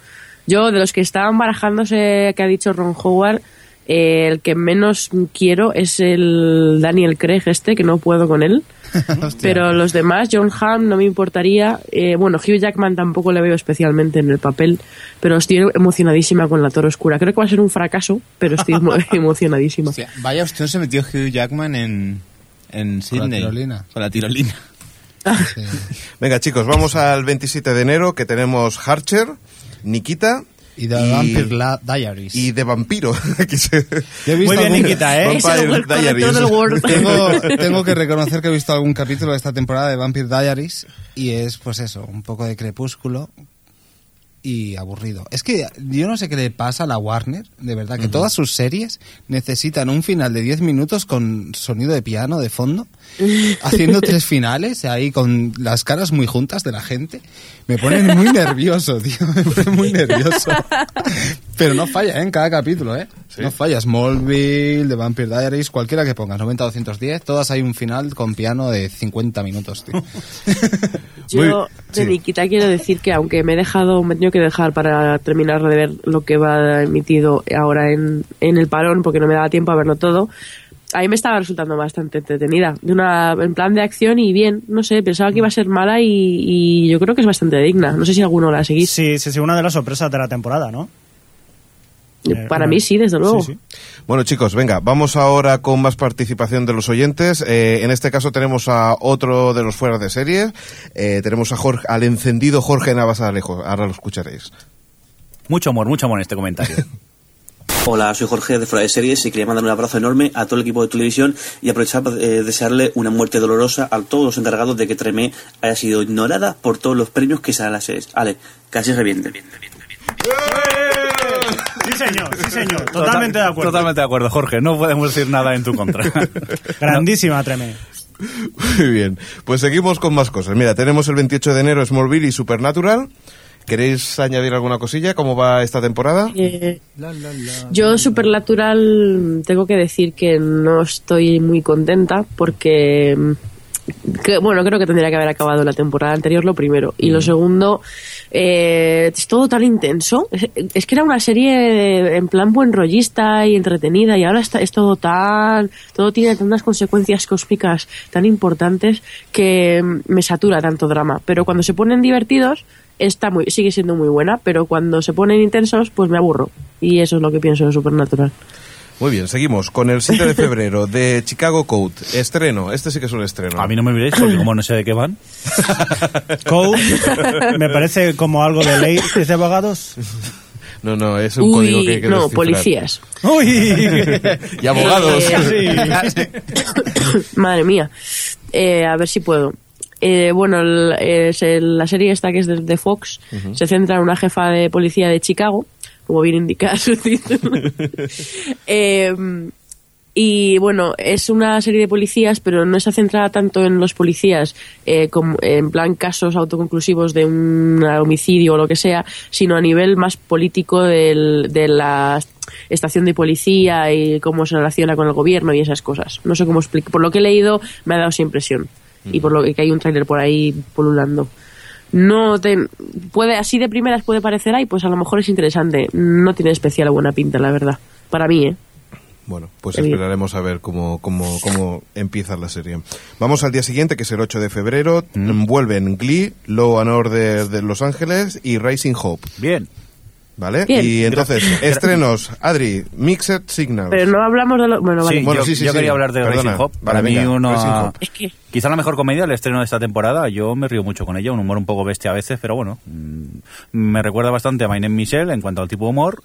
[SPEAKER 4] Yo, de los que estaban barajándose que ha dicho Ron Howard, Eh, el que menos quiero es el Daniel Craig este, que no puedo con él. Pero los demás, John Hamm no me importaría. Eh, bueno, Hugh Jackman tampoco le veo especialmente en el papel, pero estoy emocionadísima con La Torre Oscura. Creo que va a ser un fracaso, pero estoy emo- emocionadísima.
[SPEAKER 13] Hostia, vaya usted se metió Hugh Jackman en, en Sydney.
[SPEAKER 6] tirolina.
[SPEAKER 13] Con la tirolina.
[SPEAKER 2] Venga, chicos, vamos al 27 de enero que tenemos Archer, Nikita.
[SPEAKER 6] Y The Vampire La- Diaries.
[SPEAKER 2] Y de vampiro. Que se-
[SPEAKER 6] Yo he visto
[SPEAKER 8] Muy bien,
[SPEAKER 6] algún-
[SPEAKER 8] Nikita, ¿eh?
[SPEAKER 2] Vampire Diaries.
[SPEAKER 6] Tengo, tengo que reconocer que he visto algún capítulo de esta temporada de Vampire Diaries y es, pues eso, un poco de crepúsculo y aburrido. Es que yo no sé qué le pasa a la Warner, de verdad, que todas sus series necesitan un final de 10 minutos con sonido de piano de fondo, haciendo tres finales ahí con las caras muy juntas de la gente. Me ponen muy nervioso, tío, me ponen muy nervioso. Pero no falla, ¿eh? En cada capítulo, ¿eh? No falla. Smallville, The Vampire Diaries, cualquiera que pongas, 90-210, todas hay un final con piano de 50 minutos, tío.
[SPEAKER 4] Yo de
[SPEAKER 6] sí.
[SPEAKER 4] Nikita quiero decir que aunque me he dejado, me he tenido que dejar para terminar de ver lo que va emitido ahora en, en el parón, porque no me daba tiempo a verlo todo, a mí me estaba resultando bastante entretenida. De una, en plan de acción y bien, no sé, pensaba que iba a ser mala y, y yo creo que es bastante digna. No sé si alguno la seguís.
[SPEAKER 8] Sí, sí, sí, una de las sorpresas de la temporada, ¿no? Eh,
[SPEAKER 4] Para mí sí, desde luego.
[SPEAKER 8] Sí, sí.
[SPEAKER 2] Bueno, chicos, venga, vamos ahora con más participación de los oyentes. Eh, en este caso tenemos a otro de los fuera de serie. Eh, tenemos a Jorge, al encendido Jorge Navas Alejo. Ahora lo escucharéis.
[SPEAKER 7] Mucho amor, mucho amor en este comentario.
[SPEAKER 14] Hola, soy Jorge de Fuera de Series y quería mandar un abrazo enorme a todo el equipo de televisión y aprovechar para eh, desearle una muerte dolorosa a todos los encargados de que Tremé haya sido ignorada por todos los premios que se dan a las series. Ale, casi reviente.
[SPEAKER 8] Sí, señor, sí, señor. Totalmente de acuerdo.
[SPEAKER 7] Totalmente de acuerdo, Jorge. No podemos decir nada en tu contra.
[SPEAKER 8] Grandísima Tremé.
[SPEAKER 2] Muy bien, pues seguimos con más cosas. Mira, tenemos el 28 de enero Smallville y Supernatural. ¿Queréis añadir alguna cosilla? ¿Cómo va esta temporada?
[SPEAKER 4] Eh, yo Supernatural tengo que decir que no estoy muy contenta porque mm, que, bueno creo que tendría que haber acabado la temporada anterior lo primero y lo segundo eh, es todo tan intenso es, es que era una serie en plan buen rollista y entretenida y ahora está, es todo tan todo tiene tantas consecuencias cósmicas tan importantes que mm, me satura tanto drama pero cuando se ponen divertidos está muy sigue siendo muy buena pero cuando se ponen intensos pues me aburro y eso es lo que pienso de Supernatural
[SPEAKER 2] Muy bien, seguimos con el 7 de febrero de Chicago Code. Estreno, este sí que es un estreno.
[SPEAKER 7] A mí no me miréis porque como no sé de qué van.
[SPEAKER 8] Code me parece como algo de ley de abogados.
[SPEAKER 2] No, no, es un
[SPEAKER 4] Uy,
[SPEAKER 2] código que hay que
[SPEAKER 4] no,
[SPEAKER 2] descifrar.
[SPEAKER 4] policías.
[SPEAKER 8] Uy.
[SPEAKER 2] Y abogados.
[SPEAKER 4] Madre mía. Eh, a ver si puedo. Eh, bueno, el- es el- la serie esta que es de, de Fox se centra en una jefa de policía de Chicago, como bien indica su título. Eh, y bueno, es una serie de policías, pero no está centrada tanto en los policías, eh, como, en plan casos autoconclusivos de un homicidio o lo que sea, sino a nivel más político del- de la estación de policía y cómo se relaciona con el gobierno y esas cosas. No sé cómo explicar. Por lo que he leído, me ha dado esa impresión. Y por lo que hay un tráiler por ahí polulando. No te, puede, así de primeras puede parecer, ay, pues a lo mejor es interesante. No tiene especial buena pinta, la verdad. Para mí, ¿eh?
[SPEAKER 2] Bueno, pues esperaremos a ver cómo, cómo, cómo empieza la serie. Vamos al día siguiente, que es el 8 de febrero. Vuelven Glee, Law and Order de Los Ángeles y Rising Hope.
[SPEAKER 7] Bien.
[SPEAKER 2] ¿Vale?
[SPEAKER 4] Bien.
[SPEAKER 2] Y entonces, estrenos, Adri, Mixed Signals.
[SPEAKER 4] Pero no hablamos de lo... Bueno, vale.
[SPEAKER 7] Sí,
[SPEAKER 2] Bueno,
[SPEAKER 7] yo,
[SPEAKER 2] sí, sí,
[SPEAKER 7] yo
[SPEAKER 2] sí.
[SPEAKER 7] quería hablar de
[SPEAKER 2] Perdona.
[SPEAKER 7] Racing Hop.
[SPEAKER 2] Vale,
[SPEAKER 7] Para mí,
[SPEAKER 2] venga,
[SPEAKER 7] uno,
[SPEAKER 2] Racing Hop.
[SPEAKER 4] Es que...
[SPEAKER 7] quizá la mejor comedia del estreno de esta temporada. Yo me río mucho con ella, un humor un poco bestia a veces, pero bueno, mm, me recuerda bastante a My Name Michelle en cuanto al tipo de humor.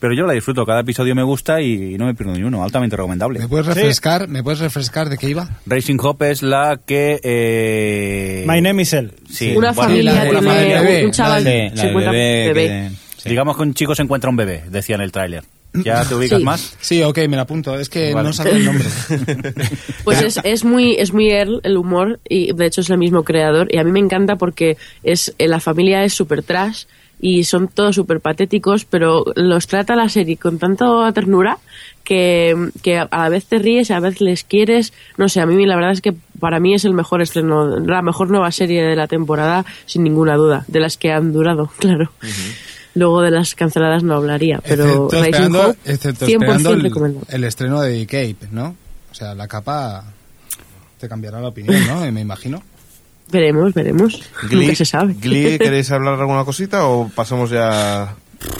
[SPEAKER 7] Pero yo la disfruto, cada episodio me gusta y no me pierdo ni uno, altamente recomendable.
[SPEAKER 6] ¿Me puedes refrescar? ¿Me puedes refrescar de qué iba?
[SPEAKER 7] Racing Hope es la que... Eh...
[SPEAKER 8] My name is Elle.
[SPEAKER 7] Sí,
[SPEAKER 4] Una
[SPEAKER 7] bueno,
[SPEAKER 4] familia
[SPEAKER 7] una familia.
[SPEAKER 4] un- un chaval
[SPEAKER 7] Sí,
[SPEAKER 4] se
[SPEAKER 7] la
[SPEAKER 4] encuentra
[SPEAKER 7] bebé
[SPEAKER 4] bebé.
[SPEAKER 7] que- Digamos que un chico se encuentra un bebé, decía en el tráiler. ¿Ya te ubicas
[SPEAKER 4] Sí.
[SPEAKER 7] más?
[SPEAKER 6] Sí, ok, me la apunto. Es que
[SPEAKER 7] Vale.
[SPEAKER 6] no sabía el nombre.
[SPEAKER 4] Pues es, es muy es muy Earl el humor y de hecho es el mismo creador y a mí me encanta porque es eh, la familia es súper trash y son todos súper patéticos pero los trata la serie con tanta ternura que, que a la vez te ríes a la vez les quieres no sé a mí la verdad es que para mí es el mejor estreno la mejor nueva serie de la temporada sin ninguna duda de las que han durado claro luego de las canceladas no hablaría, pero
[SPEAKER 6] excepto esperando,
[SPEAKER 4] Hope,
[SPEAKER 6] excepto
[SPEAKER 4] 100%
[SPEAKER 6] esperando el, estreno de Cape, ¿no? O sea, la capa te cambiará la opinión, ¿no? Me imagino.
[SPEAKER 4] Veremos, veremos. Nunca se sabe.
[SPEAKER 2] Glee, ¿queréis hablar alguna cosita o pasamos ya...?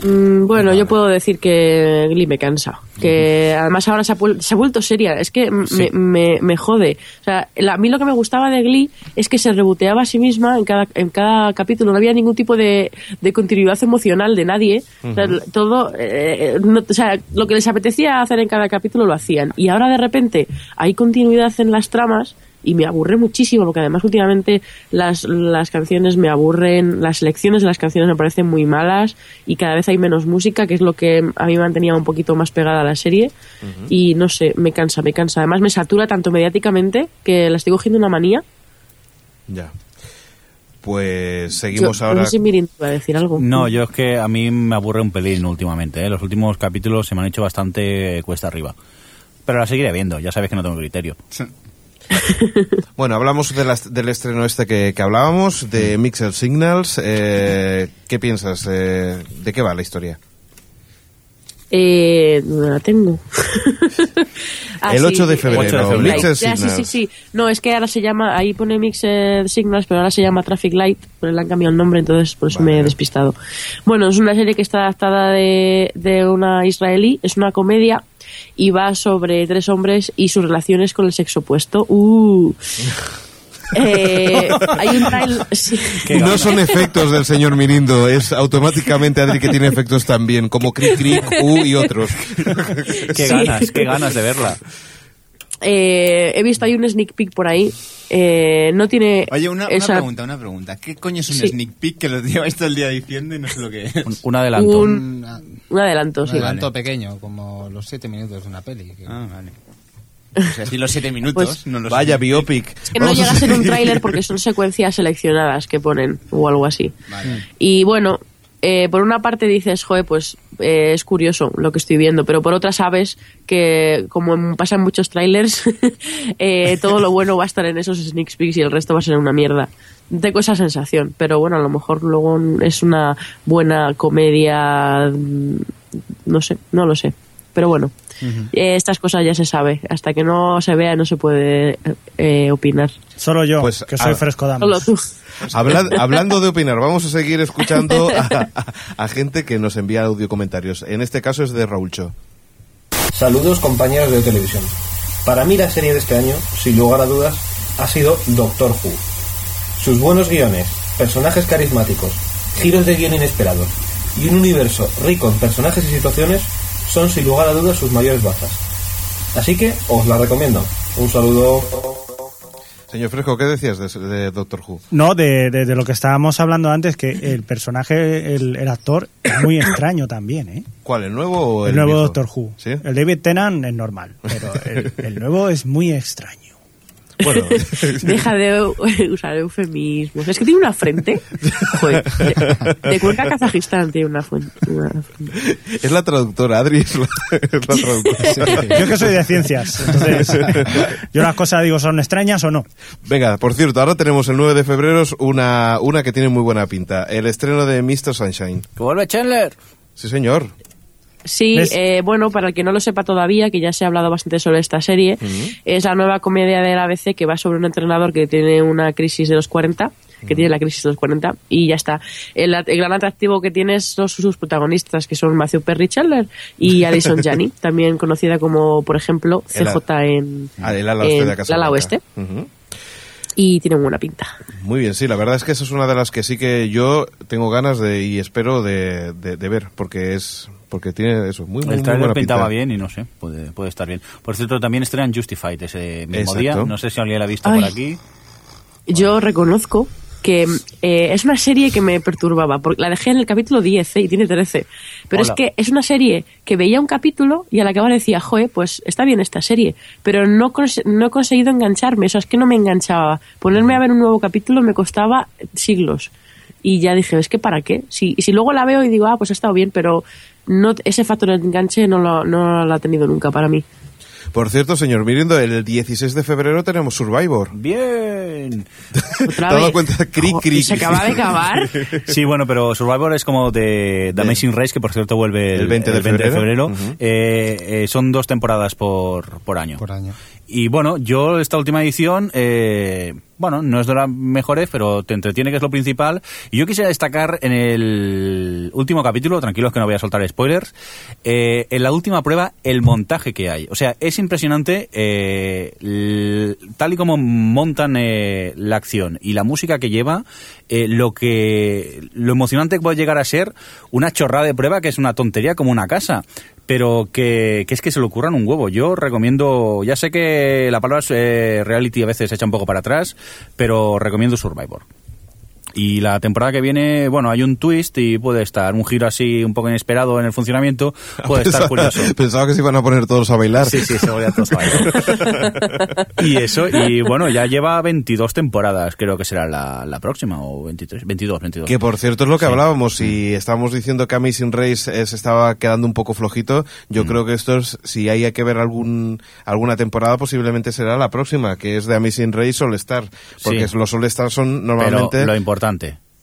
[SPEAKER 4] Mm, bueno, yo puedo decir que Glee me cansa. Que además ahora se ha, se ha vuelto seria. Es que
[SPEAKER 2] Sí.
[SPEAKER 4] me, me- me jode. O sea, la- a mí lo que me gustaba de Glee es que se reboteaba a sí misma en cada, en cada capítulo. No había ningún tipo de, de continuidad emocional de nadie. O sea,
[SPEAKER 15] Ujú.
[SPEAKER 4] todo, eh, no- o sea, lo que les apetecía hacer en cada capítulo lo hacían. Y ahora de repente hay continuidad en las tramas y me aburre muchísimo porque además últimamente las, las canciones me aburren, las selecciones de las canciones me parecen muy malas y cada vez hay menos música, que es lo que a mí me mantenía un poquito más pegada a la serie y no sé, me cansa, me cansa. Además me satura tanto mediáticamente que la estoy cogiendo una manía.
[SPEAKER 2] Ya. Pues seguimos
[SPEAKER 4] Yo-
[SPEAKER 2] ahora...
[SPEAKER 4] No sé si Mirin va a decir algo.
[SPEAKER 7] No, yo es que a mí me aburre un pelín últimamente. ¿eh? Los últimos capítulos se me han hecho bastante cuesta arriba. Pero la seguiré viendo, ya sabes que no tengo criterio.
[SPEAKER 2] Bueno, hablamos de del estreno este que, que hablábamos, de Mixer Signals. Eh, ¿Qué piensas? Eh, ¿De qué va la historia?
[SPEAKER 4] Eh, no la tengo. Ah,
[SPEAKER 2] El
[SPEAKER 4] sí,
[SPEAKER 2] 8 de
[SPEAKER 4] eh,
[SPEAKER 2] febrero,
[SPEAKER 7] 8 de febrero.
[SPEAKER 4] Sí, sí, sí. No, es que ahora se llama, ahí pone Mixed Signals, pero ahora se llama Traffic Light, pero le han cambiado el nombre, entonces por eso me he despistado. Bueno, es una serie que está adaptada de, de una israelí, es una comedia y va sobre tres hombres y sus relaciones con el sexo opuesto. Uh. Eh, hay un trailer- sí.
[SPEAKER 2] No son efectos del señor Mirindo, es automáticamente Adri que tiene efectos también, como Cric Cric, U y otros.
[SPEAKER 7] Qué
[SPEAKER 4] Sí.
[SPEAKER 7] ganas, qué ganas de verla.
[SPEAKER 4] Eh, he visto hay un sneak peek por ahí. Eh, no tiene.
[SPEAKER 13] Oye, una, una
[SPEAKER 4] esa-
[SPEAKER 13] pregunta, una pregunta. ¿Qué coño es un
[SPEAKER 4] Sí.
[SPEAKER 13] sneak peek que lo lleváis todo el día diciendo y no sé lo que es?
[SPEAKER 7] Un adelanto.
[SPEAKER 4] Un, un adelanto,
[SPEAKER 6] Un
[SPEAKER 4] sí.
[SPEAKER 6] adelanto pequeño, como los siete minutos de una peli. que-
[SPEAKER 13] Ah, vale. O sea, si los siete minutos,
[SPEAKER 4] Pues-
[SPEAKER 13] no los
[SPEAKER 2] Vaya biopic.
[SPEAKER 4] Es que no llega a ser un tráiler porque son secuencias seleccionadas que ponen o algo así.
[SPEAKER 13] Vale.
[SPEAKER 4] Y bueno, eh, por una parte dices, joder, pues eh, es curioso lo que estoy viendo, pero por otra sabes que, como pasa en muchos trailers, eh, todo lo bueno va a estar en esos sneak peeks y el resto va a ser una mierda. Tengo esa sensación, pero bueno, a lo mejor luego es una buena comedia, mm, no sé, no lo sé. Pero bueno, eh, estas cosas ya se sabe. Hasta que no se vea no se puede eh, opinar.
[SPEAKER 8] Solo yo,
[SPEAKER 2] Pues,
[SPEAKER 8] que soy
[SPEAKER 2] ah,
[SPEAKER 8] fresco damos.
[SPEAKER 4] Solo tú.
[SPEAKER 2] Habla- hablando de opinar, vamos a seguir escuchando a, a- a gente que nos envía audio comentarios. En este caso es de Raúl Cho.
[SPEAKER 15] Saludos compañeros de televisión. Para mí la serie de este año, sin lugar a dudas, ha sido Doctor Who. Sus buenos guiones, personajes carismáticos, giros de guion inesperados y un universo rico en personajes y situaciones son sin lugar a dudas sus mayores bazas. Así que os la recomiendo. Un saludo.
[SPEAKER 2] Señor Fresco, ¿qué decías de, de Doctor Who?
[SPEAKER 8] No, de, de- de lo que estábamos hablando antes, que el personaje, el, el actor, es muy extraño también, ¿eh?
[SPEAKER 2] ¿Cuál, el nuevo o el,
[SPEAKER 8] El, nuevo
[SPEAKER 2] viejo?
[SPEAKER 8] Doctor Who.
[SPEAKER 2] ¿Sí?
[SPEAKER 8] El David Tennant es normal, pero el, el nuevo es muy extraño.
[SPEAKER 2] Bueno,
[SPEAKER 4] Deja de usar eufemismos. Es que tiene una frente. Joder, de, de Cuenca, Kazajistán tiene una, frente.
[SPEAKER 2] es la traductora, Adri es la, es la traductora.
[SPEAKER 8] Yo que soy de ciencias, entonces yo las cosas digo, ¿son extrañas o no?
[SPEAKER 2] Venga, por cierto, ahora tenemos el 9 de febrero una, una que tiene muy buena pinta. El estreno de Mr. Sunshine.
[SPEAKER 7] ¡Que vuelve Chandler!
[SPEAKER 2] Sí, señor.
[SPEAKER 4] Sí, eh, bueno, para el que no lo sepa todavía, que ya se ha hablado bastante sobre esta serie, es la nueva comedia de la ABC que va sobre un entrenador que tiene una crisis de los 40, que tiene la crisis de los 40, y ya está. El, el gran atractivo que tiene son sus protagonistas, que son Matthew Perry Chandler y Alison Janney, también conocida como, por ejemplo, CJ en,
[SPEAKER 2] Ah, el ala oeste de
[SPEAKER 4] ala. Y tiene buena pinta.
[SPEAKER 2] Muy bien, sí, la verdad es que esa es una de las que sí que yo tengo ganas de y espero de, de- de ver, porque es porque tiene eso, muy, muy,
[SPEAKER 7] El
[SPEAKER 2] muy
[SPEAKER 7] trailer
[SPEAKER 2] buena
[SPEAKER 7] pintaba
[SPEAKER 2] pinta.
[SPEAKER 7] bien y no sé, puede, puede estar bien. Por cierto, también estrenan Justified ese mismo
[SPEAKER 2] Exacto.
[SPEAKER 7] día. No sé si alguien la ha visto
[SPEAKER 4] Ay.
[SPEAKER 7] por aquí.
[SPEAKER 4] Yo reconozco que eh, es una serie que me perturbaba, porque la dejé en el capítulo 10 ¿eh? y tiene 13. Pero
[SPEAKER 7] Hola.
[SPEAKER 4] es que es una serie que veía un capítulo y a la que ahora decía, joe, pues está bien esta serie, pero no, no he conseguido engancharme, o sea, es que no me enganchaba. Ponerme a ver un nuevo capítulo me costaba siglos. Y ya dije, es que para qué. Si, si luego la veo y digo, ah, pues ha estado bien, pero no, ese factor de enganche no lo, no lo ha tenido nunca para mí.
[SPEAKER 2] Por cierto, señor Mirindo, el 16 de febrero tenemos Survivor.
[SPEAKER 7] Bien.
[SPEAKER 2] ¿Te has dado cuenta? Cri, cri.
[SPEAKER 4] ¿Se acaba de acabar?
[SPEAKER 7] Sí, bueno, pero Survivor es como de The Amazing Race, que por cierto vuelve el,
[SPEAKER 2] El 20 de
[SPEAKER 7] el 20 de
[SPEAKER 2] febrero.
[SPEAKER 7] febrero. Eh, eh, son dos temporadas por, por año.
[SPEAKER 6] Por año.
[SPEAKER 7] Y bueno, yo esta última edición, eh, bueno, no es de las mejores, pero te entretiene, que es lo principal. Y yo quisiera destacar en el último capítulo, tranquilos que no voy a soltar spoilers, eh, en la última prueba, el montaje que hay. O sea, es impresionante eh, tal y como montan eh, la acción y la música que lleva, eh, lo que lo emocionante que puede llegar a ser una chorrada de prueba que es una tontería como una casa pero que, que es que se le ocurran un huevo. Yo recomiendo, ya sé que la palabra eh, reality a veces se echa un poco para atrás, pero recomiendo Survivor. Y la temporada que viene, bueno, hay un twist y puede estar un giro así un poco inesperado en el funcionamiento, puede estar curioso.
[SPEAKER 2] Pensaba que se iban a poner todos a bailar.
[SPEAKER 7] Sí, sí, se volvían todos a bailar. Y eso, y bueno, ya lleva 22 temporadas, creo que será la, la próxima, o 23, 22, 22.
[SPEAKER 2] Que por cierto es lo que
[SPEAKER 7] Sí.
[SPEAKER 2] hablábamos, si estábamos diciendo que Amazing Race se estaba quedando un poco flojito, yo
[SPEAKER 7] Mm.
[SPEAKER 2] creo que esto es, si hay que ver algún alguna temporada, posiblemente será la próxima, que es de Amazing Race All Star, porque
[SPEAKER 7] Sí.
[SPEAKER 2] los All Star son
[SPEAKER 7] Pero
[SPEAKER 2] normalmente...
[SPEAKER 7] lo importante,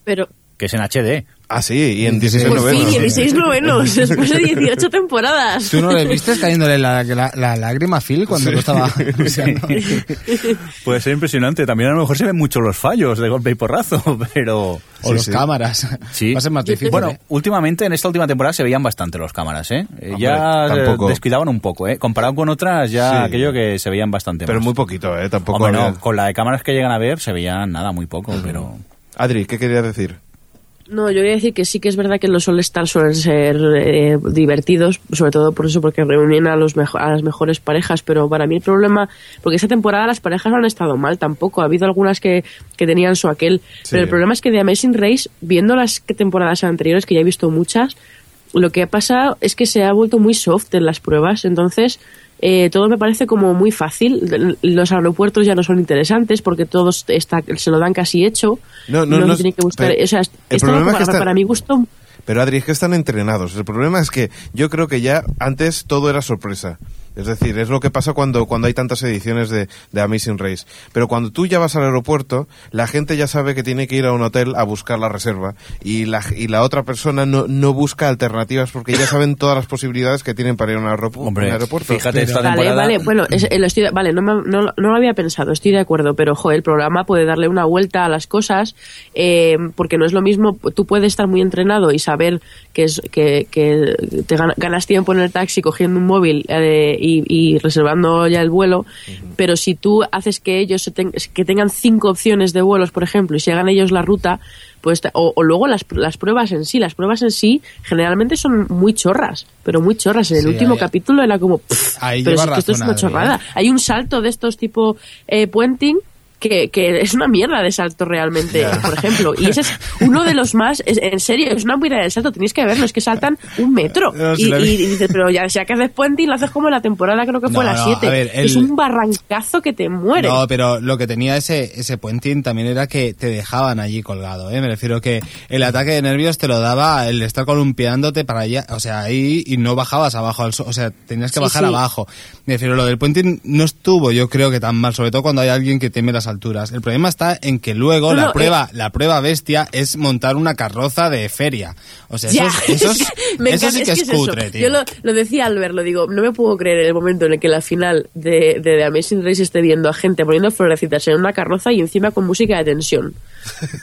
[SPEAKER 4] Pero,
[SPEAKER 7] que es en HD.
[SPEAKER 2] Ah, sí, y en 16
[SPEAKER 4] por fin,
[SPEAKER 2] novenos.
[SPEAKER 4] 16 novenos, después de 18 temporadas.
[SPEAKER 6] ¿Tú no le viste cayéndole la, la, la lágrima a Phil cuando lo estaba?
[SPEAKER 7] Puede ser impresionante. También a lo mejor se ven mucho los fallos de golpe y porrazo, pero...
[SPEAKER 6] O los cámaras.
[SPEAKER 7] Sí.
[SPEAKER 6] Va a ser más difícil.
[SPEAKER 7] Bueno,
[SPEAKER 6] ¿eh?
[SPEAKER 7] últimamente, en esta última temporada se veían bastante los cámaras, ¿eh? Eh, ya
[SPEAKER 2] Hombre,
[SPEAKER 7] eh,
[SPEAKER 2] tampoco.
[SPEAKER 7] descuidaban un poco, ¿eh? Comparado con otras, ya
[SPEAKER 2] Sí.
[SPEAKER 7] aquello que se veían bastante
[SPEAKER 2] Pero
[SPEAKER 7] más.
[SPEAKER 2] muy poquito, ¿eh? Tampoco
[SPEAKER 7] Hombre, no,
[SPEAKER 2] había-
[SPEAKER 7] con la de cámaras que llegan a ver se veían nada, muy poco, pero...
[SPEAKER 2] Adri, ¿qué querías decir?
[SPEAKER 4] No, yo voy a decir que sí que es verdad que los All Stars suelen ser eh, divertidos, sobre todo por eso, porque reúnen a, los mejo- a las mejores parejas, pero para mí el problema, porque esta temporada las parejas no han estado mal tampoco, ha habido algunas que, que tenían su aquel, pero el problema es que de Amazing Race, viendo las temporadas anteriores, que ya he visto muchas, lo que ha pasado es que se ha vuelto muy soft en las pruebas, entonces eh, todo me parece como muy fácil. Los aeropuertos ya no son interesantes porque todos está, se lo dan casi hecho.
[SPEAKER 2] No, no,
[SPEAKER 4] se
[SPEAKER 2] no,
[SPEAKER 4] tiene que buscar. o sea,
[SPEAKER 2] el problema es
[SPEAKER 4] para,
[SPEAKER 2] que está-
[SPEAKER 4] para mi gusto
[SPEAKER 2] Pero Adri, es que están entrenados. El problema es que yo creo que ya antes todo era sorpresa. Es decir, es lo que pasa cuando, cuando hay tantas ediciones de, de Amazing Race. Pero cuando tú ya vas al aeropuerto, la gente ya sabe que tiene que ir a un hotel a buscar la reserva. Y la, y la otra persona no, no busca alternativas porque ya saben todas las posibilidades que tienen para ir a un aeropu-
[SPEAKER 7] Hombre,
[SPEAKER 2] un aeropuerto.
[SPEAKER 7] fíjate, esta
[SPEAKER 4] Vale,
[SPEAKER 7] temporada...
[SPEAKER 4] vale, bueno, es- eh, estoy, vale, no, me- no, no lo había pensado, estoy de acuerdo, pero joder, el programa puede darle una vuelta a las cosas, eh, porque no es lo mismo, tú puedes estar muy entrenado y saber que, es, que, que te gana- ganas tiempo en el taxi cogiendo un móvil eh, y, y reservando ya el vuelo, pero si tú haces que ellos se ten- que tengan cinco opciones de vuelos, por ejemplo, y se hagan ellos la ruta, pues o, o luego las, las pruebas en sí, las pruebas en sí generalmente son muy chorras, pero muy chorras. En el
[SPEAKER 6] Sí,
[SPEAKER 4] último
[SPEAKER 6] ahí-
[SPEAKER 4] capítulo era como, pff, pero si es que esto es una
[SPEAKER 6] Adri,
[SPEAKER 4] chorrada.
[SPEAKER 6] ¿eh?
[SPEAKER 4] Hay un salto de estos tipo eh, puenting que, que es una mierda de salto realmente, por ejemplo. Y ese es uno de los más, es- en serio, es una mierda de salto, tenéis que verlo, es que saltan un metro.
[SPEAKER 6] No,
[SPEAKER 4] y, y- y dices, pero ya, ya que haces puenting, lo haces como en la temporada, creo que fue
[SPEAKER 6] No,
[SPEAKER 4] la
[SPEAKER 6] no,
[SPEAKER 4] 7.
[SPEAKER 6] a ver, el-
[SPEAKER 4] Es un barrancazo que te muere.
[SPEAKER 6] No, pero lo que tenía ese, ese puenting también era que te dejaban allí colgado, ¿eh? Me refiero que el ataque de nervios te lo daba el estar columpiándote para allá, o sea, ahí y no bajabas abajo al o sea, tenías que
[SPEAKER 4] Sí,
[SPEAKER 6] bajar
[SPEAKER 4] sí.
[SPEAKER 6] abajo. Me refiero, lo del puenting no estuvo, yo creo que tan mal, sobre todo cuando hay alguien que teme las alturas. El problema está en que luego
[SPEAKER 4] No,
[SPEAKER 6] la
[SPEAKER 4] no,
[SPEAKER 6] prueba, la prueba bestia es montar una carroza de feria. O sea,
[SPEAKER 4] Ya,
[SPEAKER 6] eso, es- eso, es- eso sí que es, cutre, tío.
[SPEAKER 4] Yo lo, lo decía al verlo, digo, no me puedo creer en el momento en el que la final de, de The Amazing Race esté viendo a gente poniendo florecitas en una carroza y encima con música de tensión.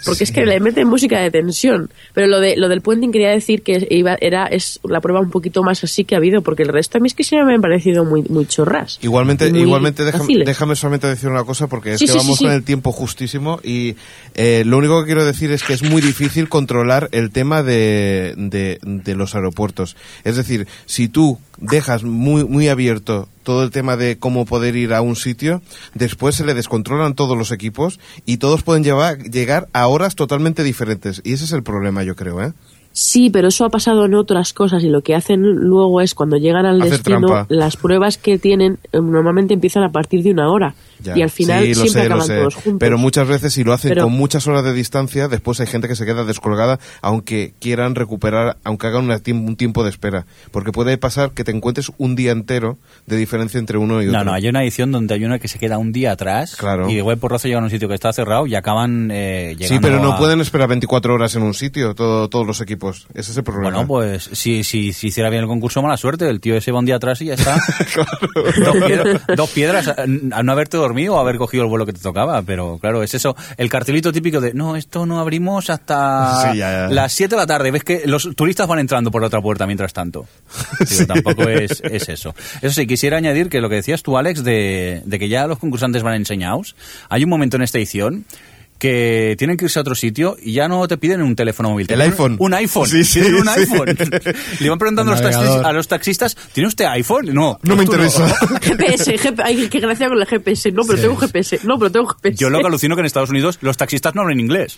[SPEAKER 4] Porque es que le meten música de tensión. Pero lo de lo del puenting quería decir que iba, era es la prueba un poquito más así que ha habido, porque el resto a mí es que se me han parecido muy, muy chorras.
[SPEAKER 2] Igualmente,
[SPEAKER 4] muy
[SPEAKER 2] igualmente déjame, déjame solamente decir una cosa porque es
[SPEAKER 4] Sí,
[SPEAKER 2] que
[SPEAKER 4] sí,
[SPEAKER 2] vamos con el tiempo justísimo y eh, lo único que quiero decir es que es muy difícil controlar el tema de, de, de los aeropuertos. Es decir, si tú dejas muy, muy abierto todo el tema de cómo poder ir a un sitio, después se le descontrolan todos los equipos y todos pueden llevar, llegar a horas totalmente diferentes. Y ese es el problema, yo creo, ¿eh?
[SPEAKER 4] Sí, pero eso ha pasado en otras cosas y lo que hacen luego es cuando llegan al
[SPEAKER 2] Hacer
[SPEAKER 4] destino,
[SPEAKER 2] trampa.
[SPEAKER 4] las pruebas que tienen eh, normalmente empiezan a partir de una hora.
[SPEAKER 2] Ya.
[SPEAKER 4] Y al final
[SPEAKER 2] Sí, lo
[SPEAKER 4] siempre
[SPEAKER 2] sé, lo
[SPEAKER 4] acaban
[SPEAKER 2] sé.
[SPEAKER 4] todos juntos.
[SPEAKER 2] Pero muchas veces si lo hacen
[SPEAKER 4] Pero-
[SPEAKER 2] con muchas horas de distancia, después hay gente que se queda descolgada, aunque quieran recuperar, aunque hagan una un tiempo de espera. Porque puede pasar que te encuentres un día entero de diferencia entre uno y otro.
[SPEAKER 7] No, no, hay una edición donde hay una que se queda un día atrás
[SPEAKER 2] Claro.
[SPEAKER 7] y de web por roce llegan a un sitio que está cerrado y acaban eh, llegando
[SPEAKER 2] Sí, pero no
[SPEAKER 7] a-
[SPEAKER 2] pueden esperar 24 horas en un sitio, todo- todos los equipos. Ese es el problema.
[SPEAKER 7] Bueno, pues si, si, si hiciera bien el concurso, mala suerte. El tío ese va un día atrás y ya está. dos, piedras, dos piedras a, a no haberte dormido o haber cogido el vuelo que te tocaba. Pero claro, es eso. El cartelito típico de no, esto no abrimos hasta
[SPEAKER 2] Sí, ya, ya.
[SPEAKER 7] las 7 de la tarde. Ves que los turistas van entrando por la otra puerta mientras tanto. Digo, Tampoco es, es eso. Eso sí, quisiera añadir que lo que decías tú, Alex, de, de que ya los concursantes van enseñados. Hay un momento en esta edición que tienen que irse a otro sitio y ya no te piden un teléfono móvil. te
[SPEAKER 2] El iPhone.
[SPEAKER 7] Un iPhone.
[SPEAKER 2] Sí, sí,
[SPEAKER 7] un
[SPEAKER 2] sí.
[SPEAKER 7] iPhone. Le van preguntando a los,
[SPEAKER 2] El
[SPEAKER 7] taxis-
[SPEAKER 2] navegador.
[SPEAKER 7] a los taxistas, ¿tiene usted iPhone? No.
[SPEAKER 2] No me
[SPEAKER 7] tú
[SPEAKER 2] interesa.
[SPEAKER 4] GPS, GP ay, qué gracia con el GPS. No, pero
[SPEAKER 7] Sí.
[SPEAKER 4] tengo GPS. No, pero tengo GPS.
[SPEAKER 7] Yo lo que alucino que en Estados Unidos los taxistas no hablan inglés.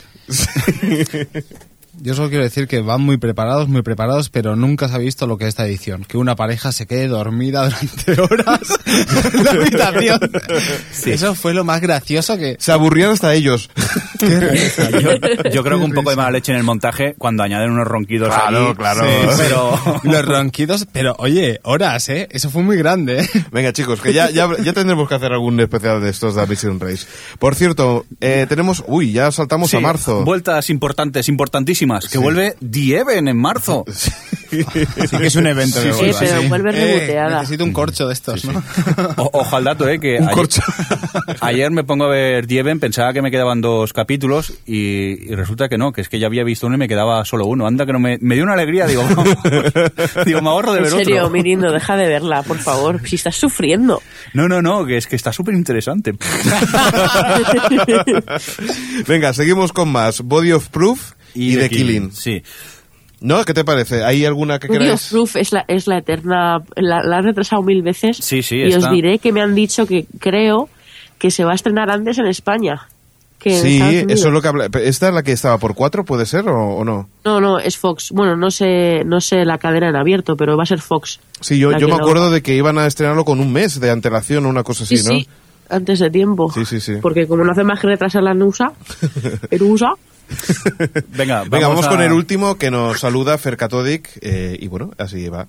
[SPEAKER 6] Yo solo quiero decir que van muy preparados, muy preparados, pero nunca se ha visto lo que es esta edición. Que una pareja se quede dormida durante horas en la habitación. Eso fue lo más gracioso que...
[SPEAKER 2] Se aburrían hasta ellos.
[SPEAKER 7] Yo, yo creo que un poco de mala leche en el montaje cuando añaden unos ronquidos
[SPEAKER 2] Claro,
[SPEAKER 7] ahí.
[SPEAKER 2] claro.
[SPEAKER 7] Sí, pero...
[SPEAKER 6] Los ronquidos, pero oye, horas, ¿eh? Eso fue muy grande, ¿eh?
[SPEAKER 2] Venga, chicos, que ya, ya, ya tendremos que hacer algún especial de estos de Amazing Race. Por cierto, eh, tenemos... Uy, ya saltamos a
[SPEAKER 7] Sí,
[SPEAKER 2] marzo.
[SPEAKER 7] Vueltas importantes, importantísimas. Que vuelve The Even en marzo.
[SPEAKER 6] Sí que es un evento que
[SPEAKER 4] Sí,
[SPEAKER 6] vuelva,
[SPEAKER 4] pero
[SPEAKER 6] sí.
[SPEAKER 4] vuelve
[SPEAKER 6] Eh,
[SPEAKER 4] reboteada.
[SPEAKER 6] necesito un corcho de estos, ¿no?
[SPEAKER 7] O- ojo al dato, eh, que
[SPEAKER 2] Un
[SPEAKER 7] ayer,
[SPEAKER 2] corcho.
[SPEAKER 7] ayer me pongo a ver Dieven, pensaba que me quedaban dos capítulos y, y resulta que no, que es que ya había visto uno y me quedaba solo uno. Anda que no me, me dio una alegría, digo, digo, me ahorro de
[SPEAKER 4] En
[SPEAKER 7] ver
[SPEAKER 4] serio,
[SPEAKER 7] otro.
[SPEAKER 4] Mirindo, deja de verla, por favor. Si estás sufriendo.
[SPEAKER 7] No, no, no, que es que está súper interesante.
[SPEAKER 2] Venga, seguimos con más. Body of Proof y,
[SPEAKER 7] The
[SPEAKER 2] The Killing.
[SPEAKER 7] Sí.
[SPEAKER 2] ¿No? ¿Qué te parece? ¿Hay alguna que queráis?
[SPEAKER 4] Proof es la, es la eterna. La, la han retrasado mil veces.
[SPEAKER 7] Sí, sí,
[SPEAKER 4] Y
[SPEAKER 7] está.
[SPEAKER 4] os diré que me han dicho que creo que se va a estrenar antes en España. Que en
[SPEAKER 2] Sí, eso es lo que habla. ¿Esta es la que estaba por cuatro, puede ser o, o no?
[SPEAKER 4] No, no, es Fox. Bueno, no sé, no sé la cadena en abierto, pero va a ser Fox.
[SPEAKER 2] Sí, yo, yo me
[SPEAKER 4] lo-
[SPEAKER 2] acuerdo de que iban a estrenarlo con un mes de antelación o una cosa así,
[SPEAKER 4] Sí,
[SPEAKER 2] ¿no?
[SPEAKER 4] sí, antes de tiempo.
[SPEAKER 2] Sí, sí, sí.
[SPEAKER 4] Porque como no hace más que retrasar la NUSA, el USA,
[SPEAKER 7] Venga,
[SPEAKER 2] Venga, vamos,
[SPEAKER 7] a-
[SPEAKER 2] con el último que nos saluda Fercatodic eh, y bueno, así va.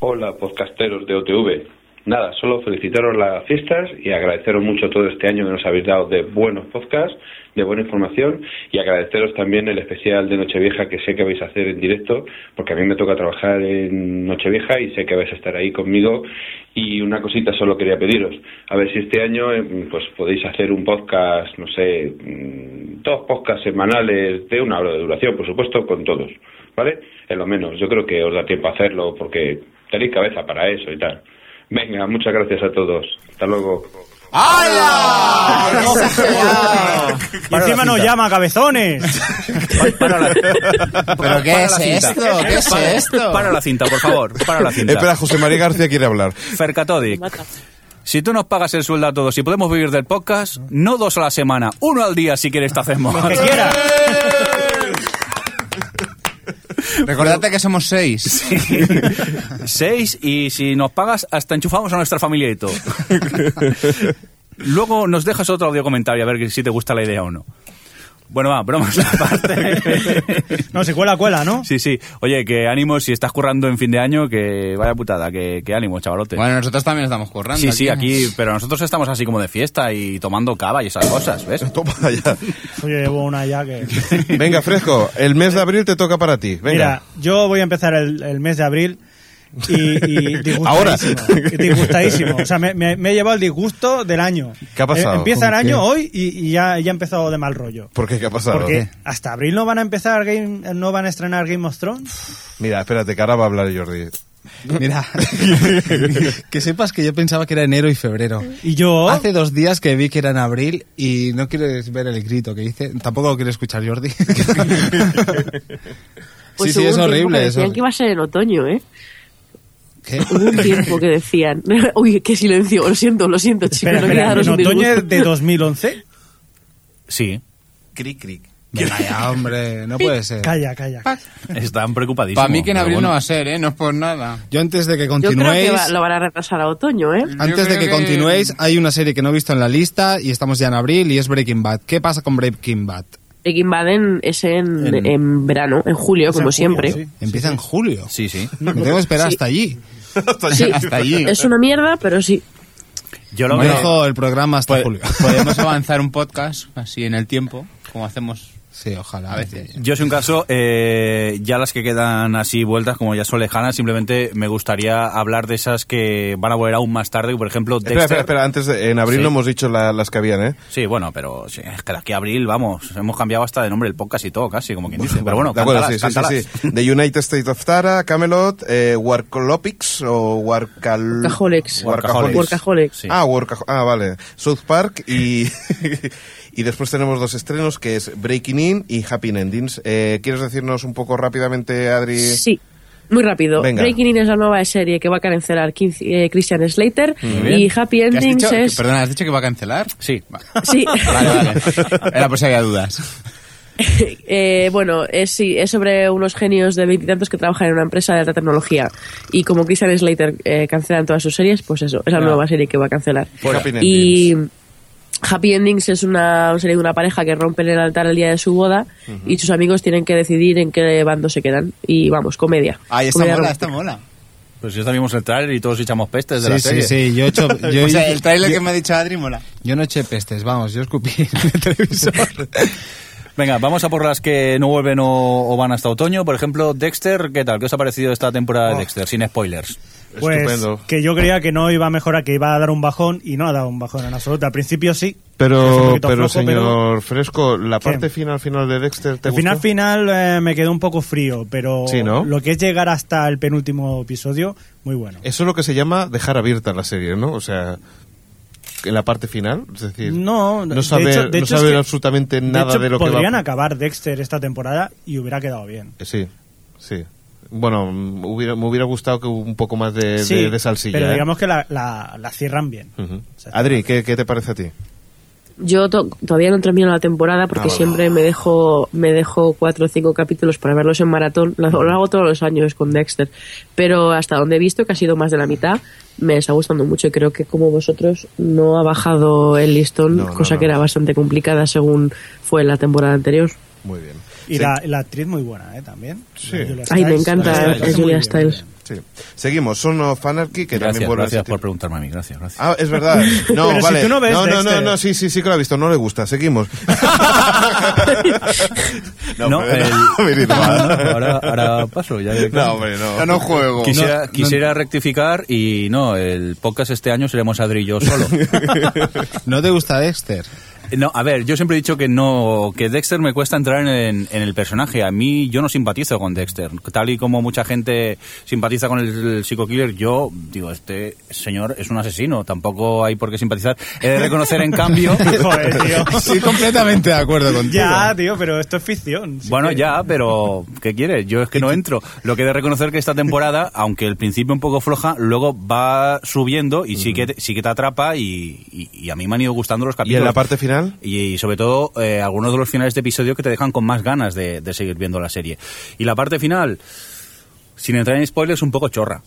[SPEAKER 16] Hola, podcasteros de OTV. Nada, solo felicitaros las fiestas y agradeceros mucho todo este año que nos habéis dado de buenos podcasts, de buena información y agradeceros también el especial de Nochevieja que sé que vais a hacer en directo, porque a mí me toca trabajar en Nochevieja y sé que vais a estar ahí conmigo. Y una cosita solo quería pediros, a ver si este año eh, pues podéis hacer un podcast, no sé, mm, dos podcasts semanales de una hora de duración, por supuesto, con todos, ¿vale? Es lo menos, yo creo que os da tiempo a hacerlo porque tenéis cabeza para eso y tal. Venga, muchas gracias a todos. Hasta luego.
[SPEAKER 8] Y encima nos llama, cabezones.
[SPEAKER 13] ¿Pero qué es esto? ¿Qué es
[SPEAKER 7] Para-
[SPEAKER 13] esto?
[SPEAKER 7] Para la cinta, por favor. Para la cinta.
[SPEAKER 2] Espera, José María García quiere hablar.
[SPEAKER 7] Fercatodic. Si tú nos pagas el sueldo a todos y podemos vivir del podcast, no dos a la semana, uno al día si quieres te hacemos.
[SPEAKER 8] Lo que quieras.
[SPEAKER 13] Recordate que somos seis.
[SPEAKER 7] Seis y si nos pagas hasta enchufamos a nuestra familia y todo. Luego nos dejas otro audio comentario a ver si te gusta la idea o no. Bueno, va, bromas aparte.
[SPEAKER 8] No, se cuela, cuela, ¿no?
[SPEAKER 7] Sí, sí. Oye, que ánimo si estás currando en fin de año, que vaya putada, que, que ánimo, chavalote.
[SPEAKER 13] Bueno, nosotros también estamos currando.
[SPEAKER 7] Sí, sí, aquí, pero nosotros estamos así como de fiesta y tomando cava y esas cosas, ¿ves?
[SPEAKER 2] Toma ya.
[SPEAKER 8] Oye, llevo una ya que...
[SPEAKER 2] Venga, Fresco, el mes de abril te toca para ti. Venga.
[SPEAKER 8] Mira, yo voy a empezar el, el mes de abril y, y
[SPEAKER 2] Ahora.
[SPEAKER 8] disgustadísimo. Y disgustadísimo. O sea, me, me- me he llevado el disgusto del año.
[SPEAKER 2] ¿Qué ha pasado?
[SPEAKER 8] Eh, empieza el
[SPEAKER 2] ¿Con
[SPEAKER 8] año
[SPEAKER 2] qué?
[SPEAKER 8] hoy y, y ya, ya ha empezado de mal rollo.
[SPEAKER 2] ¿Por qué? ¿Qué ha pasado?
[SPEAKER 8] Porque hasta abril no van a empezar Game, no van a estrenar Game of Thrones.
[SPEAKER 2] Mira, espérate, que ahora va a hablar Jordi.
[SPEAKER 6] Mira, que sepas que yo pensaba que era enero y febrero.
[SPEAKER 8] Y yo...
[SPEAKER 6] Hace dos días que vi que era en abril y no quieres ver el grito que hice. Tampoco lo quiero escuchar, Jordi.
[SPEAKER 4] pues
[SPEAKER 6] sí, sí, es horrible.
[SPEAKER 4] que iba a ser en otoño, ¿eh?
[SPEAKER 6] ¿Qué?
[SPEAKER 4] Hubo un tiempo que decían. Uy, qué silencio, lo siento, lo siento, chicos,
[SPEAKER 8] Espera,
[SPEAKER 4] no
[SPEAKER 8] espera,
[SPEAKER 4] daros
[SPEAKER 8] ¿en
[SPEAKER 4] un
[SPEAKER 8] otoño de 2011?
[SPEAKER 7] Sí.
[SPEAKER 13] Cric, cric.
[SPEAKER 6] Venga ya, hombre, no puede ser.
[SPEAKER 8] Calla, calla.
[SPEAKER 7] Están preocupadísimos.
[SPEAKER 13] Para mí que en abril
[SPEAKER 7] bueno.
[SPEAKER 13] no va a ser, ¿eh? No es por nada.
[SPEAKER 6] Yo antes de que
[SPEAKER 4] Yo creo que
[SPEAKER 6] continuéis,
[SPEAKER 4] va- lo van a retrasar a otoño, ¿eh?
[SPEAKER 6] antes de que,
[SPEAKER 13] que-
[SPEAKER 6] continuéis, hay una serie que no he visto en la lista y estamos ya en abril y es Breaking Bad. ¿Qué pasa con Breaking Bad?
[SPEAKER 4] Breaking Bad en- es en,
[SPEAKER 6] En-
[SPEAKER 4] en verano, en julio,
[SPEAKER 6] Es en
[SPEAKER 4] como
[SPEAKER 6] julio,
[SPEAKER 4] siempre.
[SPEAKER 6] sí. Empieza en julio.
[SPEAKER 7] Sí, sí.
[SPEAKER 6] Me tengo que esperar
[SPEAKER 4] Sí.
[SPEAKER 6] hasta allí.
[SPEAKER 4] Sí,
[SPEAKER 6] hasta allí.
[SPEAKER 4] es una mierda, pero sí.
[SPEAKER 7] Yo lo veo.
[SPEAKER 6] dejo el programa hasta julio.
[SPEAKER 13] Podemos avanzar un podcast así en el tiempo, como hacemos
[SPEAKER 6] Sí, ojalá.
[SPEAKER 13] a veces.
[SPEAKER 7] Yo, si un caso, eh, ya las que quedan así vueltas, como ya son lejanas, simplemente me gustaría hablar de esas que van a volver aún más tarde, por ejemplo, Dexter.
[SPEAKER 2] Espera, espera, espera, antes de, en abril
[SPEAKER 7] Sí.
[SPEAKER 2] no hemos dicho la- las que habían, ¿eh?
[SPEAKER 7] Sí, bueno, pero sí, es que de aquí a abril, vamos, hemos cambiado hasta de nombre el podcast y todo, casi, como quien dice. Pero bueno,
[SPEAKER 2] de acuerdo,
[SPEAKER 7] cántalas,
[SPEAKER 2] sí, sí, sí. The United States of Tara, Camelot, eh, Warcolopics o Warcal...
[SPEAKER 4] Workaholics.
[SPEAKER 2] Workaholics.
[SPEAKER 4] Workaholics.
[SPEAKER 2] Ah, Workaho- ah, vale. South Park y... y después tenemos dos estrenos que es Breaking In y Happy Endings. Eh, ¿Quieres decirnos un poco rápidamente, Adri?
[SPEAKER 4] Sí. Muy rápido.
[SPEAKER 2] Venga.
[SPEAKER 4] Breaking In es la nueva serie que va a cancelar eh, Christian Slater y Happy
[SPEAKER 13] ¿Qué has
[SPEAKER 4] Endings
[SPEAKER 13] dicho?
[SPEAKER 4] es...
[SPEAKER 13] Perdona, ¿has dicho que va a cancelar?
[SPEAKER 7] Sí.
[SPEAKER 4] Sí.
[SPEAKER 13] Vale, vale. Era por si había dudas.
[SPEAKER 4] Eh, bueno, es, sí, es sobre unos genios de veintitantos que trabajan en una empresa de alta tecnología. Y como Christian Slater eh, cancelan todas sus series, pues eso, es la
[SPEAKER 2] Ya.
[SPEAKER 4] nueva serie que va a cancelar.
[SPEAKER 2] Happy
[SPEAKER 4] Y Happy Endings es una, serie de una pareja que rompen el altar el día de su boda y sus amigos tienen que decidir en qué bando se quedan. Y vamos, comedia.
[SPEAKER 13] Ay, esta
[SPEAKER 4] Comedia
[SPEAKER 13] mola,
[SPEAKER 4] romántica.
[SPEAKER 13] esta mola.
[SPEAKER 7] Pues ya vimos el trailer y todos echamos pestes de la
[SPEAKER 6] Sí, sí,
[SPEAKER 7] serie.
[SPEAKER 6] sí, yo he hecho... Yo,
[SPEAKER 13] o sea, el trailer
[SPEAKER 6] yo-
[SPEAKER 13] que me ha dicho Adri mola.
[SPEAKER 6] yo no eché pestes, vamos, yo escupí en el televisor.
[SPEAKER 7] Venga, vamos a por las que no vuelven o, o van hasta otoño. Por ejemplo, Dexter, ¿qué tal? ¿Qué os ha parecido esta temporada de Dexter? Sin spoilers.
[SPEAKER 8] Pues
[SPEAKER 2] Estupendo.
[SPEAKER 8] que yo creía que no iba a mejorar, que iba a dar un bajón y no ha dado un bajón en absoluto. Al principio sí.
[SPEAKER 2] Pero,
[SPEAKER 8] poquito
[SPEAKER 2] pero
[SPEAKER 8] flojo,
[SPEAKER 2] señor Fresco, la
[SPEAKER 8] ¿Qué?
[SPEAKER 2] parte final final de Dexter te
[SPEAKER 8] El final
[SPEAKER 2] gustó?
[SPEAKER 8] final eh, me quedó un poco frío, pero
[SPEAKER 2] Sí, ¿no?
[SPEAKER 8] lo que es llegar hasta el penúltimo episodio, muy bueno.
[SPEAKER 2] Eso es lo que se llama dejar abierta la serie, ¿no? O sea, en la parte final, es decir,
[SPEAKER 8] No,
[SPEAKER 2] no saber,
[SPEAKER 8] hecho-
[SPEAKER 2] no
[SPEAKER 8] hecho es
[SPEAKER 2] saber
[SPEAKER 8] que-
[SPEAKER 2] absolutamente
[SPEAKER 8] de
[SPEAKER 2] nada
[SPEAKER 8] hecho,
[SPEAKER 2] de lo que va
[SPEAKER 8] podrían acabar Dexter esta temporada y hubiera quedado bien.
[SPEAKER 2] Eh, Sí, sí. Bueno, mm, hubiera, me hubiera gustado que hubiera un poco más de,
[SPEAKER 8] Sí,
[SPEAKER 2] de- de salsilla.
[SPEAKER 8] pero
[SPEAKER 2] ¿eh?
[SPEAKER 8] digamos que la, la- la cierran bien.
[SPEAKER 2] Adri, ¿qué, qué te parece a ti?
[SPEAKER 4] Yo to- todavía no termino la temporada porque
[SPEAKER 2] Ah, bueno.
[SPEAKER 4] siempre me dejo me dejo cuatro o cinco capítulos para verlos en maratón. Lo, lo hago todos los años con Dexter. Pero hasta donde he visto, que ha sido más de la mitad, me está gustando mucho y creo que como vosotros no ha bajado el listón,
[SPEAKER 2] No, no,
[SPEAKER 4] cosa
[SPEAKER 2] no.
[SPEAKER 4] que era bastante complicada según fue la temporada anterior.
[SPEAKER 2] Muy bien.
[SPEAKER 8] Y
[SPEAKER 2] Sí.
[SPEAKER 8] la, la actriz muy buena, ¿eh? También.
[SPEAKER 2] Sí.
[SPEAKER 8] Julia
[SPEAKER 4] Ay, me encanta
[SPEAKER 8] Julia Stiles.
[SPEAKER 2] Sí. Seguimos, Son of Anarchy, que
[SPEAKER 7] Gracias,
[SPEAKER 2] también vuelve
[SPEAKER 7] gracias por preguntarme a mí. Gracias, gracias.
[SPEAKER 2] Ah, es verdad. No,
[SPEAKER 8] Pero si
[SPEAKER 2] vale.
[SPEAKER 8] tú no ves
[SPEAKER 2] no, no, no, sí, sí, sí que lo ha visto, no le gusta. Seguimos.
[SPEAKER 7] No, el-
[SPEAKER 2] no,
[SPEAKER 7] No, ahora, ahora paso. Ya
[SPEAKER 2] No, hombre, no.
[SPEAKER 13] Yo no juego.
[SPEAKER 7] Quisiera,
[SPEAKER 6] No,
[SPEAKER 7] quisiera rectificar y no, el podcast este año seremos Adri y yo solo.
[SPEAKER 6] ¿No te gusta Dexter?
[SPEAKER 7] No, a ver, yo siempre he dicho que no, que Dexter me cuesta entrar en, en el personaje. A mí yo no simpatizo con Dexter. Tal y como mucha gente simpatiza con el, el psicokiller, yo digo, este señor es un asesino. Tampoco hay por qué simpatizar. He de reconocer, en cambio...
[SPEAKER 8] Joder, tío.
[SPEAKER 6] Estoy completamente de acuerdo contigo.
[SPEAKER 8] Ya, tío, pero esto es ficción.
[SPEAKER 7] Bueno, ya, pero ¿qué quieres? Yo es que no entro. Lo que he de reconocer que esta temporada, aunque el principio un poco floja, luego va subiendo y sí que te, sí que te atrapa y, y- y a mí me han ido gustando los
[SPEAKER 2] ¿Y
[SPEAKER 7] capítulos.
[SPEAKER 2] en la parte final?
[SPEAKER 7] Y, sobre todo eh, algunos de los finales de episodio que te dejan con más ganas de, de seguir viendo la serie. Y la parte final, sin entrar en spoilers, un poco chorra.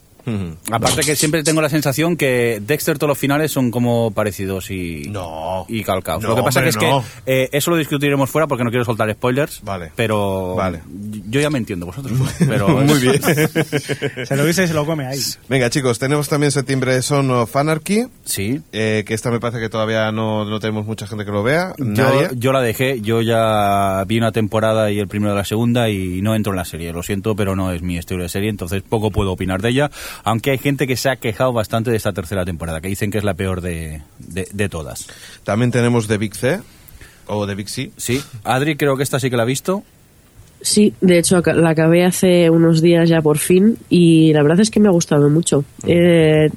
[SPEAKER 7] Aparte que siempre tengo la sensación que Dexter todos los finales son como parecidos y,
[SPEAKER 2] No.
[SPEAKER 7] y calcados.
[SPEAKER 2] No,
[SPEAKER 7] lo que pasa
[SPEAKER 2] hombre,
[SPEAKER 7] que es
[SPEAKER 2] no.
[SPEAKER 7] que eh, eso lo discutiremos fuera porque no quiero soltar spoilers.
[SPEAKER 2] Vale.
[SPEAKER 7] Pero
[SPEAKER 2] Vale.
[SPEAKER 7] yo ya me entiendo, vosotros pero
[SPEAKER 2] Muy bien.
[SPEAKER 8] Se lo dice y se lo come ahí.
[SPEAKER 2] Venga, chicos, tenemos también septiembre Son of Anarchy,
[SPEAKER 7] Sí.
[SPEAKER 2] eh, que esta me parece que todavía no, no tenemos mucha gente que lo vea.
[SPEAKER 7] Yo,
[SPEAKER 2] Nadie.
[SPEAKER 7] yo la dejé, yo ya vi una temporada y el primero de la segunda y no entro en la serie, lo siento, pero no es mi estilo de serie, entonces poco puedo opinar de ella, aunque hay gente que se ha quejado bastante de esta tercera temporada, que dicen que es la peor de, de, de todas.
[SPEAKER 2] También tenemos The Big C, o The Big C.
[SPEAKER 7] Sí, Adri creo que esta sí que la ha visto.
[SPEAKER 4] Sí, de hecho la acabé hace unos días ya por fin y la verdad es que me ha gustado mucho. Eh,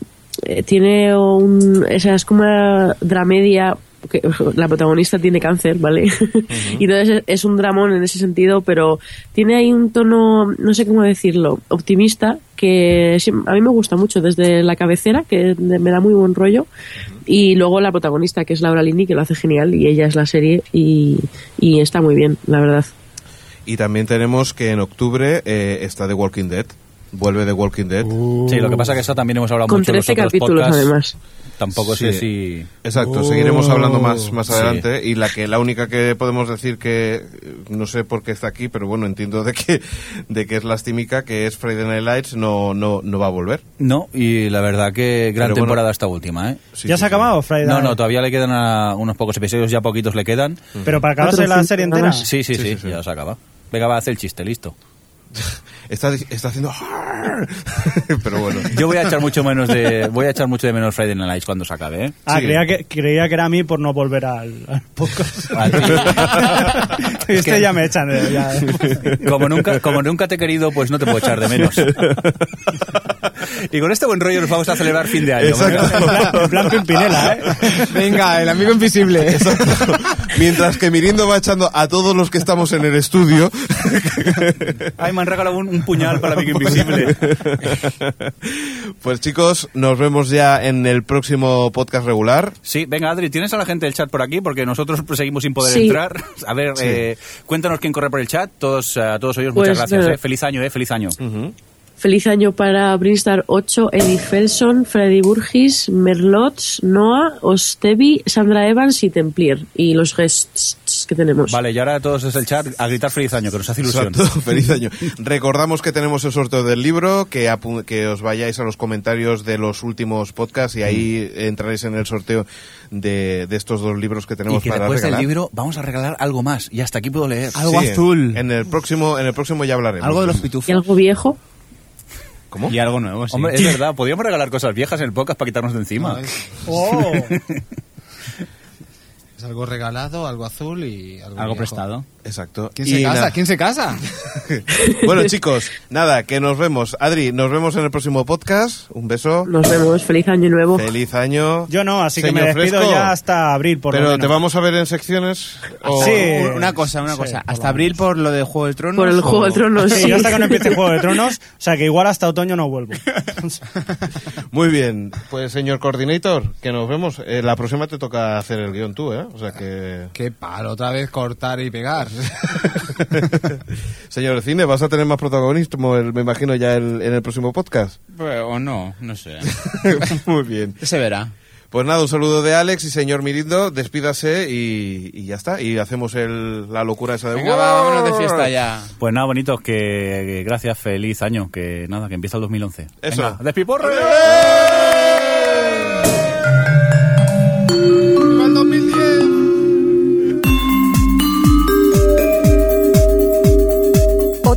[SPEAKER 4] eh, tiene un. O sea, es como una dramedia. Que la protagonista tiene cáncer, ¿vale? y entonces es- es un dramón en ese sentido, pero tiene ahí un tono, no sé cómo decirlo, optimista, que a mí me gusta mucho desde la cabecera, que me da muy buen rollo, y luego la protagonista, que es Laura Linney, que lo hace genial, y ella es la serie, y, y está muy bien, la verdad.
[SPEAKER 2] Y también tenemos que en octubre eh, está The Walking Dead. Vuelve The Walking Dead.
[SPEAKER 7] Sí, lo que pasa es que esta también hemos hablado
[SPEAKER 4] Con
[SPEAKER 7] mucho en los
[SPEAKER 4] 13
[SPEAKER 7] otros
[SPEAKER 4] capítulos,
[SPEAKER 7] podcasts.
[SPEAKER 4] además.
[SPEAKER 7] Tampoco sé
[SPEAKER 2] Sí.
[SPEAKER 7] si...
[SPEAKER 2] Exacto,
[SPEAKER 7] Oh.
[SPEAKER 2] seguiremos hablando más, más
[SPEAKER 7] Sí.
[SPEAKER 2] adelante. Y la que la única que podemos decir que eh, no sé por qué está aquí, pero bueno, entiendo de que, de que es lastímica, que es Friday Night Lights, no, no, no va a volver.
[SPEAKER 7] No, y la verdad que gran
[SPEAKER 2] Pero bueno.
[SPEAKER 7] temporada esta última, ¿eh?
[SPEAKER 8] ¿Ya se ha acabado Friday
[SPEAKER 7] No,
[SPEAKER 8] Night?
[SPEAKER 7] no, todavía le quedan a unos pocos episodios, ya poquitos le quedan.
[SPEAKER 8] Pero para acabarse la serie entera.
[SPEAKER 7] Sí, sí, sí, ya se acaba. Venga, va a hacer el chiste, listo.
[SPEAKER 2] Está, está haciendo... pero bueno.
[SPEAKER 7] Yo voy a echar mucho menos de voy a echar mucho de menos Friday Night Lights cuando se acabe, ¿eh?
[SPEAKER 8] Ah, creía que, creía que era a mí por no volver al, al podcast.
[SPEAKER 7] A ti.
[SPEAKER 8] este
[SPEAKER 7] que-
[SPEAKER 8] ya me echan. eh, ya, eh.
[SPEAKER 7] Como nunca, como nunca te he querido, pues no te puedo echar de menos. Y con este buen rollo nos vamos a celebrar fin de año.
[SPEAKER 2] Exacto.
[SPEAKER 8] En plan, en plan Pimpinela, ¿eh?
[SPEAKER 6] Venga, el amigo invisible.
[SPEAKER 2] Mientras que Mirindo va echando a todos los que estamos en el estudio.
[SPEAKER 7] Ay, me han regalado un, un puñal para mí invisible.
[SPEAKER 2] Pues chicos, nos vemos ya en el próximo podcast regular.
[SPEAKER 7] Sí, venga Adri, ¿tienes a la gente del chat por aquí? Porque nosotros seguimos sin poder
[SPEAKER 4] Sí.
[SPEAKER 7] entrar. A ver,
[SPEAKER 2] Sí.
[SPEAKER 7] eh, cuéntanos quién corre por el chat. Todos, eh, a todos ellos,
[SPEAKER 4] Pues,
[SPEAKER 7] muchas gracias.
[SPEAKER 4] eh,
[SPEAKER 7] eh. Feliz año, eh, feliz año.
[SPEAKER 4] Feliz año para Brinstar 8, Eddie Felson, Freddy Burgis, Merlots, Noah, Ostevi, Sandra Evans y Templier. Y los guests que tenemos.
[SPEAKER 7] Vale, y ahora todos desde el chat a gritar feliz año, que nos hace ilusión.
[SPEAKER 2] Exacto, feliz año. Recordamos que tenemos el sorteo del libro, que, apu- que os vayáis a los comentarios de los últimos podcasts y ahí entraréis en el sorteo de, de estos dos libros que
[SPEAKER 7] Y
[SPEAKER 2] tenemos
[SPEAKER 7] que
[SPEAKER 2] para
[SPEAKER 7] después
[SPEAKER 2] regalar.
[SPEAKER 7] del libro vamos a regalar algo más. Y hasta aquí puedo leer.
[SPEAKER 2] Sí, En el próximo, en el próximo ya hablaremos.
[SPEAKER 4] ¿Y algo viejo?
[SPEAKER 2] ¿Cómo?
[SPEAKER 3] Y algo nuevo, sí.
[SPEAKER 7] Hombre, es verdad, podríamos regalar cosas viejas en el podcast para quitarnos de encima.
[SPEAKER 8] Oh.
[SPEAKER 6] Es algo regalado, algo azul y algo,
[SPEAKER 3] Algo
[SPEAKER 6] viejo.
[SPEAKER 3] prestado.
[SPEAKER 2] Exacto.
[SPEAKER 6] ¿Quién
[SPEAKER 2] Y
[SPEAKER 6] se casa? ¿Quién se casa?
[SPEAKER 2] Bueno, chicos, nada, que nos vemos. Adri, nos vemos en el próximo podcast. Un beso.
[SPEAKER 4] Nos vemos. Feliz año nuevo.
[SPEAKER 2] Feliz año.
[SPEAKER 8] Yo no, así que me despido
[SPEAKER 2] Fresco.
[SPEAKER 8] ya hasta abril, por lo
[SPEAKER 2] Pero
[SPEAKER 8] menos.
[SPEAKER 2] te vamos a ver en secciones. o-
[SPEAKER 8] Sí.
[SPEAKER 3] Una cosa, una
[SPEAKER 8] Sí,
[SPEAKER 3] cosa. Hasta
[SPEAKER 8] lo
[SPEAKER 3] abril por lo de Juego de Tronos.
[SPEAKER 4] Por el
[SPEAKER 3] o-
[SPEAKER 4] Juego de Tronos,
[SPEAKER 8] Sí, hasta que no empiece Juego de Tronos, o sea que igual hasta otoño no vuelvo.
[SPEAKER 2] Muy bien, pues señor coordinator, que nos vemos. Eh, la próxima te toca hacer el guion tú, ¿eh? O sea que...
[SPEAKER 6] Qué palo, otra vez cortar y pegar.
[SPEAKER 2] señor cine, vas a tener más protagonismo, el- me imagino, ya el- en el próximo podcast.
[SPEAKER 3] Pues, o no, no sé.
[SPEAKER 2] Muy bien.
[SPEAKER 3] Se verá.
[SPEAKER 2] Pues nada, un saludo de Alex y señor Mirindo, despídase y, y ya está. Y hacemos el, la locura esa de...
[SPEAKER 3] Venga, va, vámonos de fiesta ya.
[SPEAKER 7] Pues nada, bonitos, que, que gracias, feliz año, que nada, que empieza el 2011.
[SPEAKER 2] Eso.
[SPEAKER 7] Venga, despiporre.